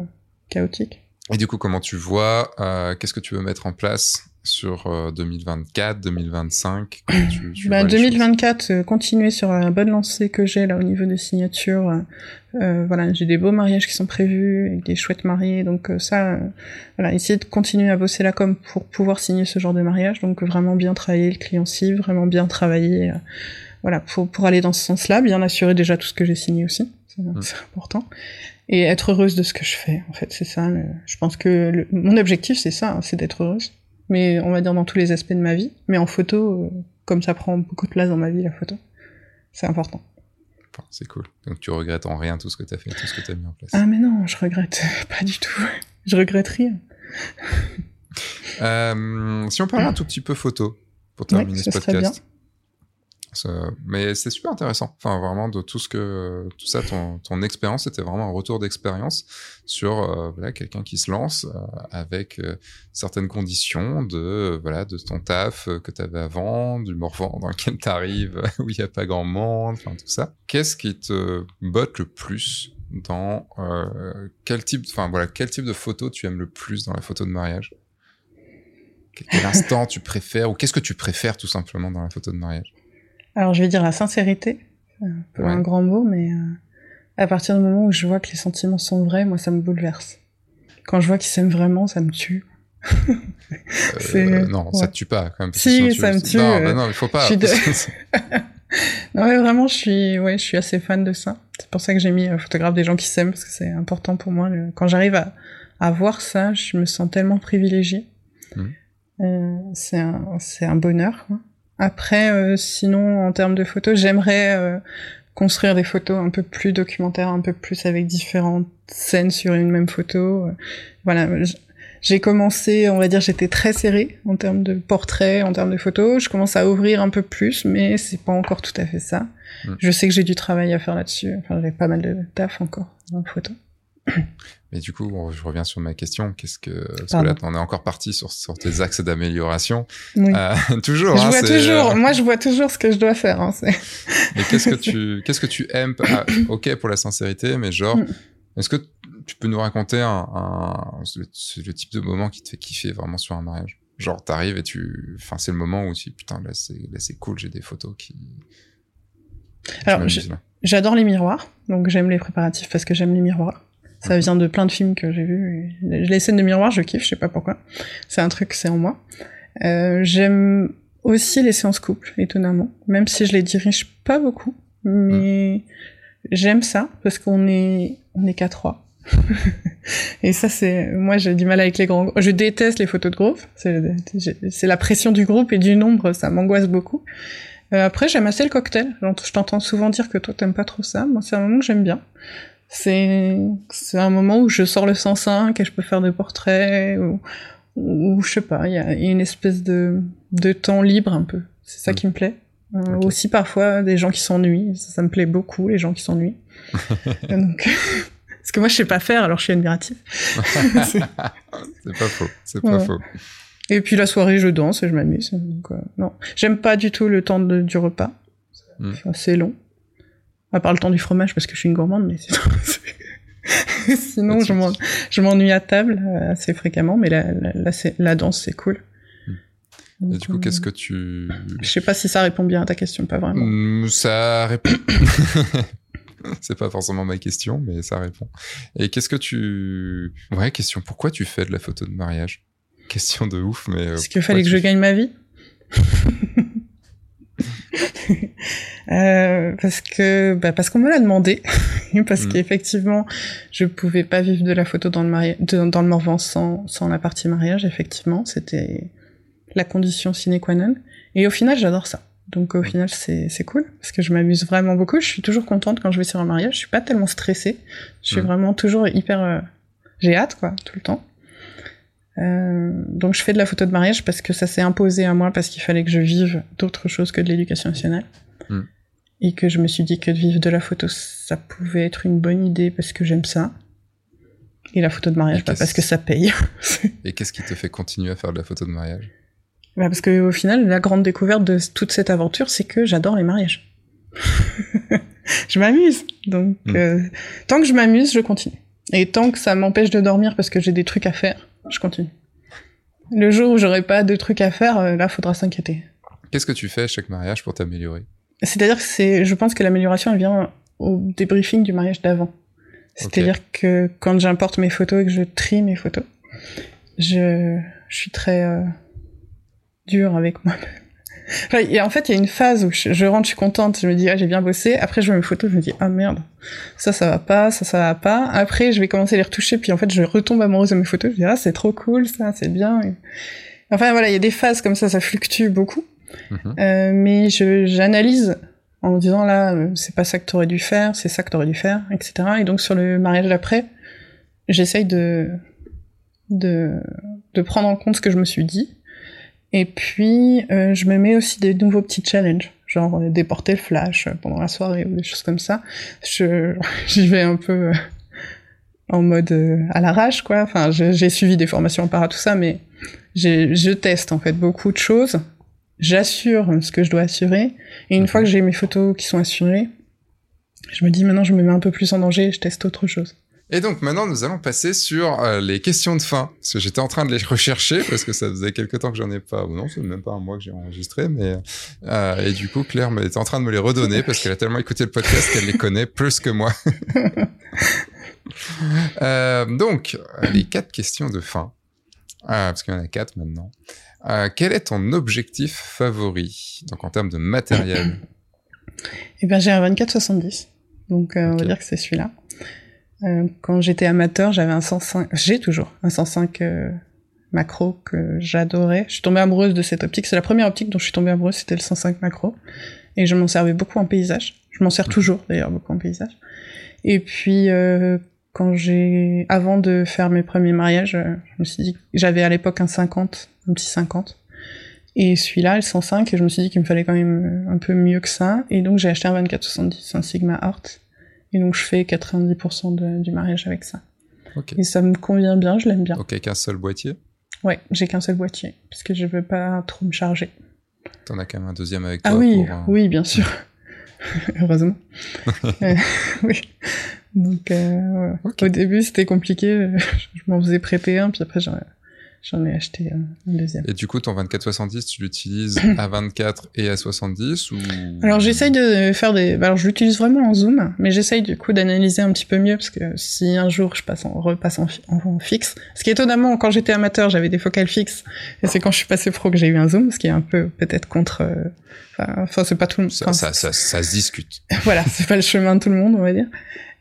S2: chaotique.
S1: Et du coup, comment tu vois euh, Qu'est-ce que tu veux mettre en place sur 2024, 2025
S2: tu, bah, 2024, euh, continuer sur la bonne lancée que j'ai là au niveau des signatures. Euh, euh, voilà, j'ai des beaux mariages qui sont prévus, avec des chouettes mariés, donc ça, voilà, essayer de continuer à bosser la com pour pouvoir signer ce genre de mariage, donc vraiment bien travailler le client cible, vraiment bien travailler, voilà, pour, pour aller dans ce sens-là, bien assurer déjà tout ce que j'ai signé aussi, c'est mm. important et être heureuse de ce que je fais. En fait, c'est ça. je pense que mon objectif, c'est ça, hein, c'est d'être heureuse. Mais on va dire dans tous les aspects de ma vie. Mais en photo, euh, comme ça prend beaucoup de place dans ma vie, la photo, c'est important.
S1: c'est cool. Donc tu regrettes en rien tout ce que tu as fait, tout ce que tu as mis en place.
S2: Ah mais non, je regrette pas du tout. Je regrette rien.
S1: Euh, si on parlait un tout petit peu photo pour terminer ce podcast mais c'est super intéressant. Enfin, vraiment, de tout ce que, tout ça, ton, ton expérience, c'était vraiment un retour d'expérience sur euh, voilà, quelqu'un qui se lance euh, avec euh, certaines conditions de, voilà, de ton taf que tu avais avant, du Morvan dans lequel tu arrives, où il n'y a pas grand monde, tout ça. Qu'est-ce qui te botte le plus dans quel type, enfin voilà, quel type de photo tu aimes le plus dans la photo de mariage? Quel instant tu préfères ou qu'est-ce que tu préfères tout simplement dans la photo de mariage?
S2: Alors je vais dire la sincérité, un peu un grand mot, mais euh, à partir du moment où je vois que les sentiments sont vrais, moi ça me bouleverse. Quand je vois qu'ils s'aiment vraiment, ça me tue.
S1: euh, non, ça te tue pas quand même.
S2: Si, ça me tue. Non,
S1: bah non, il faut pas.
S2: non mais vraiment, je suis, ouais, je suis assez fan de ça. C'est pour ça que j'ai mis euh, photographe des gens qui s'aiment parce que c'est important pour moi. Quand j'arrive à, à voir ça, je me sens tellement privilégiée. Mmh. Euh, c'est un, c'est un bonheur. Quoi. Après, euh, sinon, en termes de photos, j'aimerais euh, construire des photos un peu plus documentaires, un peu plus avec différentes scènes sur une même photo. voilà, j'ai commencé, on va dire, j'étais très serrée en termes de portraits, en termes de photos. Je commence à ouvrir un peu plus, mais c'est pas encore tout à fait ça. Mm. Je sais que j'ai du travail à faire là-dessus. Enfin, j'ai pas mal de taf encore en photo.
S1: Mais du coup, je reviens sur ma question. Qu'est-ce que parce que là, on est encore parti sur, sur tes axes d'amélioration. Oui. Euh, toujours.
S2: Je
S1: hein,
S2: vois toujours. Euh, Moi, je vois toujours ce que je dois faire. Hein,
S1: mais qu'est-ce que tu qu'est-ce que tu aimes ah, Ok pour la sincérité, mais genre, mm. est-ce que tu peux nous raconter un, un le, type de moment qui te fait kiffer vraiment sur un mariage? Genre, t'arrives et tu, enfin, c'est le moment où tu putain là c'est là c'est cool, j'ai des photos qui.
S2: Alors, j'adore les miroirs, donc j'aime les préparatifs parce que j'aime les miroirs. Ça vient de plein de films que j'ai vus. Les scènes de miroir, je kiffe, je sais pas pourquoi. C'est un truc, c'est en moi. Euh, j'aime aussi les séances couple, étonnamment. Même si je les dirige pas beaucoup. Mais j'aime ça, parce qu'on est, on est qu'à trois. et ça, c'est, moi, j'ai du mal avec les grands, je déteste les photos de groupe. C'est la pression du groupe et du nombre, ça m'angoisse beaucoup. Euh, après, j'aime assez le cocktail. Je t'entends souvent dire que toi, t'aimes pas trop ça. Moi, c'est un moment que j'aime bien. C'est c'est un moment où je sors le 105 et je peux faire des portraits ou, ou je sais pas, il y a, une espèce de de temps libre un peu. C'est ça mm. qui me plaît. Euh, aussi parfois des gens qui s'ennuient, ça, me plaît beaucoup les gens qui s'ennuient. Donc parce que moi je sais pas faire alors je suis admiratif.
S1: c'est pas faux, c'est pas faux.
S2: Et puis la soirée je danse et je m'amuse. Euh, non, j'aime pas du tout le temps de, du repas. Mm. C'est long. À part le temps du fromage parce que je suis une gourmande, mais sinon, je m'ennuie à table euh, assez fréquemment, mais la, la, la danse c'est cool.
S1: Et du coup, qu'est-ce que tu...
S2: Je sais pas si ça répond bien à ta question, pas vraiment.
S1: Hmm, ça répond. c'est pas forcément ma question, mais ça répond. Et qu'est-ce que tu... Ouais, question, pourquoi tu fais de la photo de mariage? Question de ouf, mais...
S2: Est-ce qu'il fallait que je gagne ma vie Euh, parce que bah parce qu'on me l'a demandé, parce mm. qu'effectivement je pouvais pas vivre de la photo dans le mariage, dans le Morvan sans sans la partie mariage. Effectivement, c'était la condition sine qua non. Et au final, j'adore ça. Donc au mm. final, c'est c'est cool parce que je m'amuse vraiment beaucoup. Je suis toujours contente quand je vais sur un mariage. Je suis pas tellement stressée. Je suis mm. vraiment toujours hyper. Euh, j'ai hâte quoi, tout le temps. Euh, donc je fais de la photo de mariage parce que ça s'est imposé à moi parce qu'il fallait que je vive d'autres choses que de l'éducation nationale. Mm. Et que je me suis dit que de vivre de la photo, ça pouvait être une bonne idée parce que j'aime ça. Et la photo de mariage, bah, parce que ça paye.
S1: et qu'est-ce qui te fait continuer à faire de la photo de mariage?
S2: Bah Parce que au final, la grande découverte de toute cette aventure, c'est que j'adore les mariages. je m'amuse. Donc, mm. euh, tant que je m'amuse, je continue. Et tant que ça m'empêche de dormir parce que j'ai des trucs à faire, je continue. Le jour où j'aurai pas de trucs à faire, euh, là, faudra s'inquiéter.
S1: Qu'est-ce que tu fais à chaque mariage pour t'améliorer?
S2: C'est-à-dire que c'est, je pense que l'amélioration elle vient au débriefing du mariage d'avant. C'est-à-dire que quand j'importe mes photos et que je trie mes photos, je, je suis très euh, dure avec moi-même. Enfin, et en fait, il y a une phase où je, je, rentre, je suis contente, je me dis ah j'ai bien bossé. Après, je vois mes photos, je me dis ah merde, ça ça va pas, ça ça va pas. Après, je vais commencer à les retoucher, puis en fait, je retombe amoureuse de mes photos. Je dis ah c'est trop cool, ça c'est bien. Et... Enfin voilà, il y a des phases comme ça, ça fluctue beaucoup. Mm -hmm. euh, mais je j'analyse en me disant là euh, c'est pas ça que t'aurais dû faire, c'est ça que t'aurais dû faire, etc. Et donc sur le mariage d'après, j'essaye de de de prendre en compte ce que je me suis dit et puis, euh, je me mets aussi des nouveaux petits challenges, genre euh, déporter le flash pendant la soirée ou des choses comme ça. Je, j'y vais un peu euh, en mode euh, à l'arrache, quoi. Enfin, j'ai suivi des formations par tout ça, mais je teste en fait beaucoup de choses. J'assure ce que je dois assurer, et une fois que j'ai mes photos qui sont assurées, je me dis maintenant je me mets un peu plus en danger, et je teste autre chose.
S1: Et donc maintenant, nous allons passer sur euh, les questions de fin. Parce que j'étais en train de les rechercher parce que ça faisait quelques temps que j'en ai pas. Ou non, c'est même pas un mois que j'ai enregistré. Mais euh, et du coup, Claire était en train de me les redonner parce qu'elle a tellement écouté le podcast qu'elle les connaît plus que moi. euh, donc, les quatre questions de fin. Euh, parce qu'il y en a quatre maintenant. Quel est ton objectif favori Donc en termes de matériel?
S2: Eh bien, j'ai un 24-70. Donc okay. on va dire que c'est celui-là. Euh, quand j'étais amateur, j'avais un 105, j'ai toujours un 105 euh, macro que j'adorais. Je suis tombée amoureuse de cette optique. C'est la première optique dont je suis tombée amoureuse, c'était le 105 macro. Et je m'en servais beaucoup en paysage. Je m'en sers toujours d'ailleurs beaucoup en paysage. Et puis euh, quand j'ai, avant de faire mes premiers mariages, euh, je me suis dit, j'avais à l'époque un 50, un petit 50. Et celui-là, le 105, et je me suis dit qu'il me fallait quand même un peu mieux que ça. Et donc j'ai acheté un 24-70, un Sigma Art et donc je fais 90% de, du mariage avec ça.
S1: Okay.
S2: Et ça me convient bien, je l'aime bien.
S1: Ok, qu'un seul boîtier?
S2: Ouais, j'ai qu'un seul boîtier, parce que je veux pas trop me charger.
S1: T'en as quand même un deuxième avec toi
S2: Ah oui,
S1: pour, euh...
S2: oui, bien sûr. Heureusement. euh, oui. Donc, euh, okay. au début, c'était compliqué. Je m'en faisais prêter un, puis après, j'en ai acheté un deuxième.
S1: Et du coup, ton 24-70, tu l'utilises à 24 et à 70 ou?
S2: Alors j'essaye de faire des. Alors je l'utilise vraiment en zoom, mais j'essaye du coup d'analyser un petit peu mieux parce que si un jour je passe en repasse en, en fixe, ce qui étonnamment quand j'étais amateur j'avais des focales fixes et c'est quand je suis passé pro que j'ai eu un zoom, ce qui est un peu peut-être contre. Enfin, enfin c'est pas tout le monde.
S1: Ça, ça, ça, ça, se discute.
S2: voilà, c'est pas le chemin de tout le monde, on va dire.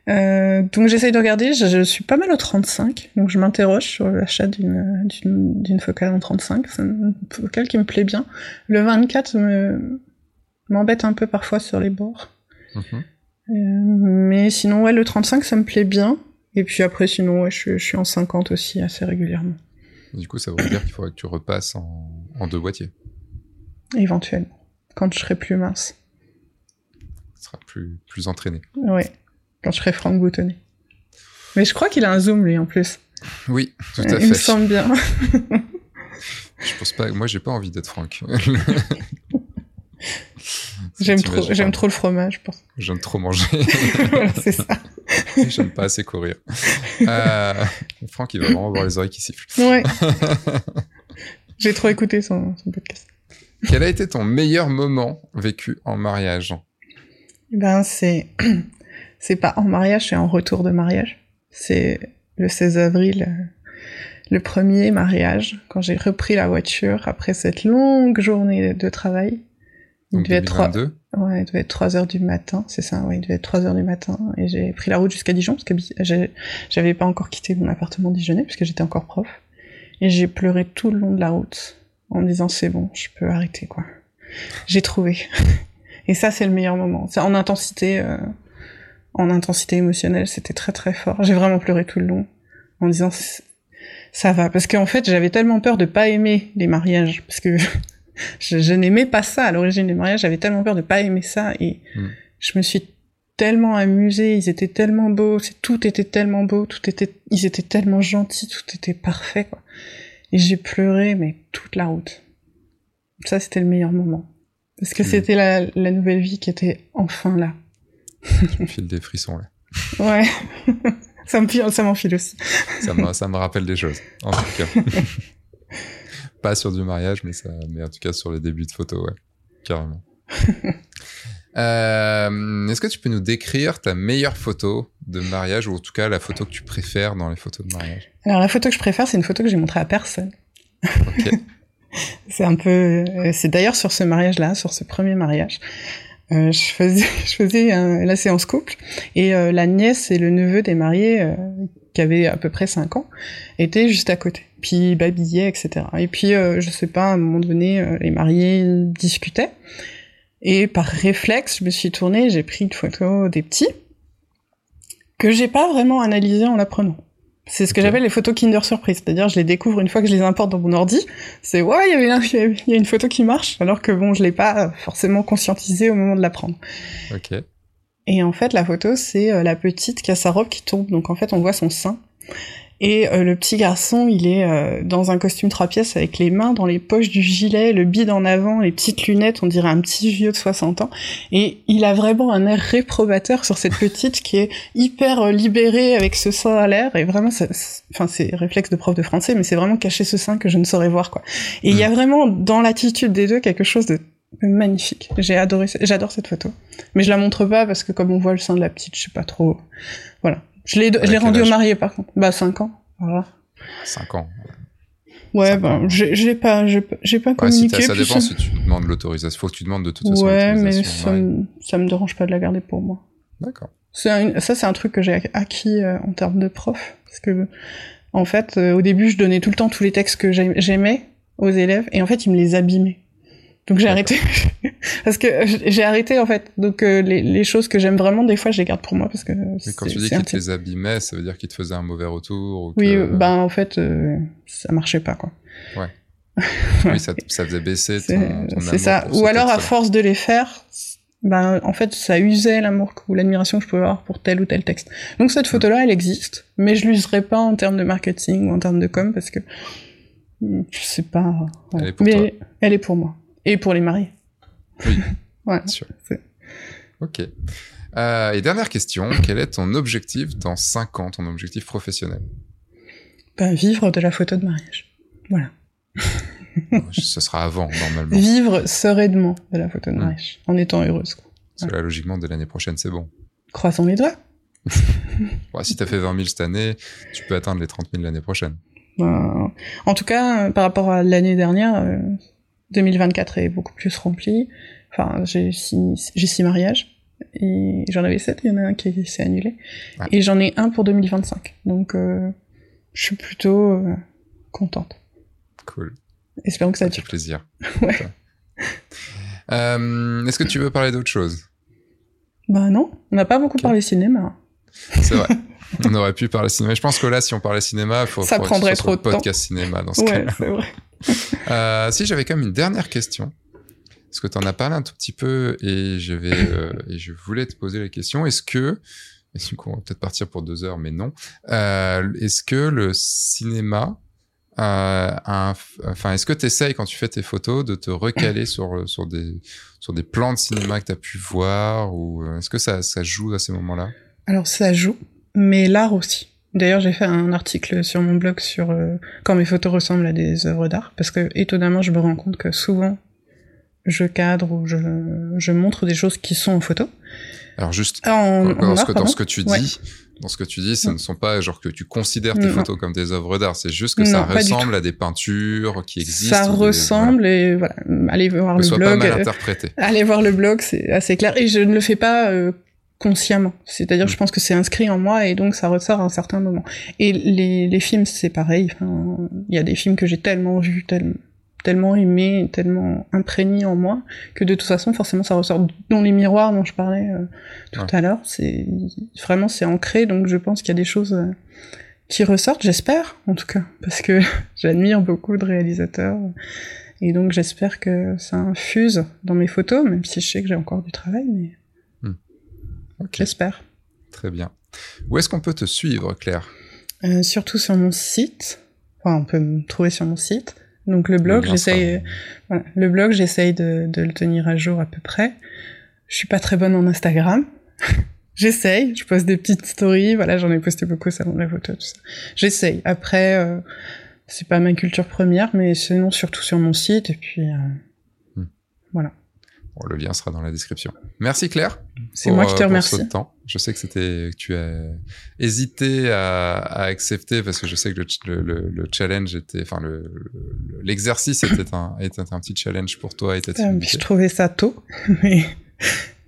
S2: Euh, donc j'essaye de regarder, je, je, suis pas mal au 35, donc je m'interroge sur l'achat d'une, d'une, d'une focale en 35, c'est une focale qui me plaît bien. Le 24 me, m'embête un peu parfois sur les bords.
S1: Mhm.
S2: Euh, mais sinon, ouais, le 35 ça me plaît bien. Et puis après, sinon, ouais, je, je suis en 50 aussi assez régulièrement.
S1: Du coup, ça veut dire qu'il faudrait que tu repasses en, en deux boîtiers.
S2: Éventuellement, quand je serai plus mince.
S1: Tu seras plus, plus entraîné.
S2: Ouais quand je serai Franck Boutonnet. Mais je crois qu'il a un zoom, lui, en plus.
S1: Oui, tout à
S2: Il
S1: fait.
S2: Il me semble bien.
S1: je pense pas. Moi, j'ai pas envie d'être Franck.
S2: j'aime trop, j'aime trop le fromage, je pense.
S1: J'aime trop manger.
S2: voilà, c'est ça.
S1: j'aime pas assez courir. Euh, Franck, il va vraiment avoir les oreilles qui sifflent.
S2: Ouais. j'ai trop écouté son, son podcast.
S1: Quel a été ton meilleur moment vécu en mariage?
S2: Ben, c'est c'est pas en mariage, c'est en retour de mariage. C'est le 16 avril, le premier mariage, quand j'ai repris la voiture après cette longue journée de travail.
S1: Il devait, être 3...
S2: ouais, il devait être 3 heures du matin, c'est ça, ouais, il devait être 3 heures du matin. Et j'ai pris la route jusqu'à Dijon, parce que j'avais pas encore quitté mon appartement dijonnais, puisque j'étais encore prof. Et j'ai pleuré tout le long de la route, en me disant c'est bon, je peux arrêter, quoi. J'ai trouvé. Et ça, c'est le meilleur moment. C'est en intensité, euh, en intensité émotionnelle, c'était très très fort. J'ai vraiment pleuré tout le long, en disant ça va, parce qu'en fait j'avais tellement peur de pas aimer les mariages, parce que je, je n'aimais pas ça à l'origine des mariages, j'avais tellement peur de pas aimer ça, et
S1: mm.
S2: je me suis tellement amusée, ils étaient tellement beaux, tout était tellement beau, tout était, ils étaient tellement gentils, tout était parfait, quoi. Et j'ai pleuré, mais toute la route. Ça, c'était le meilleur moment. Parce que mm. c'était la, la nouvelle vie qui était enfin là.
S1: Tu me files des frissons là.
S2: Ouais. ça me ça m'enfile aussi.
S1: ça, me, ça me rappelle des choses, en tout cas. Pas sur du mariage, mais ça, mais en tout cas sur les débuts de photos, ouais, carrément. euh, Est-ce que tu peux nous décrire ta meilleure photo de mariage ou en tout cas la photo que tu préfères dans les photos de mariage?
S2: Alors la photo que je préfère, c'est une photo que j'ai montrée à personne. Ok. c'est un peu, euh, c'est d'ailleurs sur ce mariage-là, sur ce premier mariage. Euh, je faisais, je faisais la séance couple et euh, la nièce et le neveu des mariés euh, qui avaient à peu près 5 ans étaient juste à côté. Puis ils babillaient, etc. Et puis euh, je sais pas, à un moment donné, les mariés discutaient et par réflexe, je me suis tournée, j'ai pris une photo des petits que j'ai pas vraiment analysé en la prenant. C'est ce que j'appelle les photos Kinder Surprise, c'est-à-dire je les découvre une fois que je les importe dans mon ordi. C'est ouais, il y avait il y a une photo qui marche, alors que bon, je l'ai pas forcément conscientisé au moment de la prendre.
S1: Ok.
S2: Et en fait, la photo, c'est euh, la petite qui a sa robe qui tombe, donc en fait, on voit son sein. Et euh, le petit garçon, il est euh, dans un costume trois pièces avec les mains dans les poches du gilet, le bide en avant, les petites lunettes, on dirait un petit vieux de 60 ans. Et il a vraiment un air réprobateur sur cette petite qui est hyper euh, libérée avec ce sein à l'air. Et vraiment, enfin, c'est réflexe de prof de français, mais c'est vraiment cacher ce sein que je ne saurais voir, quoi. Et il y a mm. vraiment dans l'attitude des deux quelque chose de magnifique. J'ai adoré, j'adore cette photo. Mais je la montre pas parce que comme on voit le sein de la petite, je sais pas trop. Voilà. Je l'ai, je l'ai rendu au marié par contre. Bah 5 ans. Voilà.
S1: 5 ans.
S2: Ouais, bah, j'ai pas, j'ai pas communiqué.
S1: Ouais, si ça dépend si tu demandes l'autorisation. Faut que tu demandes de toute façon
S2: Ouais, mais ça, me, ça me dérange pas de la garder pour moi.
S1: D'accord.
S2: ça, c'est un truc que j'ai acquis euh, en termes de prof. Parce que, en fait, euh, au début, je donnais tout le temps tous les textes que j'aimais aux élèves, et en fait, ils me les abîmaient. Donc j'ai arrêté parce que j'ai arrêté en fait. Donc euh, les, les, choses que j'aime vraiment des fois je les garde pour moi parce que.
S1: Mais quand tu dis qu'il te les abîmait, ça veut dire qu'il te faisait un mauvais retour. Ou
S2: oui, ben en fait euh, ça marchait pas quoi.
S1: Ouais. oui, ça, ça faisait baisser
S2: C'est ça. Ou alors à force de les faire, ben en fait ça usait l'amour ou l'admiration que je pouvais avoir pour tel ou tel texte. Donc cette photo là elle existe, mais je l'userai pas en termes de marketing ou en termes de com parce que je sais pas.
S1: Elle est pour
S2: mais
S1: toi.
S2: elle est pour moi. Et pour les mariés.
S1: Oui,
S2: ouais,
S1: sûr. Ok. Euh, et dernière question, quel est ton objectif dans 5 ans, ton objectif professionnel?
S2: Ben, Vivre de la photo de mariage. Voilà.
S1: Ce sera avant, normalement.
S2: Vivre sereinement de la photo de mariage, en étant heureuse. Quoi.
S1: Parce que là, logiquement, de l'année prochaine, c'est bon.
S2: Croisons les doigts.
S1: si t'as fait 20 000 cette année, tu peux atteindre les 30 000 l'année prochaine.
S2: Ben, en tout cas, par rapport à l'année dernière, euh, 2024 est beaucoup plus rempli. Enfin, j'ai six, j'ai six mariages. Et j'en avais sept, il y en a un qui s'est annulé. Et j'en ai un pour 2025. Donc, euh, je suis plutôt euh, contente.
S1: Cool.
S2: Espérons que ça,
S1: ça
S2: dure.
S1: plaisir.
S2: ouais.
S1: Euh, Est-ce que tu veux parler d'autre chose?
S2: Bah non, on n'a pas beaucoup parlé cinéma.
S1: C'est vrai. on aurait pu parler cinéma. Je pense que là, si on parlait cinéma, il faut
S2: Ça
S1: faudrait
S2: prendrait trop
S1: le podcast cinéma dans ce
S2: Ouais,
S1: cas-là. Euh, si j'avais quand même une dernière question, parce que tu en as parlé un tout petit peu et je vais euh, et je voulais te poser la question. Est-ce que et du coup, on va peut-être partir pour deux heures, mais non. Euh, est-ce que le cinéma, euh, enfin, est-ce que tu essayes quand tu fais tes photos de te recaler sur des plans de cinéma que tu as pu voir ou est-ce que ça ça joue à ces moments-là?
S2: Alors ça joue, mais l'art aussi. D'ailleurs, j'ai fait un article sur mon blog sur euh, quand mes photos ressemblent à des œuvres d'art, parce que étonnamment, je me rends compte que souvent, je cadre ou je, je montre des choses qui sont en photo.
S1: Alors juste
S2: Ah, en,
S1: dans,
S2: en
S1: ce
S2: art,
S1: que, dans
S2: pardon.
S1: ce que tu
S2: Ouais.
S1: dis, dans ce que tu dis, ce
S2: Mm.
S1: ne sont pas genre que tu considères tes
S2: Non.
S1: photos comme des œuvres d'art. C'est juste que
S2: Non,
S1: ça ressemble à des peintures qui existent.
S2: Ça
S1: des-
S2: ressemble et voilà, allez voir.
S1: Que
S2: le
S1: soit
S2: blog.
S1: pas mal interprété.
S2: Allez voir le blog, c'est assez clair. Et je ne le fais pas euh, consciemment. C'est-à-dire,
S1: Mm.
S2: je pense que c'est inscrit en moi et donc ça ressort à un certain moment. Et les, les films, c'est pareil. Enfin, il y a des films que j'ai tellement vus, tel- tellement aimés, tellement imprégnés en moi, que de toute façon, forcément, ça ressort dans les miroirs dont je parlais euh, tout
S1: Ouais.
S2: à l'heure. C'est vraiment, c'est ancré. Donc, je pense qu'il y a des choses euh, qui ressortent. J'espère, en tout cas, parce que j'admire beaucoup de réalisateurs. Et donc j'espère que ça infuse dans mes photos, même si je sais que j'ai encore du travail, mais J'espère.
S1: très bien. Où est-ce qu'on peut te suivre, Claire?
S2: Euh, surtout sur mon site. Enfin, on peut me trouver sur mon site. Donc le blog, j'essaye, voilà, le blog, j'essaye de, de le tenir à jour à peu près. Je suis pas très bonne en Instagram. j'essaye, je poste des petites stories. Voilà, j'en ai posté beaucoup, ça de la photo, tout ça. J'essaye. Après, euh, c'est pas ma culture première, mais sinon surtout sur mon site. Et puis hmm. voilà.
S1: Bon, le lien sera dans la description. Merci Claire.
S2: C'est moi qui te remercie.
S1: Pour ce temps. Je sais que c'était tu as hésité à, à, accepter parce que je sais que le, le, le challenge était, enfin l'exercice était un était un petit challenge pour toi et
S2: Je trouvais ça tôt, mais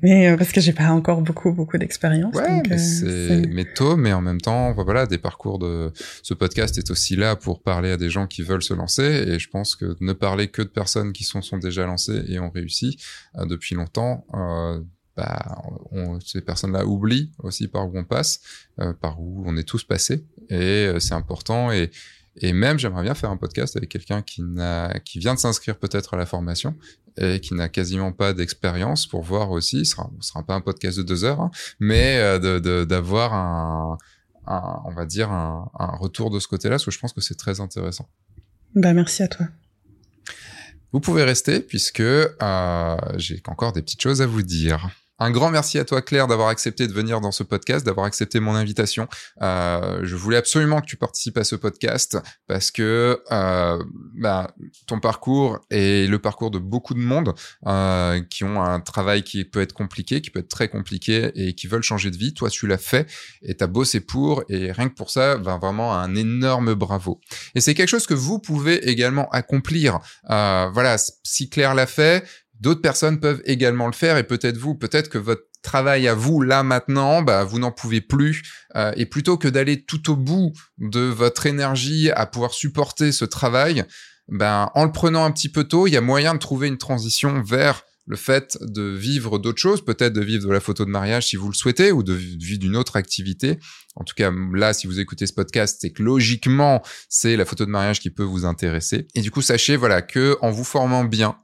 S2: mais euh, parce que j'ai pas encore beaucoup beaucoup d'expérience.
S1: Ouais, mais euh, c'est mais tôt, mais en même temps, voilà, des parcours de ce podcast est aussi là pour parler à des gens qui veulent se lancer, et je pense que ne parler que de personnes qui sont sont déjà lancées et ont réussi euh, depuis longtemps. Euh, bah, on, ces personnes-là oublient aussi par où on passe, par où on est tous passés, et c'est important. Et, et même, j'aimerais bien faire un podcast avec quelqu'un qui qui vient de s'inscrire peut-être à la formation et qui n'a quasiment pas d'expérience pour voir aussi, ce sera, ce sera pas un podcast de deux heures, hein, mais euh, d'avoir un, un, on va dire un, un retour de ce côté-là, parce que je pense que c'est très intéressant.
S2: Bah merci à toi.
S1: Vous pouvez rester puisque euh, j'ai encore des petites choses à vous dire. Un grand merci à toi Claire d'avoir accepté de venir dans ce podcast, d'avoir accepté mon invitation. Euh, je voulais absolument que tu participes à ce podcast parce que euh, bah, ton parcours est le parcours de beaucoup de monde euh, qui ont un travail qui peut être compliqué, qui peut être très compliqué et qui veulent changer de vie. Toi, tu l'as fait et t'as bossé pour et rien que pour ça, ben, vraiment un énorme bravo. Et c'est quelque chose que vous pouvez également accomplir. Euh, voilà, si Claire l'a fait, D'autres personnes peuvent également le faire et peut-être vous, peut-être que votre travail à vous là maintenant, bah, vous n'en pouvez plus. Euh, et plutôt que d'aller tout au bout de votre énergie à pouvoir supporter ce travail, ben, en le prenant un petit peu tôt, il y a moyen de trouver une transition vers le fait de vivre d'autres choses, peut-être de vivre de la photo de mariage si vous le souhaitez, ou de vivre d'une autre activité. En tout cas, là, si vous écoutez ce podcast, c'est que logiquement, c'est la photo de mariage qui peut vous intéresser. Et du coup, sachez, voilà, que en vous formant bien,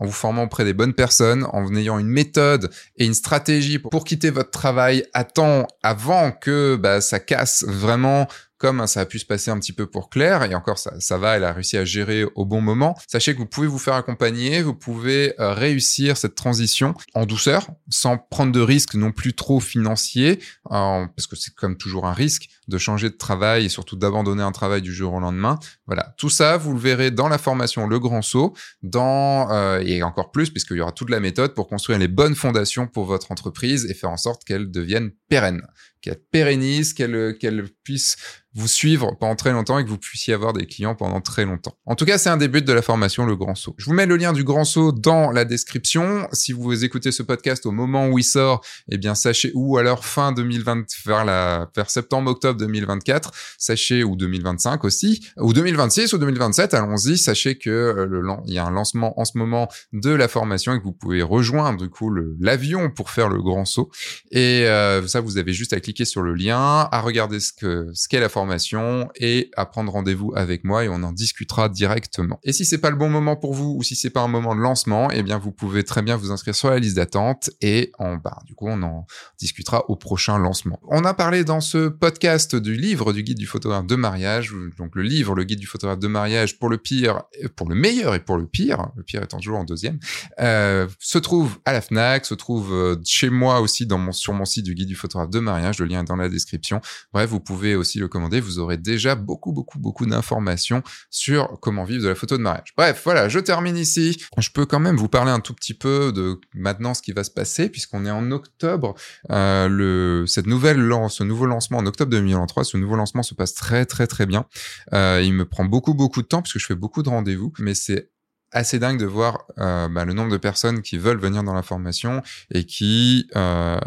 S1: en vous formant auprès des bonnes personnes, en ayant une méthode et une stratégie pour quitter votre travail à temps avant que bah, ça casse vraiment comme ça a pu se passer un petit peu pour Claire, et encore ça, ça va, elle a réussi à gérer au bon moment, sachez que vous pouvez vous faire accompagner, vous pouvez euh, réussir cette transition en douceur, sans prendre de risques non plus trop financiers, parce que c'est comme toujours un risque de changer de travail et surtout d'abandonner un travail du jour au lendemain. Voilà, tout ça, vous le verrez dans la formation Le Grand Saut, dans euh, et encore plus, puisqu'il y aura toute la méthode pour construire les bonnes fondations pour votre entreprise et faire en sorte qu'elle devienne pérenne qu'elle pérennise, qu'elle qu'elle puisse vous suivre pendant très longtemps et que vous puissiez avoir des clients pendant très longtemps. En tout cas, c'est un des buts de la formation, le Grand Saut. Je vous mets le lien du Grand Saut dans la description. Si vous écoutez ce podcast au moment où il sort, eh bien, sachez, ou alors fin 2020, vers la, vers septembre-octobre 2024, sachez, ou 2025 aussi, ou 2026 ou 2027, allons-y, sachez que euh, il y a un lancement en ce moment de la formation et que vous pouvez rejoindre, du coup, l'avion pour faire le Grand Saut. Et euh, ça, vous avez juste à cliquer sur le lien, à regarder ce que, ce qu'est la formation et à prendre rendez-vous avec moi et on en discutera directement. Et si c'est pas le bon moment pour vous ou si c'est pas un moment de lancement, eh bien vous pouvez très bien vous inscrire sur la liste d'attente et en du coup on en discutera au prochain lancement. On a parlé dans ce podcast du livre du guide du photographe de mariage, donc le livre, le guide du photographe de mariage pour le pire, pour le meilleur et pour le pire, le pire étant toujours en deuxième, euh, se trouve à la Fnac, se trouve euh, chez moi aussi dans mon, sur mon site du guide du photographe de mariage, le lien est dans la description. Bref, vous pouvez aussi le commander vous aurez déjà beaucoup, beaucoup, beaucoup d'informations sur comment vivre de la photo de mariage. Bref, voilà, je termine ici. Je peux quand même vous parler un tout petit peu de maintenant ce qui va se passer, puisqu'on est en octobre. Euh, le, cette nouvelle lance, ce nouveau lancement en octobre 2023, ce nouveau lancement se passe très, très, très bien. Euh, il me prend beaucoup, beaucoup de temps, puisque je fais beaucoup de rendez-vous, mais c'est assez dingue de voir euh, bah, le nombre de personnes qui veulent venir dans la formation et qui euh,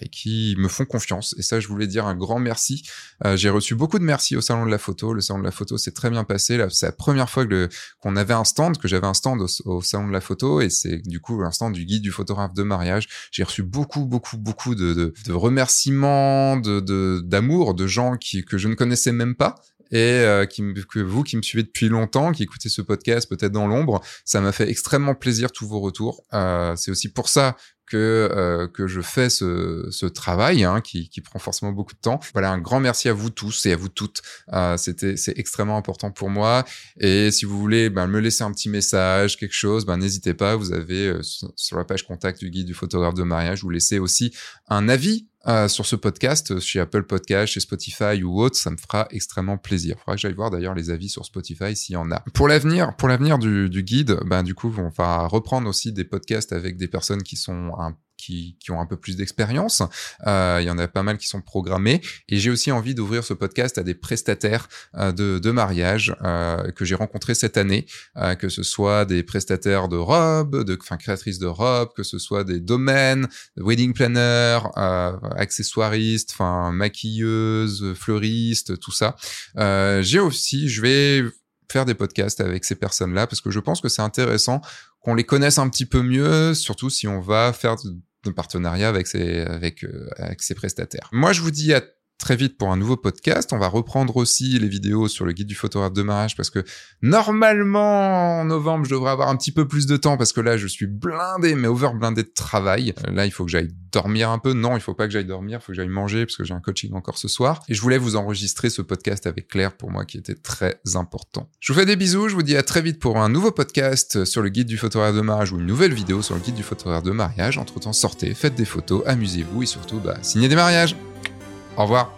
S1: et qui me font confiance. Et ça, je voulais dire un grand merci. Euh, j'ai reçu beaucoup de merci au salon de la photo. Le salon de la photo s'est très bien passé. C'est la première fois que qu'on avait un stand, que j'avais un stand au, salon de la photo, et c'est du coup un stand du guide du photographe de mariage. J'ai reçu beaucoup, beaucoup, beaucoup de, de, de remerciements, de d'amour de, de gens qui que je ne connaissais même pas et euh, qui, que vous qui me suivez depuis longtemps, qui écoutez ce podcast peut-être dans l'ombre, ça m'a fait extrêmement plaisir tous vos retours. Euh, c'est aussi pour ça que euh, que je fais ce, ce travail hein, qui, qui prend forcément beaucoup de temps. Voilà, un grand merci à vous tous et à vous toutes. Euh, C'était c'est extrêmement important pour moi. Et si vous voulez ben, me laisser un petit message, quelque chose, ben n'hésitez pas. Vous avez euh, sur la page contact du guide du photographe de mariage, vous laissez aussi un avis euh, sur ce podcast, chez Apple Podcast, chez Spotify ou autre, ça me fera extrêmement plaisir. Il faudra que j'aille voir d'ailleurs les avis sur Spotify s'il y en a. Pour l'avenir, pour l'avenir du, du, guide, ben du coup, on va reprendre aussi des podcasts avec des personnes qui sont un qui, qui, ont un peu plus d'expérience. Euh, il y en a pas mal qui sont programmés. Et j'ai aussi envie d'ouvrir ce podcast à des prestataires euh, de, de, mariage euh, que j'ai rencontrés cette année, euh, que ce soit des prestataires de robes, de, enfin créatrices de robes, que ce soit des domaines, wedding planner, euh, accessoiristes, enfin maquilleuses, fleuristes, tout ça. Euh, j'ai aussi, je vais faire des podcasts avec ces personnes-là parce que je pense que c'est intéressant qu'on les connaisse un petit peu mieux, surtout si on va faire de partenariat avec ces, avec, euh, avec ces prestataires. Moi, je vous dis à très vite pour un nouveau podcast. On va reprendre aussi les vidéos sur le guide du photographe de mariage parce que normalement en novembre je devrais avoir un petit peu plus de temps parce que là je suis blindé mais over blindé de travail. Euh, là il faut que j'aille dormir un peu. Non, il faut pas que j'aille dormir, il faut que j'aille manger parce que j'ai un coaching encore ce soir. Et je voulais vous enregistrer ce podcast avec Claire pour moi qui était très important. Je vous fais des bisous, je vous dis à très vite pour un nouveau podcast sur le guide du photographe de mariage ou une nouvelle vidéo sur le guide du photographe de mariage. Entre temps sortez, faites des photos, amusez-vous et surtout bah, signez des mariages. Au revoir.